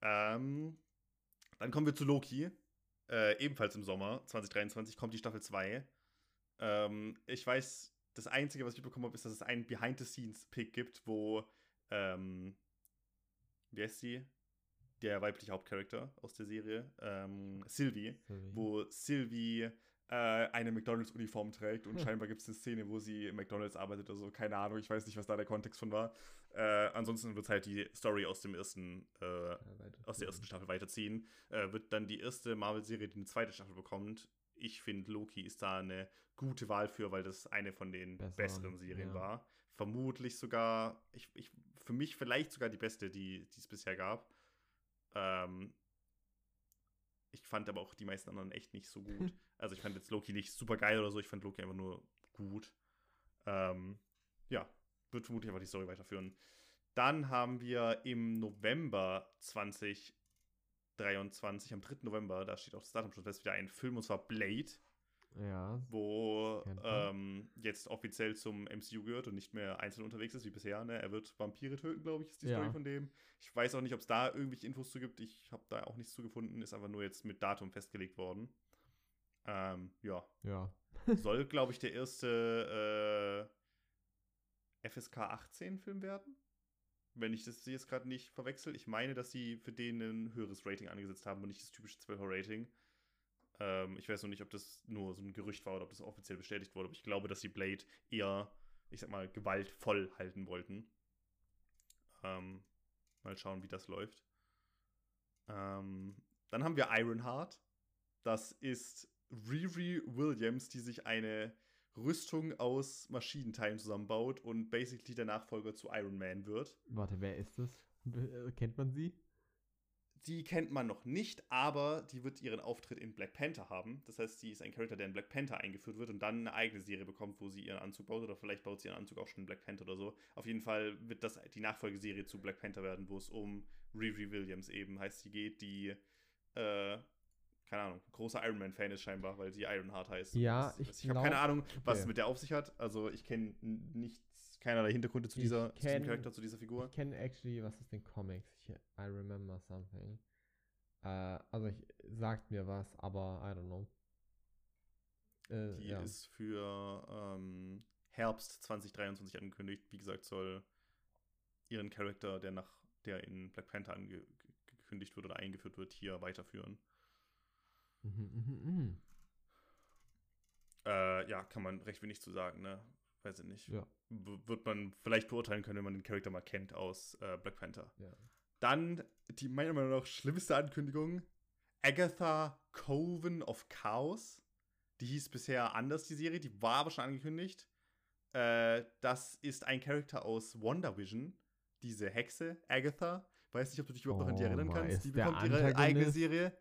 Ähm, dann kommen wir zu Loki. Äh, ebenfalls im Sommer 2023 kommt die Staffel 2. Ähm, ich weiß, das Einzige, was ich bekommen habe, ist, dass es einen Behind-the-Scenes-Pick gibt, wo, ähm, wie heißt sie? Der weibliche Hauptcharakter aus der Serie, ähm, Sylvie, Sylvie, wo Sylvie eine McDonalds-Uniform trägt und hm. scheinbar gibt es eine Szene, wo sie im McDonalds arbeitet oder so. Keine Ahnung, ich weiß nicht, was da der Kontext von war. Äh, ansonsten wird halt die Story aus dem ersten, äh, ja, aus der ersten Staffel weiterziehen. Äh, wird dann die erste Marvel-Serie, die eine zweite Staffel bekommt. Ich finde, Loki ist da eine gute Wahl für, weil das eine von den Besser, besseren Serien ja. war. Vermutlich sogar, ich, ich, für mich vielleicht sogar die beste, die es bisher gab. Ähm, ich fand aber auch die meisten anderen echt nicht so gut. also ich fand jetzt Loki nicht super geil oder so, ich fand Loki einfach nur gut. Ähm, ja, wird vermutlich einfach die Story weiterführen. Dann haben wir im November 2023, am 3. November, da steht auch das Datum schon fest, wieder ein Film und zwar Blade. Ja. Wo ähm, jetzt offiziell zum MCU gehört und nicht mehr einzeln unterwegs ist wie bisher. Ne? Er wird Vampire töten, glaube ich, ist die ja. Story von dem. Ich weiß auch nicht, ob es da irgendwelche Infos zu gibt. Ich habe da auch nichts zu gefunden. Ist einfach nur jetzt mit Datum festgelegt worden. Ähm, ja. Ja. Soll, glaube ich, der erste äh, FSK 18 Film werden. Wenn ich das jetzt gerade nicht verwechsel. Ich meine, dass sie für den ein höheres Rating angesetzt haben und nicht das typische 12er Rating. Ähm, ich weiß noch nicht, ob das nur so ein Gerücht war oder ob das offiziell bestätigt wurde, aber ich glaube, dass die Blade eher, ich sag mal, gewaltvoll halten wollten. Ähm, mal schauen, wie das läuft. Ähm, dann haben wir Ironheart. Das ist Riri Williams, die sich eine Rüstung aus Maschinenteilen zusammenbaut und basically der Nachfolger zu Iron Man wird. Warte, wer ist das? Kennt man sie? Die kennt man noch nicht, aber die wird ihren Auftritt in Black Panther haben. Das heißt, sie ist ein Charakter, der in Black Panther eingeführt wird und dann eine eigene Serie bekommt, wo sie ihren Anzug baut. Oder vielleicht baut sie ihren Anzug auch schon in Black Panther oder so. Auf jeden Fall wird das die Nachfolgeserie zu Black Panther werden, wo es um Riri Williams eben heißt, sie geht, die, äh, keine Ahnung, großer Iron Man-Fan ist scheinbar, weil sie Ironheart heißt. Ja, ich, ich habe keine Ahnung, was okay. es mit der auf sich hat. Also ich kenne nichts keinerlei Hintergründe zu, dieser, kenn, zu diesem Charakter, zu dieser Figur. Ich kenne actually, was ist den Comics? Ich, I remember something. Äh, also ich, sagt mir was, aber I don't know. Äh, Die ja. ist für ähm, Herbst 2023 angekündigt. Wie gesagt, soll ihren Charakter, der nach der in Black Panther angekündigt angekündigt wird oder eingeführt wird, hier weiterführen. Mhm, mhm, mhm. Äh, ja, kann man recht wenig zu sagen, ne? Weiß ich nicht. Ja. Wird man vielleicht beurteilen können, wenn man den Charakter mal kennt aus äh, Black Panther. Ja. Dann die meiner Meinung nach schlimmste Ankündigung: Agatha Coven of Chaos. Die hieß bisher anders, die Serie, die war aber schon angekündigt. Äh, das ist ein Charakter aus WandaVision, diese Hexe, Agatha. Weiß nicht, ob du dich überhaupt noch an die Oh erinnern my, kannst. Die bekommt ihre eigene? Serie.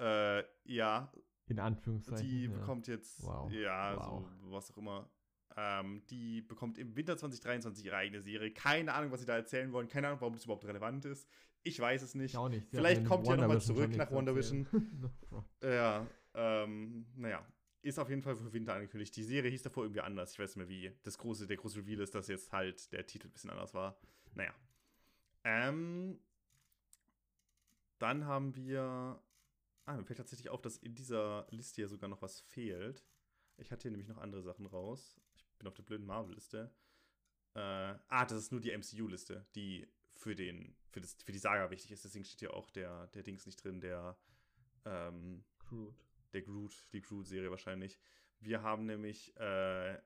Äh, ja, In Anführungszeichen. die ja. bekommt jetzt, Wow. ja, Wow. so was auch immer. Ähm, die bekommt im Winter 2023 ihre eigene Serie. Keine Ahnung, was sie da erzählen wollen. Keine Ahnung, warum das überhaupt relevant ist. Ich weiß es nicht. Ich auch nicht. Sie Vielleicht kommt in die ja noch mal WandaVision zurück nach WandaVision. Ja, ähm, naja. Ist auf jeden Fall für Winter angekündigt. Die Serie hieß davor irgendwie anders. Ich weiß nicht mehr wie. Das große, der große Reveal ist, dass jetzt halt der Titel ein bisschen anders war. Naja. Ähm, dann haben wir. Ah, mir fällt tatsächlich auf, dass in dieser Liste hier sogar noch was fehlt. Ich hatte hier nämlich noch andere Sachen raus. Ich bin auf der blöden Marvel-Liste. Äh, ah, das ist nur die MCU-Liste, die für, den, für, das, für die Saga wichtig ist. Deswegen steht hier auch der, der Dings nicht drin, der, ähm, Groot. der Groot, die Groot-Serie wahrscheinlich. Wir haben nämlich äh,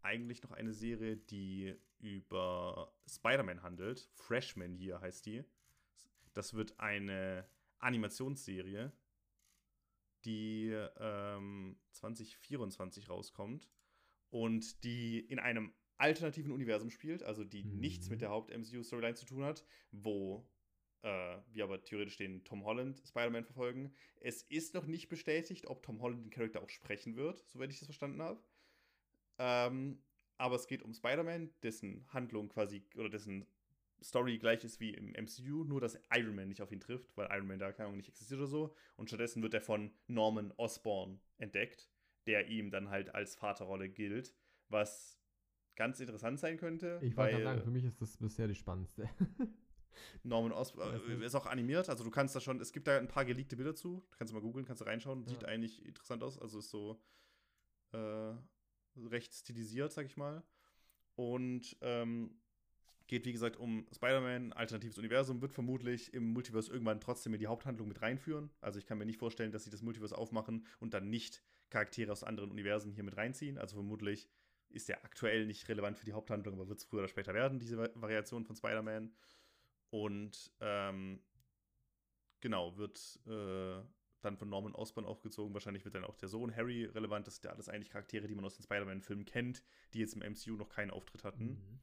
eigentlich noch eine Serie, die über Spider-Man handelt. Freshman Year heißt die. Das wird eine Animationsserie, die ähm, 2024 rauskommt und die in einem alternativen Universum spielt, also die Mhm. nichts mit der Haupt-MCU-Storyline zu tun hat, wo äh, wir aber theoretisch den Tom Holland Spider-Man verfolgen. Es ist noch nicht bestätigt, ob Tom Holland den Charakter auch sprechen wird, soweit ich das verstanden habe. Ähm, aber es geht um Spider-Man, dessen Handlung quasi oder dessen Story gleich ist wie im MCU, nur dass Iron Man nicht auf ihn trifft, weil Iron Man da keine Ahnung nicht existiert oder so. Und stattdessen wird er von Norman Osborn entdeckt, der ihm dann halt als Vaterrolle gilt, was ganz interessant sein könnte. Ich wollte sagen, für mich ist das bisher die spannendste. Norman Osborn äh, ist auch animiert, also du kannst da schon, es gibt da ein paar geleakte Bilder zu, du kannst mal googeln, kannst du reinschauen, sieht Ja. eigentlich interessant aus, also ist so äh, recht stilisiert, sag ich mal. Und ähm, geht, wie gesagt, um Spider-Man, alternatives Universum, wird vermutlich im Multiverse irgendwann trotzdem in die Haupthandlung mit reinführen. Also ich kann mir nicht vorstellen, dass sie das Multiverse aufmachen und dann nicht Charaktere aus anderen Universen hier mit reinziehen. Also vermutlich ist der aktuell nicht relevant für die Haupthandlung, aber wird es früher oder später werden, diese Va- Variation von Spider-Man. Und ähm, genau, wird äh, dann von Norman Osborn aufgezogen. Wahrscheinlich wird dann auch der Sohn Harry relevant. Das sind ja alles eigentlich Charaktere, die man aus den Spider-Man-Filmen kennt, die jetzt im MCU noch keinen Auftritt hatten. Mhm.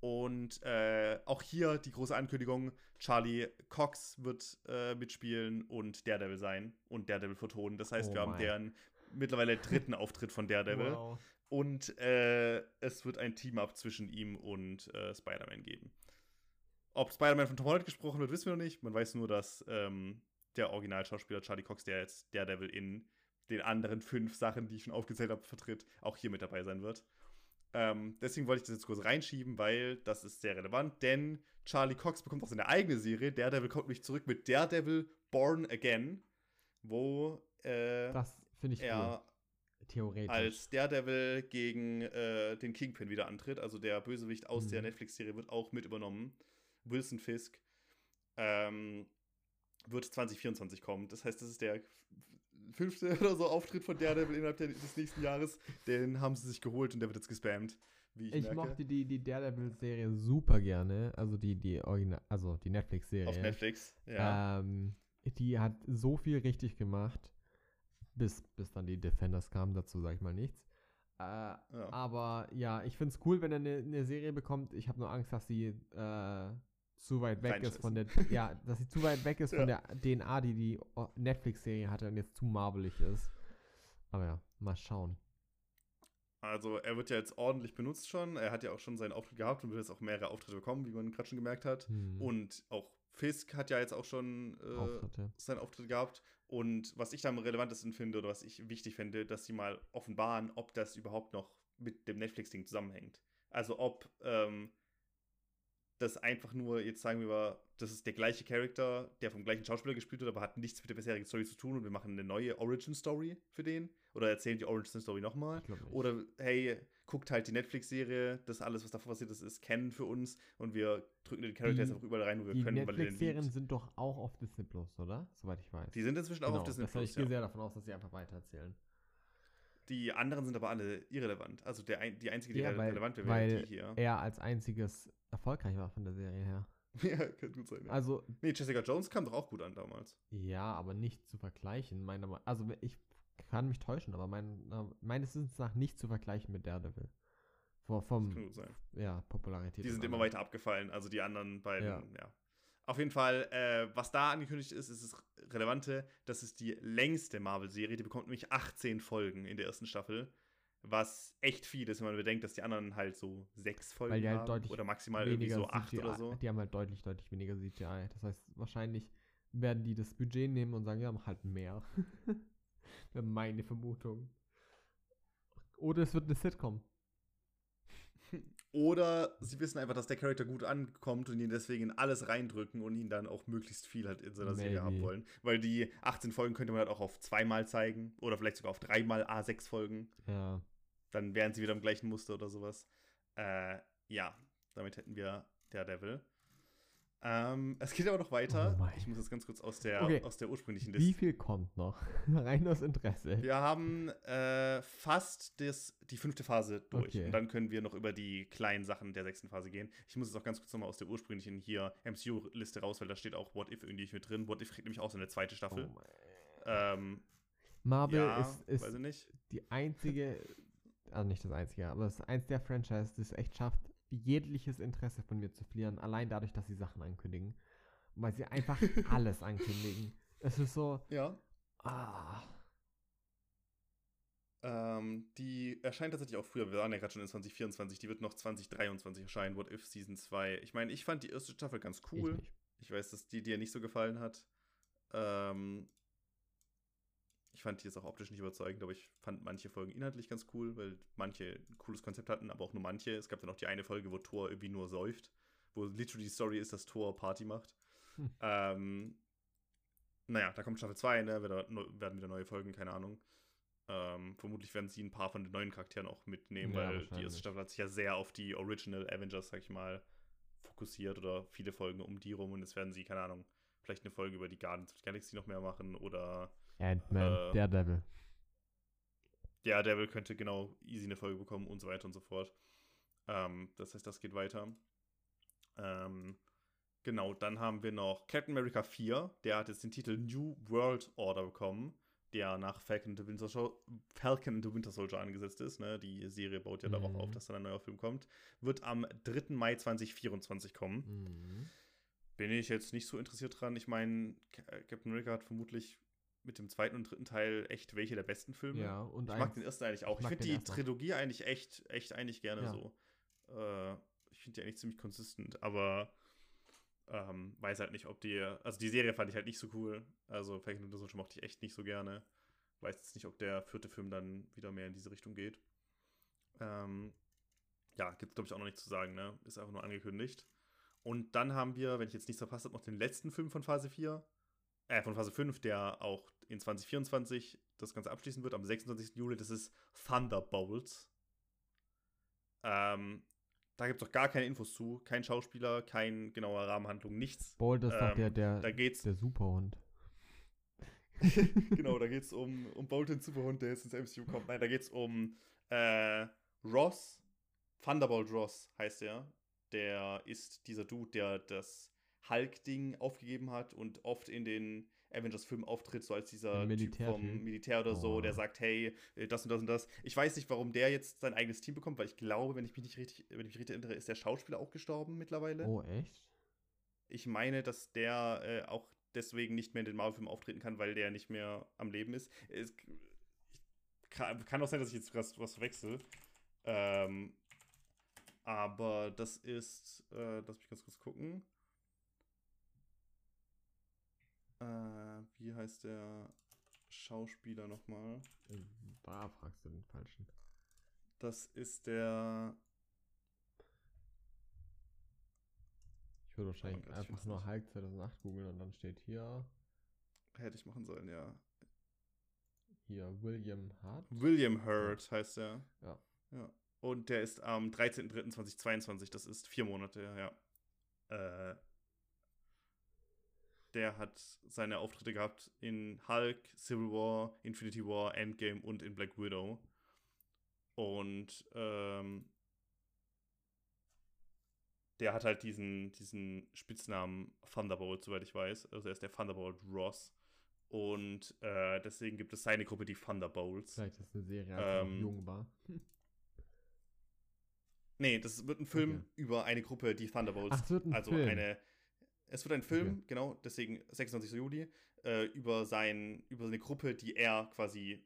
Und äh, auch hier die große Ankündigung: Charlie Cox wird äh, mitspielen und Daredevil sein und Daredevil vertonen. Das heißt, Oh wir haben deren mittlerweile dritten Auftritt von Daredevil. Wow. Und äh, es wird ein Team-Up zwischen ihm und äh, Spider-Man geben. Ob Spider-Man von Tom Holland gesprochen wird, wissen wir noch nicht. Man weiß nur, dass ähm, der Originalschauspieler Charlie Cox, der jetzt Daredevil in den anderen fünf Sachen, die ich schon aufgezählt habe, vertritt, auch hier mit dabei sein wird. Ähm, deswegen wollte ich das jetzt kurz reinschieben, weil das ist sehr relevant, denn Charlie Cox bekommt auch seine eigene Serie. Daredevil kommt nämlich zurück mit Daredevil Born Again, wo äh, Das finde ich er cool. Theoretisch. als Daredevil gegen äh, den Kingpin wieder antritt. Also der Bösewicht aus der Mhm. Netflix-Serie wird auch mit übernommen. Wilson Fisk ähm, wird 2024 kommen. Das heißt, das ist der fünfte oder so Auftritt von Daredevil innerhalb des nächsten Jahres. Den haben sie sich geholt und der wird jetzt gespammt. Wie ich, ich merke. mochte die, die Daredevil-Serie super gerne. Also die, die Original, also die Netflix-Serie. auf Netflix. Ja. Ähm, die hat so viel richtig gemacht, bis, bis dann die Defenders kamen, dazu sage ich mal nichts. Äh, ja. Aber ja, ich finde es cool, wenn er eine ne Serie bekommt. Ich habe nur Angst, dass sie äh, zu weit weg ist von der, ja, dass sie zu weit weg ist von der DNA, die die Netflix-Serie hatte und jetzt zu marvelig ist. Aber ja, mal schauen. Also er wird ja jetzt ordentlich benutzt schon. Er hat ja auch schon seinen Auftritt gehabt und wird jetzt auch mehrere Auftritte bekommen, wie man gerade schon gemerkt hat. Hm, Und auch Fisk hat ja jetzt auch schon äh, Auftritte. seinen Auftritt gehabt. Und was ich da am relevantesten finde oder was ich wichtig finde, dass sie mal offenbaren, ob das überhaupt noch mit dem Netflix-Ding zusammenhängt. Also ob ähm, das einfach nur, jetzt sagen wir mal, das ist der gleiche Charakter, der vom gleichen Schauspieler gespielt wird, aber hat nichts mit der bisherigen Story zu tun und wir machen eine neue Origin-Story für den. Oder erzählen die Origin-Story nochmal. Oder hey, guckt halt die Netflix-Serie, das alles, was davor passiert ist, ist kennen für uns und wir drücken die Charaktere Die- einfach überall rein, wo wir Die können, den Netflix-Serien sind doch auch auf Disney Plus, oder? Soweit ich weiß. Die sind inzwischen auch auf Disney das Plus. ich gehe Ja. sehr davon aus, dass sie einfach weitererzählen. Die anderen sind aber alle irrelevant. Also der die einzige, die Ja, weil- relevant wäre, wäre die hier. Er als einziges erfolgreich war von der Serie her. ja, kann gut sein. Ja. Also, nee, Jessica Jones kam doch auch gut an damals. ja, aber nicht zu vergleichen. Meiner, Me- also, ich kann mich täuschen, aber mein, meines Wissens nach nicht zu vergleichen mit Daredevil. Vor, Das vom, kann gut sein. ja, Popularität. Die sind immer weiter abgefallen, also die anderen beiden, Ja. ja. Auf jeden Fall, äh, was da angekündigt ist, ist das Relevante, das ist die längste Marvel-Serie, die bekommt nämlich 18 Folgen in der ersten Staffel, was echt viel ist, wenn man bedenkt, dass die anderen halt so sechs Folgen halt haben oder maximal irgendwie weniger so acht CGI, oder so. Die haben halt deutlich, deutlich weniger CGI. Das heißt, wahrscheinlich werden die das Budget nehmen und sagen, ja, mach halt mehr. Wäre Meine Vermutung. Oder es wird eine Sitcom. Oder sie wissen einfach, dass der Charakter gut ankommt und ihn deswegen in alles reindrücken und ihn dann auch möglichst viel halt in seiner Serie haben wollen. Weil die 18 Folgen könnte man halt auch auf zweimal zeigen oder vielleicht sogar auf dreimal A6 Folgen. Ja. Dann wären sie wieder im gleichen Muster oder sowas. Äh, ja, damit hätten wir Daredevil. Ähm, es geht aber noch weiter. Oh ich muss jetzt ganz kurz aus der, Okay. aus der ursprünglichen Wie Liste. viel kommt noch? Rein aus Interesse. Wir haben äh, fast das, die fünfte Phase durch. Okay. Und dann können wir noch über die kleinen Sachen der sechsten Phase gehen. Ich muss jetzt auch ganz kurz nochmal aus der ursprünglichen hier MCU-Liste raus, weil da steht auch What If irgendwie nicht mit drin. What If kriegt nämlich auch so eine zweite Staffel. Oh ähm, Marvel ja, ist, ist weiß ich nicht. die einzige, also nicht das einzige, aber es ist eins der Franchises, das es echt schafft, jegliches Interesse von mir zu verlieren, allein dadurch, dass sie Sachen ankündigen. Weil sie einfach alles ankündigen. Es ist so, Ja. ah, Ähm, die erscheint tatsächlich auch früher. Wir waren ja gerade schon in 2024. Die wird noch 2023 erscheinen. What If Season 2. Ich meine, ich fand die erste Staffel ganz cool. ich. Ich weiß, dass die dir nicht so gefallen hat. Ähm, ich fand die jetzt auch optisch nicht überzeugend, aber ich fand manche Folgen inhaltlich ganz cool, weil manche ein cooles Konzept hatten, aber auch nur manche. Es gab dann auch die eine Folge, wo Thor irgendwie nur säuft, wo literally die Story ist, dass Thor Party macht. Hm. Ähm, naja, da kommt Staffel 2, ne? Werden wieder neue Folgen, keine Ahnung. Ähm, vermutlich werden sie ein paar von den neuen Charakteren auch mitnehmen, Ja, weil die erste Staffel hat sich ja sehr auf die Original Avengers, sag ich mal, fokussiert oder viele Folgen um die rum und jetzt werden sie, keine Ahnung, vielleicht eine Folge über die Guardians of the Galaxy noch mehr machen oder Ant-Man, Äh, Daredevil. ja, Devil könnte genau easy eine Folge bekommen und so weiter und so fort. Ähm, das heißt, das geht weiter. Ähm, genau, dann haben wir noch Captain America 4. Der hat jetzt den Titel New World Order bekommen, der nach Falcon and the Winter, Sol Falcon and the Winter Soldier angesetzt ist. Ne? Die Serie baut ja darauf Mhm. auf, dass dann ein neuer Film kommt. Wird am 3. Mai 2024 kommen. Mhm. Bin ich jetzt nicht so interessiert dran. Ich meine, Captain America hat vermutlich mit dem zweiten und dritten Teil echt welche der besten Filme. Ja, und Ich mag den ersten eigentlich auch. ich Ich, finde die ersten. Trilogie eigentlich echt, echt eigentlich gerne Ja. so. Äh, ich finde die eigentlich ziemlich konsistent, aber ähm, weiß halt nicht, ob die. Also die Serie fand ich halt nicht so cool. Also Falcon and the Soldier mochte ich echt nicht so gerne. Weiß jetzt nicht, ob der vierte Film dann wieder mehr in diese Richtung geht. Ähm, ja, gibt es glaube ich auch noch nichts zu sagen, ne? Ist einfach nur angekündigt. Und dann haben wir, wenn ich jetzt nichts verpasst habe, noch den letzten Film von Phase 4. Äh, von Phase 5, der auch in 2024 das Ganze abschließen wird, am 26. Juli. Das ist Thunderbolts. Ähm, da gibt es doch gar keine Infos zu. Kein Schauspieler, kein genauer Rahmenhandlung, nichts. Bold ist doch ähm, der, der, Da geht's, der Superhund. genau, da geht's um, um Bolton Superhund, der jetzt ins MCU kommt. Nein, da geht's um äh, Ross. Thunderbolt Ross heißt er. Der ist dieser Dude, der das Hulk-Ding aufgegeben hat und oft in den Avengers-Filmen auftritt, so als dieser Typ vom Militär oder so, Oh. der sagt, hey, äh, das und das und das. Ich weiß nicht, warum der jetzt sein eigenes Team bekommt, weil ich glaube, wenn ich mich nicht richtig, wenn ich mich richtig erinnere, ist der Schauspieler auch gestorben mittlerweile. Oh, echt? Ich meine, dass der äh, auch deswegen nicht mehr in den Marvel-Filmen auftreten kann, weil der nicht mehr am Leben ist. Es kann, kann auch sein, dass ich jetzt was, was verwechsel. Ähm, aber das ist, äh, lass mich ganz kurz gucken. Äh, wie heißt der Schauspieler nochmal? Äh, Da fragst du den Falschen. Das ist der. Ich würde wahrscheinlich Gott, ich einfach nur. Hulk 2008 googeln und dann steht hier, Hätte ich machen sollen, ja. hier William Hart. William Hurt heißt er. Ja. Ja. Und der ist am 13.03.2022, das ist vier Monate, ja. Äh, der hat seine Auftritte gehabt in Hulk, Civil War, Infinity War, Endgame und in Black Widow. Und ähm, der hat halt diesen, diesen Spitznamen Thunderbolt, soweit ich weiß. Also er ist der Thunderbolt Ross. Und äh, deswegen gibt es seine Gruppe, die Thunderbolts. Vielleicht ist eine Serie, als ähm, jung war. Nee, das wird ein Film okay. über eine Gruppe, die Thunderbolts. Ach, wird ein also Film. eine. Es wird ein Film, okay. genau, deswegen 26. Juli, äh, über, sein, über eine Gruppe, die er quasi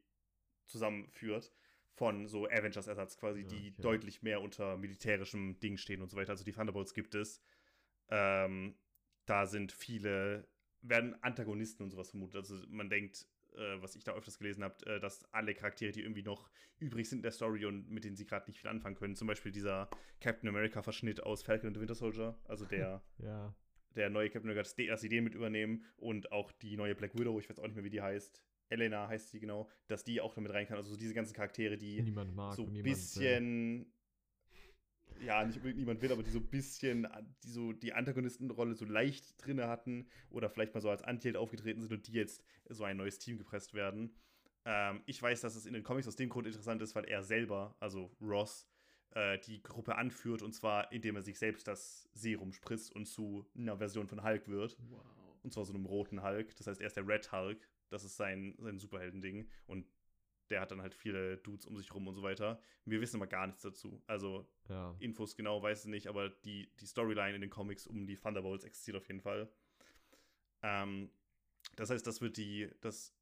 zusammenführt von so Avengers-Ersatz quasi, ja, die okay. deutlich mehr unter militärischem Ding stehen und so weiter. Also die Thunderbolts gibt es. Ähm, da sind viele, werden Antagonisten und sowas vermutet. Also man denkt, äh, was ich da öfters gelesen habe, äh, dass alle Charaktere, die irgendwie noch übrig sind in der Story und mit denen sie gerade nicht viel anfangen können, zum Beispiel dieser Captain America-Verschnitt aus Falcon and the Winter Soldier, also der, ja. Der neue Captain America, dass sie den mit übernehmen und auch die neue Black Widow, ich weiß auch nicht mehr, wie die heißt, Elena heißt sie genau, dass die auch damit rein kann. Also so diese ganzen Charaktere, die mag, so ein bisschen, will. ja, nicht unbedingt niemand will, aber die so ein bisschen, die so die Antagonistenrolle so leicht drinne hatten oder vielleicht mal so als Anti-Held aufgetreten sind und die jetzt so ein neues Team gepresst werden. Ähm, ich weiß, dass es in den Comics aus dem Grund interessant ist, weil er selber, also Ross, äh, die Gruppe anführt und zwar indem er sich selbst das Serum spritzt und zu einer Version von Hulk wird. Wow. Und zwar so einem roten Hulk. Das heißt, er ist der Red Hulk das ist sein, sein Superhelden-Ding. Und der hat dann halt viele Dudes um sich rum und so weiter. Wir wissen aber gar nichts dazu. Also ja. Infos genau weiß ich nicht, aber die, die Storyline in den Comics um die Thunderbolts existiert auf jeden Fall. Ähm, das heißt, das wird die, das,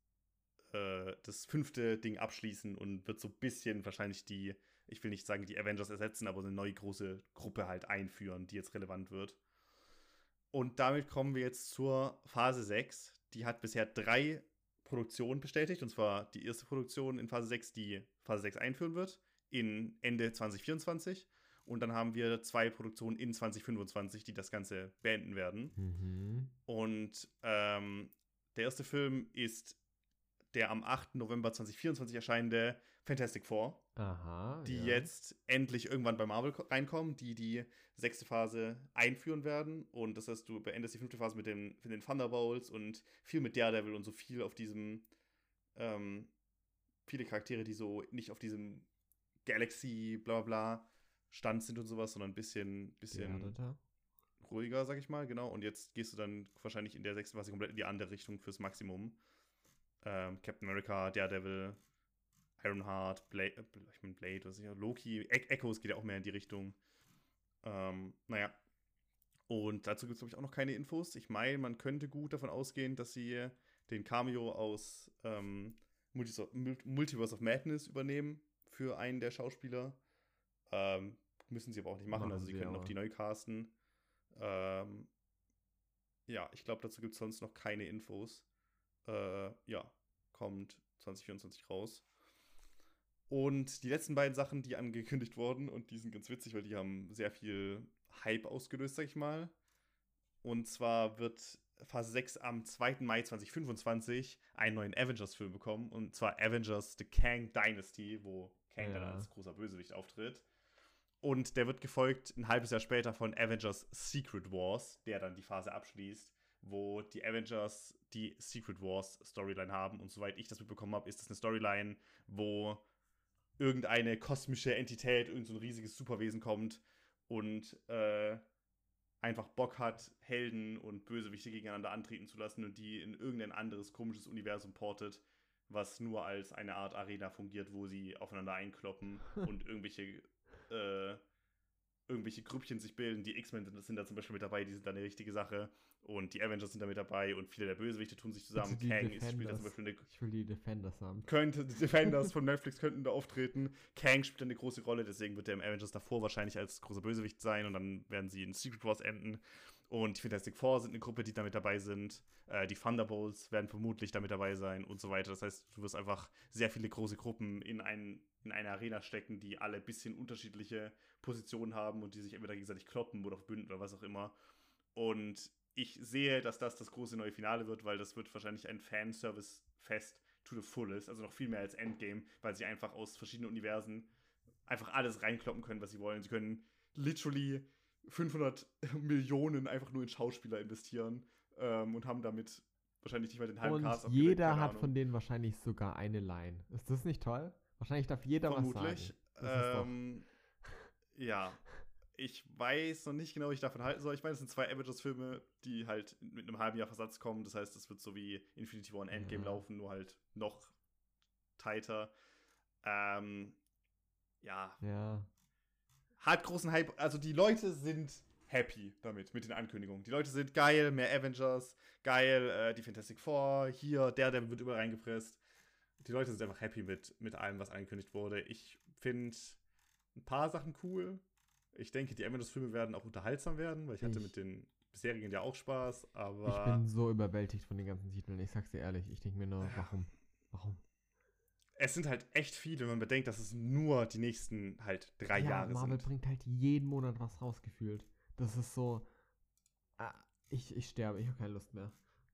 äh, das fünfte Ding abschließen und wird so ein bisschen wahrscheinlich die, ich will nicht sagen, die Avengers ersetzen, aber eine neue große Gruppe halt einführen, die jetzt relevant wird. Und damit kommen wir jetzt zur Phase 6. Die hat bisher drei Produktion bestätigt, und zwar die erste Produktion in Phase 6, die Phase 6 einführen wird, in Ende 2024. Und dann haben wir zwei Produktionen in 2025, die das Ganze beenden werden. Mhm. Und ähm, der erste Film ist der am 8. November 2024 erscheinende Fantastic Four. Aha. Die ja. jetzt endlich irgendwann bei Marvel reinkommen, die die sechste Phase einführen werden. Und das heißt, du beendest die fünfte Phase mit den, mit den Thunderbolts und viel mit Daredevil und so viel auf diesem. Ähm, viele Charaktere, die so nicht auf diesem Galaxy, bla bla Stand sind und sowas, sondern ein bisschen, bisschen ruhiger, sag ich mal, genau. Und jetzt gehst du dann wahrscheinlich in der sechsten Phase komplett in die andere Richtung fürs Maximum. Ähm, Captain America, Daredevil, Ironheart, Blade, äh, ich meine Blade, was ja, Loki, e Echoes geht ja auch mehr in die Richtung. Ähm, naja. Und dazu gibt es, glaube ich, auch noch keine Infos. Ich meine, man könnte gut davon ausgehen, dass sie den Cameo aus ähm, Multiverse of Madness übernehmen für einen der Schauspieler. Ähm, müssen sie aber auch nicht machen, machen also sie, sie können auch die neu casten. Ähm, ja, ich glaube, dazu gibt es sonst noch keine Infos. Äh, ja, kommt 2024 raus. Und die letzten beiden Sachen, die angekündigt wurden, und die sind ganz witzig, weil die haben sehr viel Hype ausgelöst, sag ich mal. Und zwar wird Phase 6 am 2. Mai 2025 einen neuen Avengers-Film bekommen. Und zwar Avengers The Kang Dynasty, wo Kang ja. dann als großer Bösewicht auftritt. Und der wird gefolgt ein halbes Jahr später von Avengers Secret Wars, der dann die Phase abschließt, wo die Avengers die Secret Wars Storyline haben. Und soweit ich das mitbekommen habe, ist das eine Storyline, wo irgendeine kosmische Entität, irgendein so riesiges Superwesen kommt und äh, einfach Bock hat, Helden und Bösewichte gegeneinander antreten zu lassen und die in irgendein anderes komisches Universum portet, was nur als eine Art Arena fungiert, wo sie aufeinander einkloppen und irgendwelche äh, irgendwelche Grüppchen sich bilden. Die X-Men sind, sind, da zum Beispiel mit dabei, die sind da eine richtige Sache. Und die Avengers sind da mit dabei und viele der Bösewichte tun sich zusammen. Kang ist, spielt da zum Beispiel eine. Ich will die Defenders haben. Könnte, die Defenders von Netflix könnten da auftreten. Kang spielt eine große Rolle, deswegen wird der im Avengers davor wahrscheinlich als großer Bösewicht sein und dann werden sie in Secret Wars enden. Und die Fantastic Four sind eine Gruppe, die da mit dabei sind. Äh, die Thunderbolts werden vermutlich da mit dabei sein und so weiter. Das heißt, du wirst einfach sehr viele große Gruppen in, ein, in eine Arena stecken, die alle ein bisschen unterschiedliche Positionen haben und die sich entweder gegenseitig kloppen oder verbünden oder was auch immer. Und ich sehe, dass das das große neue Finale wird, weil das wird wahrscheinlich ein Fanservice-Fest to the fullest, also noch viel mehr als Endgame, weil sie einfach aus verschiedenen Universen einfach alles reinkloppen können, was sie wollen. Sie können literally 500 Millionen einfach nur in Schauspieler investieren ähm, und haben damit wahrscheinlich nicht mal den halben Und Cast jeder hat Ahnung. von denen wahrscheinlich sogar eine Line. Ist das nicht toll? Wahrscheinlich darf jeder Vermutlich. was sagen. Ähm, ja. Ich weiß noch nicht genau, wie ich davon halten soll. Ich meine, es sind zwei Avengers-Filme, die halt mit einem halben Jahr Versatz kommen. Das heißt, es wird so wie Infinity War und Endgame Ja. laufen, nur halt noch tighter. Ähm, ja, Ja. hat großen Hype. Also die Leute sind happy damit, mit den Ankündigungen. Die Leute sind geil, mehr Avengers, geil, äh, die Fantastic Four, hier, der, der wird überall reingepresst. Die Leute sind einfach happy mit, mit allem, was angekündigt wurde. Ich finde ein paar Sachen cool. Ich denke, die Avengers-Filme werden auch unterhaltsam werden, weil ich hatte Ich- mit den bisherigen ja auch Spaß, Ich aber bin so überwältigt von den ganzen Titeln. Ich sag's dir ehrlich. Ich denke mir nur, warum? Warum? es sind halt echt viele, wenn man bedenkt, dass es nur die nächsten halt drei ja, Jahre Marvel sind. bringt halt jeden Monat was rausgefühlt. Das ist so. Ah, ich, ich sterbe, ich habe keine Lust mehr.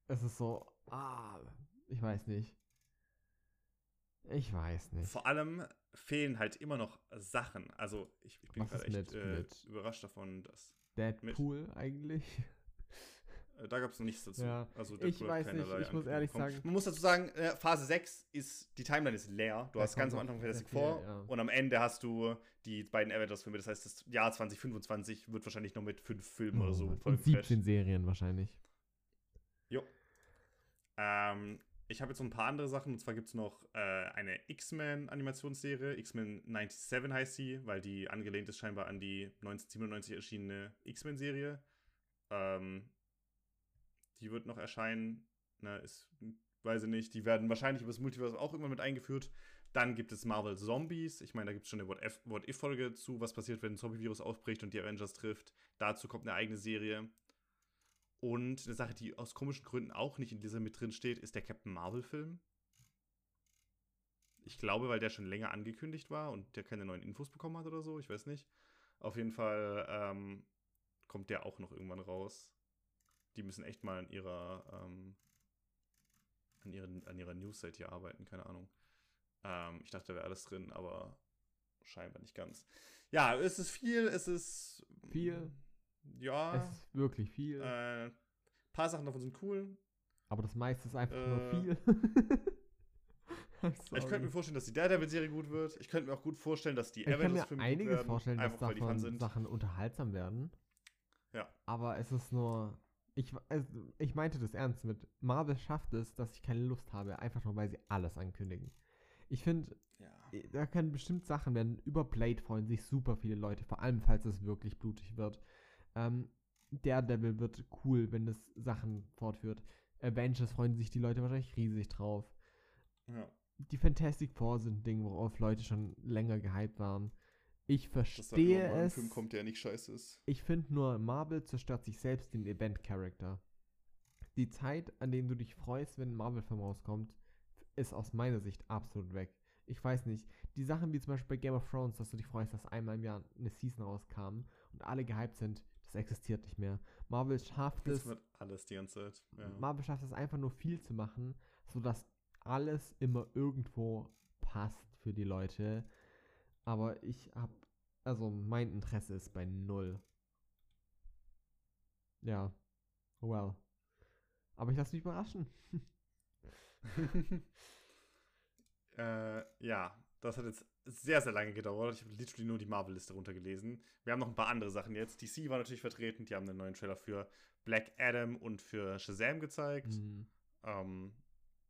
Es ist so. Ah, ich weiß nicht. Ich weiß nicht. Vor allem fehlen halt immer noch Sachen. Also ich, ich bin gerade echt mit- äh, mit- überrascht davon, dass Deadpool eigentlich. äh, da gab es noch nichts dazu. Ja, also ich Deadpool hat weiß nicht, ich muss ehrlich bekommen. sagen- Man muss dazu sagen, äh, Phase 6 ist, die Timeline ist leer. Du Da hast ganz am Anfang Fantastic Four ja. und am Ende hast du die beiden Avengers-Filme. Das heißt, das Jahr 2025 wird wahrscheinlich noch mit fünf Filmen oder so Oh, Und vollgeflasht. 17 Serien wahrscheinlich. Jo. Ähm, ich habe jetzt noch ein paar andere Sachen. Und zwar gibt es noch äh, eine X-Men-Animationsserie. X-Men 97 heißt sie, weil die angelehnt ist scheinbar an die 1997 erschienene X-Men-Serie. Ähm, die wird noch erscheinen. Na, ist, weiß ich nicht. Die werden wahrscheinlich über das Multiverse auch irgendwann mit eingeführt. Dann gibt es Marvel Zombies. Ich meine, da gibt es schon eine What-If- What-If-Folge zu, was passiert, wenn ein Zombie-Virus ausbricht und die Avengers trifft. Dazu kommt eine eigene Serie. Und eine Sache, die aus komischen Gründen auch nicht in dieser mit drin steht, ist der Captain Marvel-Film. Ich glaube, weil der schon länger angekündigt war und der keine neuen Infos bekommen hat oder so. Ich weiß nicht. Auf jeden Fall ähm, kommt der auch noch irgendwann raus. Die müssen echt mal an ihrer, ähm, an ihren, an ihrer News-Site hier arbeiten, keine Ahnung. Ähm, ich dachte, da wäre alles drin, aber scheinbar nicht ganz. Ja, es ist viel, es ist. Viel. Ja. Es ist wirklich viel. Äh, ein paar Sachen davon sind cool. aber das meiste ist einfach nur äh, viel. I'm Ich könnte mir vorstellen, dass die Daredevil-Serie gut wird. Ich könnte mir auch gut vorstellen, dass die Ich kann mir Avengers-Filme gut einiges werden. vorstellen, dass einfach weil die fun davon sind. Sachen unterhaltsam werden. Ja. Aber es ist nur. Ich, also ich meinte das ernst mit. Marvel schafft es, dass ich keine Lust habe, einfach nur weil sie alles ankündigen. Ich finde, Ja. da können bestimmt Sachen werden. Über Blade freuen sich super viele Leute, vor allem falls es wirklich blutig wird. Ähm, Daredevil wird cool, wenn es Sachen fortführt. Avengers freuen sich die Leute wahrscheinlich riesig drauf. ja. Die Fantastic Four sind ein Ding, worauf Leute schon länger gehypt waren. Ich verstehe immer mal ein es. Film kommt, der nicht scheiße ist. Ich finde nur, Marvel zerstört sich selbst den Event-Charakter. Die Zeit, an denen du dich freust, wenn ein Marvel-Film rauskommt, ist aus meiner Sicht absolut weg. Ich weiß nicht. Die Sachen wie zum Beispiel bei Game of Thrones, dass du dich freust, dass einmal im Jahr eine Season rauskam und alle gehypt sind, das existiert nicht mehr. Marvel schafft Das es, wird alles die ganze Zeit. Ja. Marvel schafft es einfach nur viel zu machen, sodass alles immer irgendwo passt für die Leute. Aber ich hab, also mein Interesse ist bei null. Ja, well. Aber ich lasse mich überraschen. äh, ja, das hat jetzt sehr, sehr lange gedauert. Ich habe literally nur die Marvel-Liste runtergelesen. Wir haben noch ein paar andere Sachen jetzt. DC war natürlich vertreten. Die haben einen neuen Trailer für Black Adam und für Shazam gezeigt. Hm. Ähm,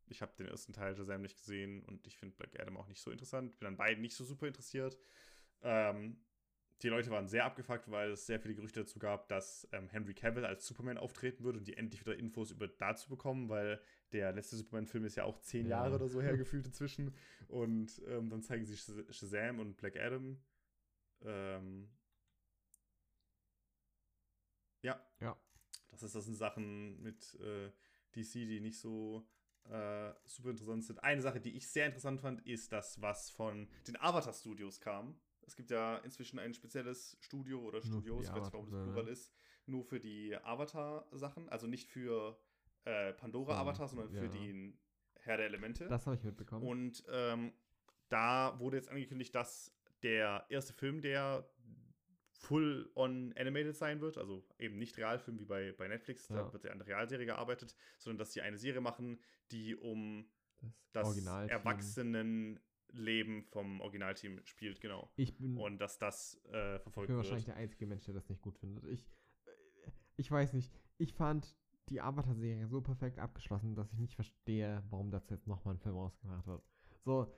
ich habe den ersten Teil Shazam nicht gesehen und ich finde Black Adam auch nicht so interessant. Bin an beiden nicht so super interessiert. Ähm, die Leute waren sehr abgefuckt, weil es sehr viele Gerüchte dazu gab, dass ähm, Henry Cavill als Superman auftreten würde und die endlich wieder Infos über dazu bekommen, weil der letzte Superman-Film ist ja auch zehn Ja. Jahre oder so her gefühlt inzwischen. Und ähm, dann zeigen sie Shaz- Shazam und Black Adam. Ähm, ja. Ja. Das ist das sind Sachen mit äh, DC, die nicht so äh, super interessant sind. Eine Sache, die ich sehr interessant fand, ist das, was von den Avatar Studios kam. Es gibt ja inzwischen ein spezielles Studio oder Studios, ich weiß nicht, warum das. Plural ist, nur für die Avatar-Sachen, also nicht für äh, Pandora Ja, Avatar, sondern für ja. den Herr der Elemente. Das habe ich mitbekommen. Und ähm, da wurde jetzt angekündigt, dass der erste Film, der full on animated sein wird, also eben nicht Realfilm wie bei, bei Netflix, ja. da wird ja an der Realserie gearbeitet, sondern dass sie eine Serie machen, die um das, das Erwachsenenleben vom Originalteam spielt, genau. Ich bin, und dass das äh, verfolgt ich bin wahrscheinlich der einzige Mensch, der das nicht gut findet. Ich, äh, ich weiß nicht, ich fand die Avatar-Serie so perfekt abgeschlossen, dass ich nicht verstehe, warum dazu jetzt nochmal ein Film rausgemacht wird. So,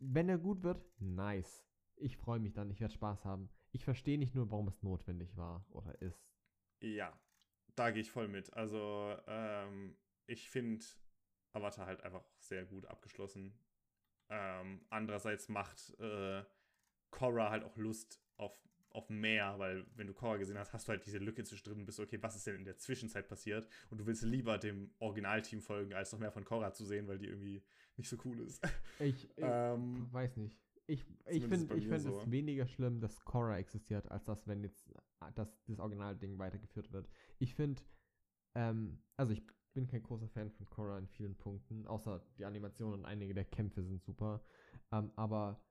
wenn er gut wird, nice. Ich freue mich dann, ich werde Spaß haben. Ich verstehe nicht nur, warum es notwendig war oder ist. Ja, da gehe ich voll mit. Also, ähm, ich finde Avatar halt einfach sehr gut abgeschlossen. Ähm, andererseits macht äh, Korra halt auch Lust auf auf mehr, weil wenn du Korra gesehen hast, hast du halt diese Lücke zwischendrin und bist okay, was ist denn in der Zwischenzeit passiert? Und du willst lieber dem Originalteam folgen, als noch mehr von Korra zu sehen, weil die irgendwie nicht so cool ist. Ich, ich ähm, weiß nicht. Ich, ich finde ich find so. es weniger schlimm, dass Korra existiert, als dass, wenn jetzt das, das Originalding weitergeführt wird. Ich finde, ähm, also ich bin kein großer Fan von Korra in vielen Punkten, außer die Animation und einige der Kämpfe sind super. Ähm, aber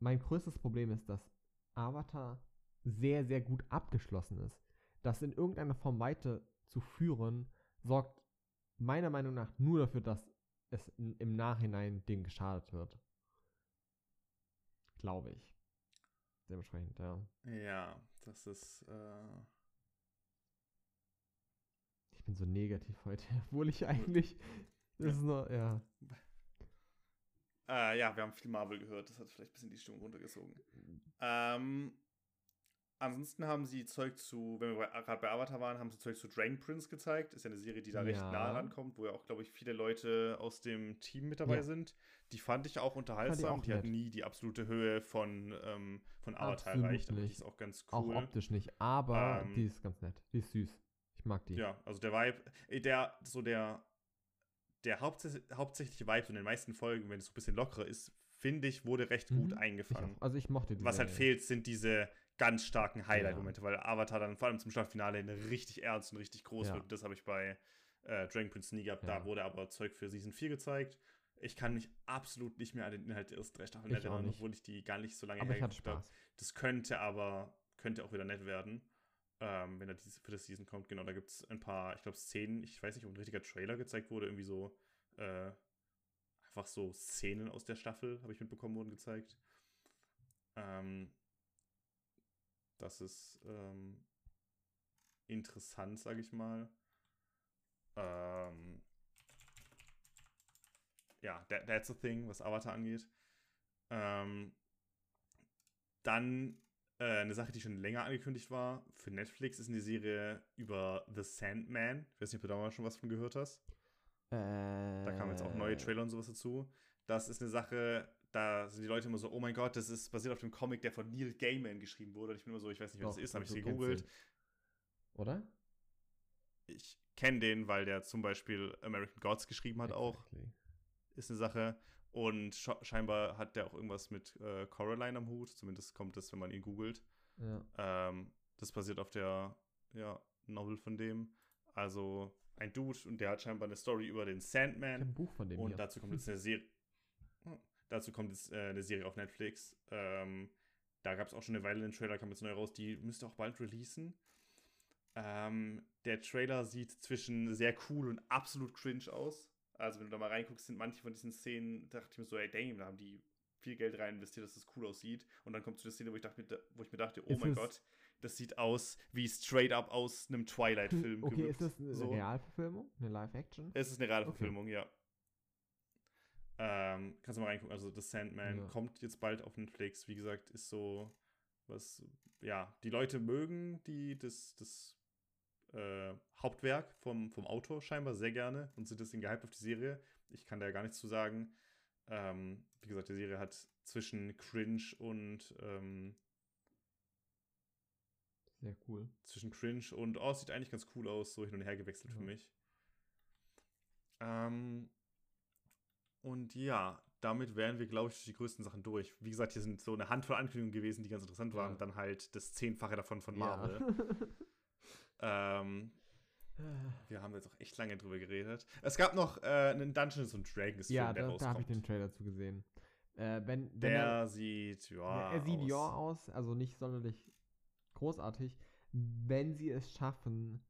mein größtes Problem ist, dass Avatar sehr, sehr gut abgeschlossen ist. Das in irgendeiner Form weiter zu führen, sorgt meiner Meinung nach nur dafür, dass es im Nachhinein dem geschadet wird. Glaube ich. Dementsprechend, ja. Ja, das ist. Äh ich bin so negativ heute, obwohl ich eigentlich. Das ja. ist nur, ja. Äh, ja, wir haben viel Marvel gehört, das hat vielleicht ein bisschen die Stimmung runtergezogen. Ähm, Ansonsten haben sie Zeug zu, wenn wir gerade bei Avatar waren, haben sie Zeug zu Dragon Prince gezeigt. Ist ja eine Serie, die da ja. recht nah rankommt, wo ja auch, glaube ich, viele Leute aus dem Team mit dabei ja. sind. Die fand ich auch unterhaltsam. Ich die hat nie die absolute Höhe von, ähm, von Avatar Absolut erreicht, aber die ist auch ganz cool. Auch optisch nicht, aber ähm, die ist ganz nett. Die ist süß. Ich mag die. Ja, also der Vibe, äh, der, so der, der hauptsächlich, hauptsächliche Vibe so in den meisten Folgen, wenn es so ein bisschen lockerer ist, finde ich, wurde recht mhm. gut eingefangen. Ich also ich mochte die. Was halt fehlt, sind diese ganz starken Highlight-Momente, ja. weil Avatar dann vor allem zum Staffelfinale richtig ernst und richtig groß ja. wird. Das habe ich bei äh, Dragon Prince nie gehabt. Ja. Da wurde aber Zeug für Season 4 gezeigt. Ich kann mich absolut nicht mehr an den Inhalt der ersten drei Staffeln erinnern, obwohl ich die gar nicht so lange aber hergeguckt habe. Das könnte aber, könnte auch wieder nett werden, ähm, wenn er für das Season kommt. Genau, da gibt es ein paar, ich glaube, Szenen, ich weiß nicht, ob ein richtiger Trailer gezeigt wurde, irgendwie so, äh, einfach so Szenen aus der Staffel, habe ich mitbekommen, wurden gezeigt. Ähm, das ist ähm, interessant, sage ich mal. Ähm, ja, that, that's a thing, was Avatar angeht. Ähm, dann äh, eine Sache, die schon länger angekündigt war für Netflix, ist eine Serie über The Sandman. Ich weiß nicht, ob du da mal schon was von gehört hast. Äh, da kamen jetzt auch neue Trailer und sowas dazu. Das ist eine Sache, da sind die Leute immer so, oh mein Gott, das ist basiert auf dem Comic, der von Neil Gaiman geschrieben wurde. Und ich bin immer so, ich weiß nicht, wer das ist, habe ich gegoogelt. Oder? Ich kenne den, weil der zum Beispiel American Gods geschrieben hat exactly. auch. Ist eine Sache. Und scheinbar hat der auch irgendwas mit äh, Coraline am Hut. Zumindest kommt das, wenn man ihn googelt. Ja. Ähm, das basiert auf der ja, Novel von dem. Also ein Dude und der hat scheinbar eine Story über den Sandman. ein Buch von dem. Und hier. dazu kommt jetzt eine Serie. Dazu kommt jetzt äh, eine Serie auf Netflix. Ähm, da gab es auch schon eine Weile den Trailer, kam jetzt neu raus. Die müsste auch bald releasen. Ähm, der Trailer sieht zwischen sehr cool und absolut cringe aus. Also, wenn du da mal reinguckst, sind manche von diesen Szenen, dachte ich mir so, ey, damn, da haben die viel Geld rein investiert, dass das cool aussieht. Und dann kommt zu der Szene, wo ich, dachte, wo ich mir dachte, oh ist mein Gott, das sieht aus wie straight up aus einem Twilight-Film. Okay, gewirkt. ist das eine so. Realverfilmung? Eine Live-Action? Es ist eine Realverfilmung, okay. ja. Ähm, kannst du mal reingucken. Also, The Sandman ja. kommt jetzt bald auf Netflix. Wie gesagt, ist so was, ja, die Leute mögen die, das, das äh, Hauptwerk vom, vom Autor scheinbar sehr gerne und sind deswegen gehypt auf die Serie. Ich kann da ja gar nichts zu sagen. Ähm, wie gesagt, die Serie hat zwischen Cringe und ähm, sehr cool. Zwischen Cringe und oh, sieht eigentlich ganz cool aus, so hin und her gewechselt ja. für mich. Ähm, und ja, damit wären wir, glaube ich, durch die größten Sachen durch. Wie gesagt, hier sind so eine Handvoll Ankündigungen gewesen, die ganz interessant waren. Ja. Dann halt das Zehnfache davon von Marvel. Ja. ähm, wir haben jetzt auch echt lange drüber geredet. Es gab noch äh, einen Dungeons and Dragons Film, ja, der da, rauskommt. Ja, da habe ich den Trailer zu gesehen. Äh, wenn, wenn Der er, sieht, ja. ja, er sieht aus. ja aus, also nicht sonderlich großartig. Wenn sie es schaffen,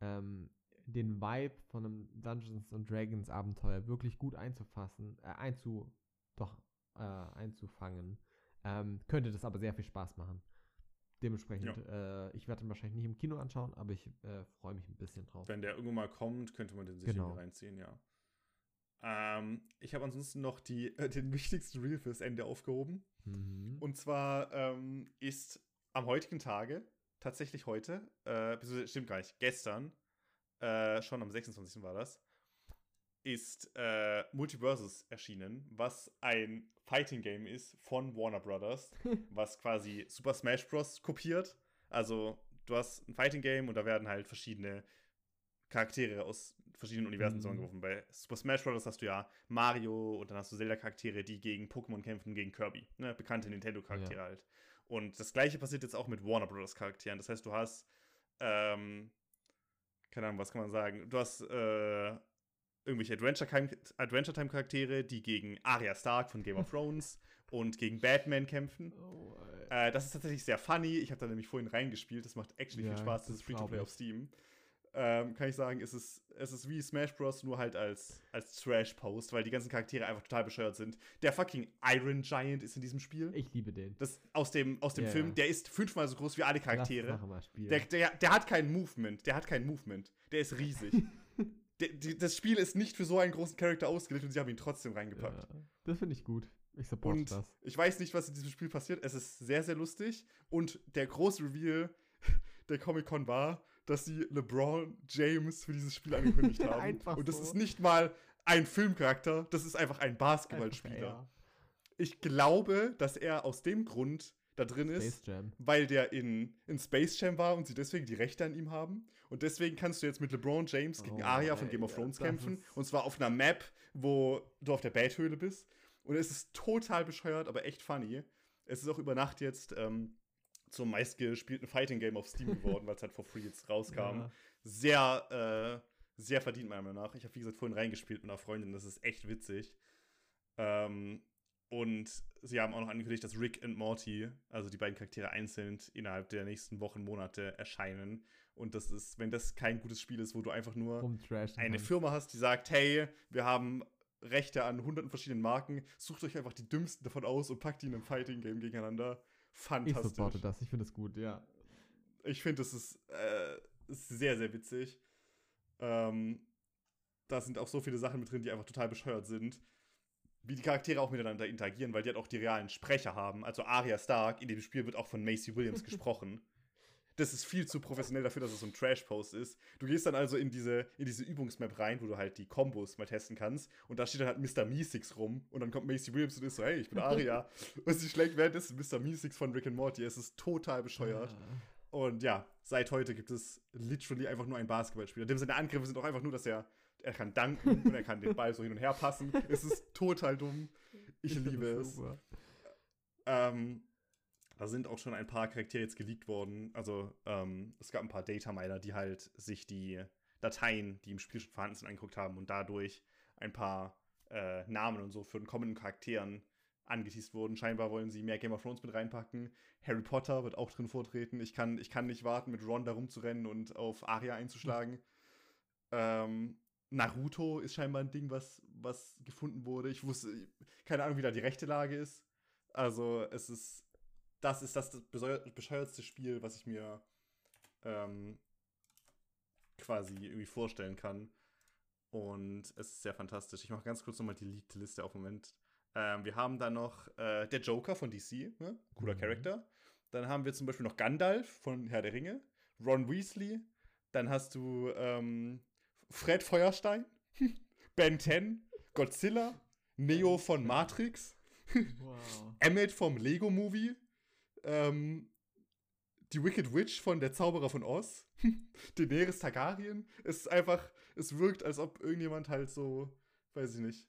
ähm, den Vibe von einem Dungeons and Dragons Abenteuer wirklich gut einzufassen, äh, einzu, doch, äh, einzufangen, ähm, könnte das aber sehr viel Spaß machen. Dementsprechend, äh, ich werde ihn wahrscheinlich nicht im Kino anschauen, aber ich äh, freue mich ein bisschen drauf. Wenn der irgendwann mal kommt, könnte man den sich Genau. reinziehen, ja. Ähm, ich habe ansonsten noch die, äh, den wichtigsten Reel fürs Ende aufgehoben. Mhm. Und zwar ähm, ist am heutigen Tage, tatsächlich heute, äh, stimmt gar nicht, gestern, äh, schon am 26. war das, ist äh, Multiversus erschienen, was ein Fighting Game ist von Warner Brothers, was quasi Super Smash Bros. kopiert. Also, du hast ein Fighting Game und da werden halt verschiedene Charaktere aus verschiedenen Universen Mhm. zusammengerufen. Bei Super Smash Bros. hast du ja Mario und dann hast du Zelda-Charaktere, die gegen Pokémon kämpfen, gegen Kirby. Ne? Bekannte Nintendo-Charaktere halt. Und das gleiche passiert jetzt auch mit Warner Bros. Charakteren. Das heißt, du hast, ähm, keine Ahnung, was kann man sagen? Du hast äh, irgendwelche Adventure Time- Adventure Time Charaktere, die gegen Arya Stark von Game of Thrones und gegen Batman kämpfen. Oh, äh, das ist tatsächlich sehr funny. Ich habe da nämlich vorhin reingespielt. Das macht actually Ja, viel Spaß. das Das ist Free-to-Play auf. Steam. Ähm, kann ich sagen, es ist, es ist wie Smash Bros. nur halt als, als Trash-Post, weil die ganzen Charaktere einfach total bescheuert sind. Der fucking Iron Giant ist in diesem Spiel. ich liebe den. Das aus dem, aus dem Ja, Film, der ist fünfmal so groß wie alle Charaktere. mal. Der, der, der hat kein Movement. Der hat kein Movement. Der ist riesig. der, die, das Spiel ist nicht für so einen großen Charakter ausgelegt und sie haben ihn trotzdem reingepackt. ja, das finde ich gut. Ich support Und das. ich weiß nicht, was in diesem Spiel passiert. Es ist sehr, sehr lustig. Und der große Reveal der Comic-Con war, dass sie LeBron James für dieses Spiel angekündigt haben. Einfach und das so. ist nicht mal ein Filmcharakter, das ist einfach ein Basketballspieler. Ich glaube, dass er aus dem Grund da drin ja. ist, Space Jam. weil der in, in Space Jam war und sie deswegen die Rechte an ihm haben. Und deswegen kannst du jetzt mit LeBron James gegen Oh, Arya von Game of Thrones das kämpfen. Und zwar auf einer Map, wo du auf der Bathöhle bist. Und es ist total bescheuert, aber echt funny. Es ist auch über Nacht jetzt ähm, zum meistgespielten Fighting Game auf Steam geworden, weil es halt for free jetzt rauskam. Ja. Sehr, äh, sehr verdient, meiner Meinung nach. Ich habe, wie gesagt, vorhin reingespielt mit einer Freundin. Das ist echt witzig. Ähm, und sie haben auch noch angekündigt, dass Rick und Morty, also die beiden Charaktere einzeln, innerhalb der nächsten Wochen, Monate erscheinen. Und das ist, wenn das kein gutes Spiel ist, wo du einfach nur eine. Firma hast, die sagt, hey, wir haben Rechte an hunderten verschiedenen Marken, sucht euch einfach die dümmsten davon aus und packt die in einem Fighting-Game gegeneinander. Ich Fantastisch. supporte das. Ich finde es gut, ja. Ich finde, das ist, äh, ist sehr, sehr witzig. Ähm, da sind auch so viele Sachen mit drin, die einfach total bescheuert sind. Wie die Charaktere auch miteinander interagieren, weil die halt auch die realen Sprecher haben. Also Arya Stark in dem Spiel wird auch von Macy Williams gesprochen. Das ist viel zu professionell dafür, dass es so ein Trash-Post ist. Du gehst dann also in diese, in diese Übungsmap rein, wo du halt die Kombos mal testen kannst. Und da steht dann halt Mr. Meeseeks rum. Und dann kommt Macy Williams und ist so, hey, ich bin Arya. und sie schlägt währenddessen Mr. Meeseeks von Rick and Morty. Es ist total bescheuert. Ah. Und ja, seit heute gibt es literally einfach nur einen Basketballspieler. Dem seine Angriffe sind auch einfach nur, dass er, er kann danken und er kann den Ball so hin und her passen. Es ist total dumm. Ich, find liebe es. super. Ähm, da sind auch schon ein paar Charaktere jetzt geleakt worden. Also ähm, es gab ein paar Dataminer, die halt sich die Dateien, die im Spiel schon vorhanden sind, angeguckt haben und dadurch ein paar äh, Namen und so für den kommenden Charakteren angeteased wurden. Scheinbar wollen sie mehr Game of Thrones mit reinpacken. Harry Potter wird auch drin vortreten. Ich kann, ich kann nicht warten, mit Ron da rumzurennen und auf Arya einzuschlagen. Ähm, Naruto ist scheinbar ein Ding, was, was gefunden wurde. Ich wusste, keine Ahnung, wie da die rechte Lage ist. Also, es ist, das ist das bescheuertste Spiel, was ich mir ähm, quasi irgendwie vorstellen kann. Und es ist sehr fantastisch. Ich mache ganz kurz nochmal die leaked Liste auf Moment. Ähm, wir haben dann noch äh, der Joker von DC, ne? cooler Mhm. Charakter. Dann haben wir zum Beispiel noch Gandalf von Herr der Ringe, Ron Weasley. Dann hast du ähm, Fred Feuerstein, Ben 10, Godzilla, Neo von Matrix, Wow. Emmett vom Lego Movie, ähm, die Wicked Witch von Der Zauberer von Oz, Daenerys Targaryen. Es ist einfach, es wirkt, als ob irgendjemand halt so, weiß ich nicht,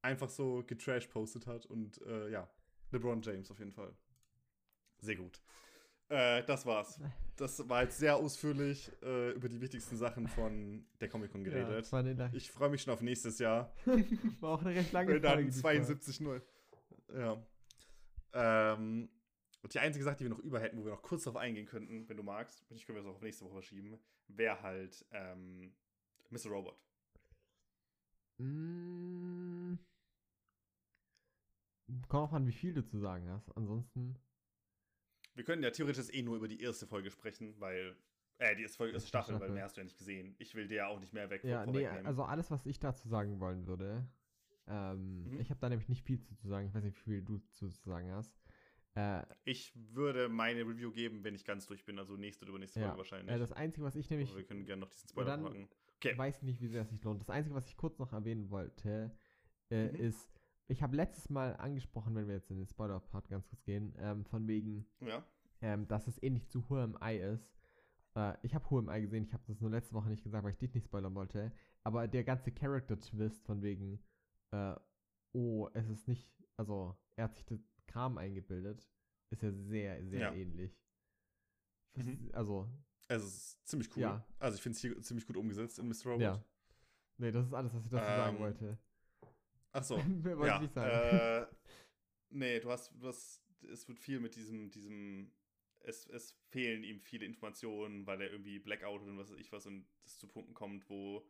einfach so getrash postet hat und äh, ja, LeBron James auf jeden Fall. Sehr gut. Äh, das war's. Das war jetzt sehr ausführlich äh, über die wichtigsten Sachen von der Comic-Con Ja, geredet. eine, ich freue mich schon auf nächstes Jahr. war auch eine recht lange Wenn Folge. dann diesmal. 72 nur. Ja. Ähm, und die einzige Sache, die wir noch über hätten, wo wir noch kurz darauf eingehen könnten, wenn du magst, ich können wir das auch auf nächste Woche verschieben, wäre halt ähm, Mr. Robot. Mm. Kommt auch an, wie viel du zu sagen hast. Ansonsten. Wir können ja theoretisch eh nur über die erste Folge sprechen, weil. Äh, die erste Folge, erste Staffel, Staffel, weil mehr hast du ja nicht gesehen. Ich will dir ja auch nicht mehr weg. Ja, nee, also alles, was ich dazu sagen wollen würde. Ähm, mhm. Ich habe da nämlich nicht viel zu sagen. Ich weiß nicht, wie viel du zu sagen hast. Äh, ich würde meine Review geben, wenn ich ganz durch bin, also nächste oder übernächste ja, Folge wahrscheinlich. Äh, das Einzige, was ich nämlich. Aber wir können gerne noch diesen Spoiler machen. Okay. Weiß nicht, wie sehr es sich lohnt. Das Einzige, was ich kurz noch erwähnen wollte, äh, mhm. ist, ich habe letztes Mal angesprochen, wenn wir jetzt in den Spoiler-Part ganz kurz gehen, ähm, von wegen, ja. ähm, dass es ähnlich zu Who Am I ist. Äh, ich habe Who Am I gesehen, ich habe das nur letzte Woche nicht gesagt, weil ich dich nicht spoilern wollte. Aber der ganze Character-Twist von wegen, äh, oh, es ist nicht, also er hat sich das Kram eingebildet, ist ja sehr, sehr ja. ähnlich. Mhm. Also. Es ist ziemlich cool. Ja. Also ich finde es hier ziemlich gut umgesetzt in Mr. Robot. Ja. Nee, das ist alles, was ich dazu ähm, sagen wollte. Ach so. wollte ja, ich sagen. Äh, nee, du hast, du hast, es wird viel mit diesem, diesem, es, es fehlen ihm viele Informationen, weil er irgendwie Blackout und was weiß ich was und das zu Punkten kommt, wo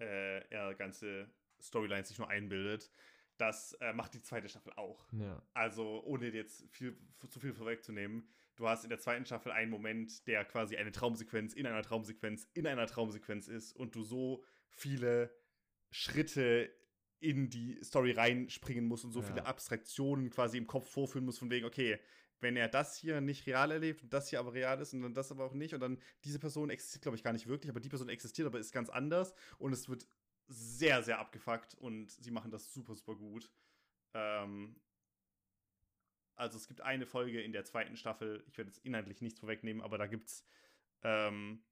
äh, er ganze Storylines sich nur einbildet. Das äh, macht die zweite Staffel auch. Ja. Also, ohne jetzt viel, zu viel vorwegzunehmen, du hast in der zweiten Staffel einen Moment, der quasi eine Traumsequenz in einer Traumsequenz in einer Traumsequenz ist und du so viele Schritte in die Story reinspringen musst und so ja. viele Abstraktionen quasi im Kopf vorführen musst, von wegen, okay, wenn er das hier nicht real erlebt und das hier aber real ist und dann das aber auch nicht und dann diese Person existiert, glaube ich, gar nicht wirklich, aber die Person existiert, aber ist ganz anders und es wird sehr, sehr abgefuckt und sie machen das super, super gut. Ähm, also es gibt eine Folge in der zweiten Staffel, ich werde jetzt inhaltlich nichts vorwegnehmen, aber da gibt es ähm,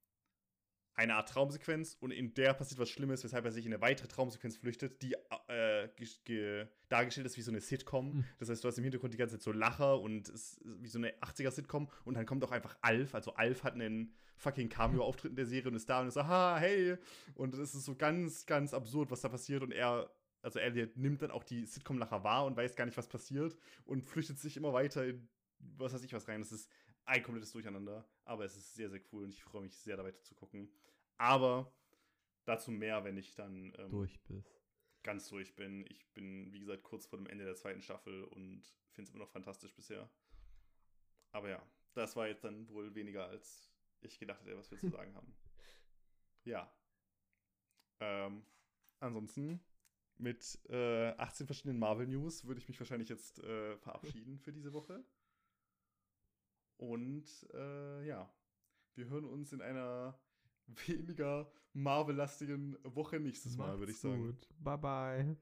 eine Art Traumsequenz und in der passiert was Schlimmes, weshalb er sich in eine weitere Traumsequenz flüchtet, die äh, dargestellt ist wie so eine Sitcom. Mhm. Das heißt, du hast im Hintergrund die ganze Zeit so Lacher und es ist wie so eine 80er-Sitcom und dann kommt auch einfach Alf. Also Alf hat einen fucking Cameo-Auftritt in der Serie und ist da und ist so, ha, hey. Und es ist so ganz, ganz absurd, was da passiert und er also Elliot nimmt dann auch die Sitcom-Lacher wahr und weiß gar nicht, was passiert und flüchtet sich immer weiter in was weiß ich was rein. Das ist ein komplettes Durcheinander, aber es ist sehr, sehr cool und ich freue mich sehr, da weiter zu gucken. Aber dazu mehr, wenn ich dann ähm, durch bist. Ganz durch bin. Ich bin, wie gesagt, kurz vor dem Ende der zweiten Staffel und finde es immer noch fantastisch bisher. Aber ja, das war jetzt dann wohl weniger, als ich gedacht hätte, was wir zu sagen haben. Ja. Ähm, ansonsten mit äh, 18 verschiedenen Marvel News würde ich mich wahrscheinlich jetzt äh, verabschieden für diese Woche. Und äh, ja, wir hören uns in einer weniger Marvel-lastigen Woche nächstes Mal, würde ich sagen. Gut. Bye bye.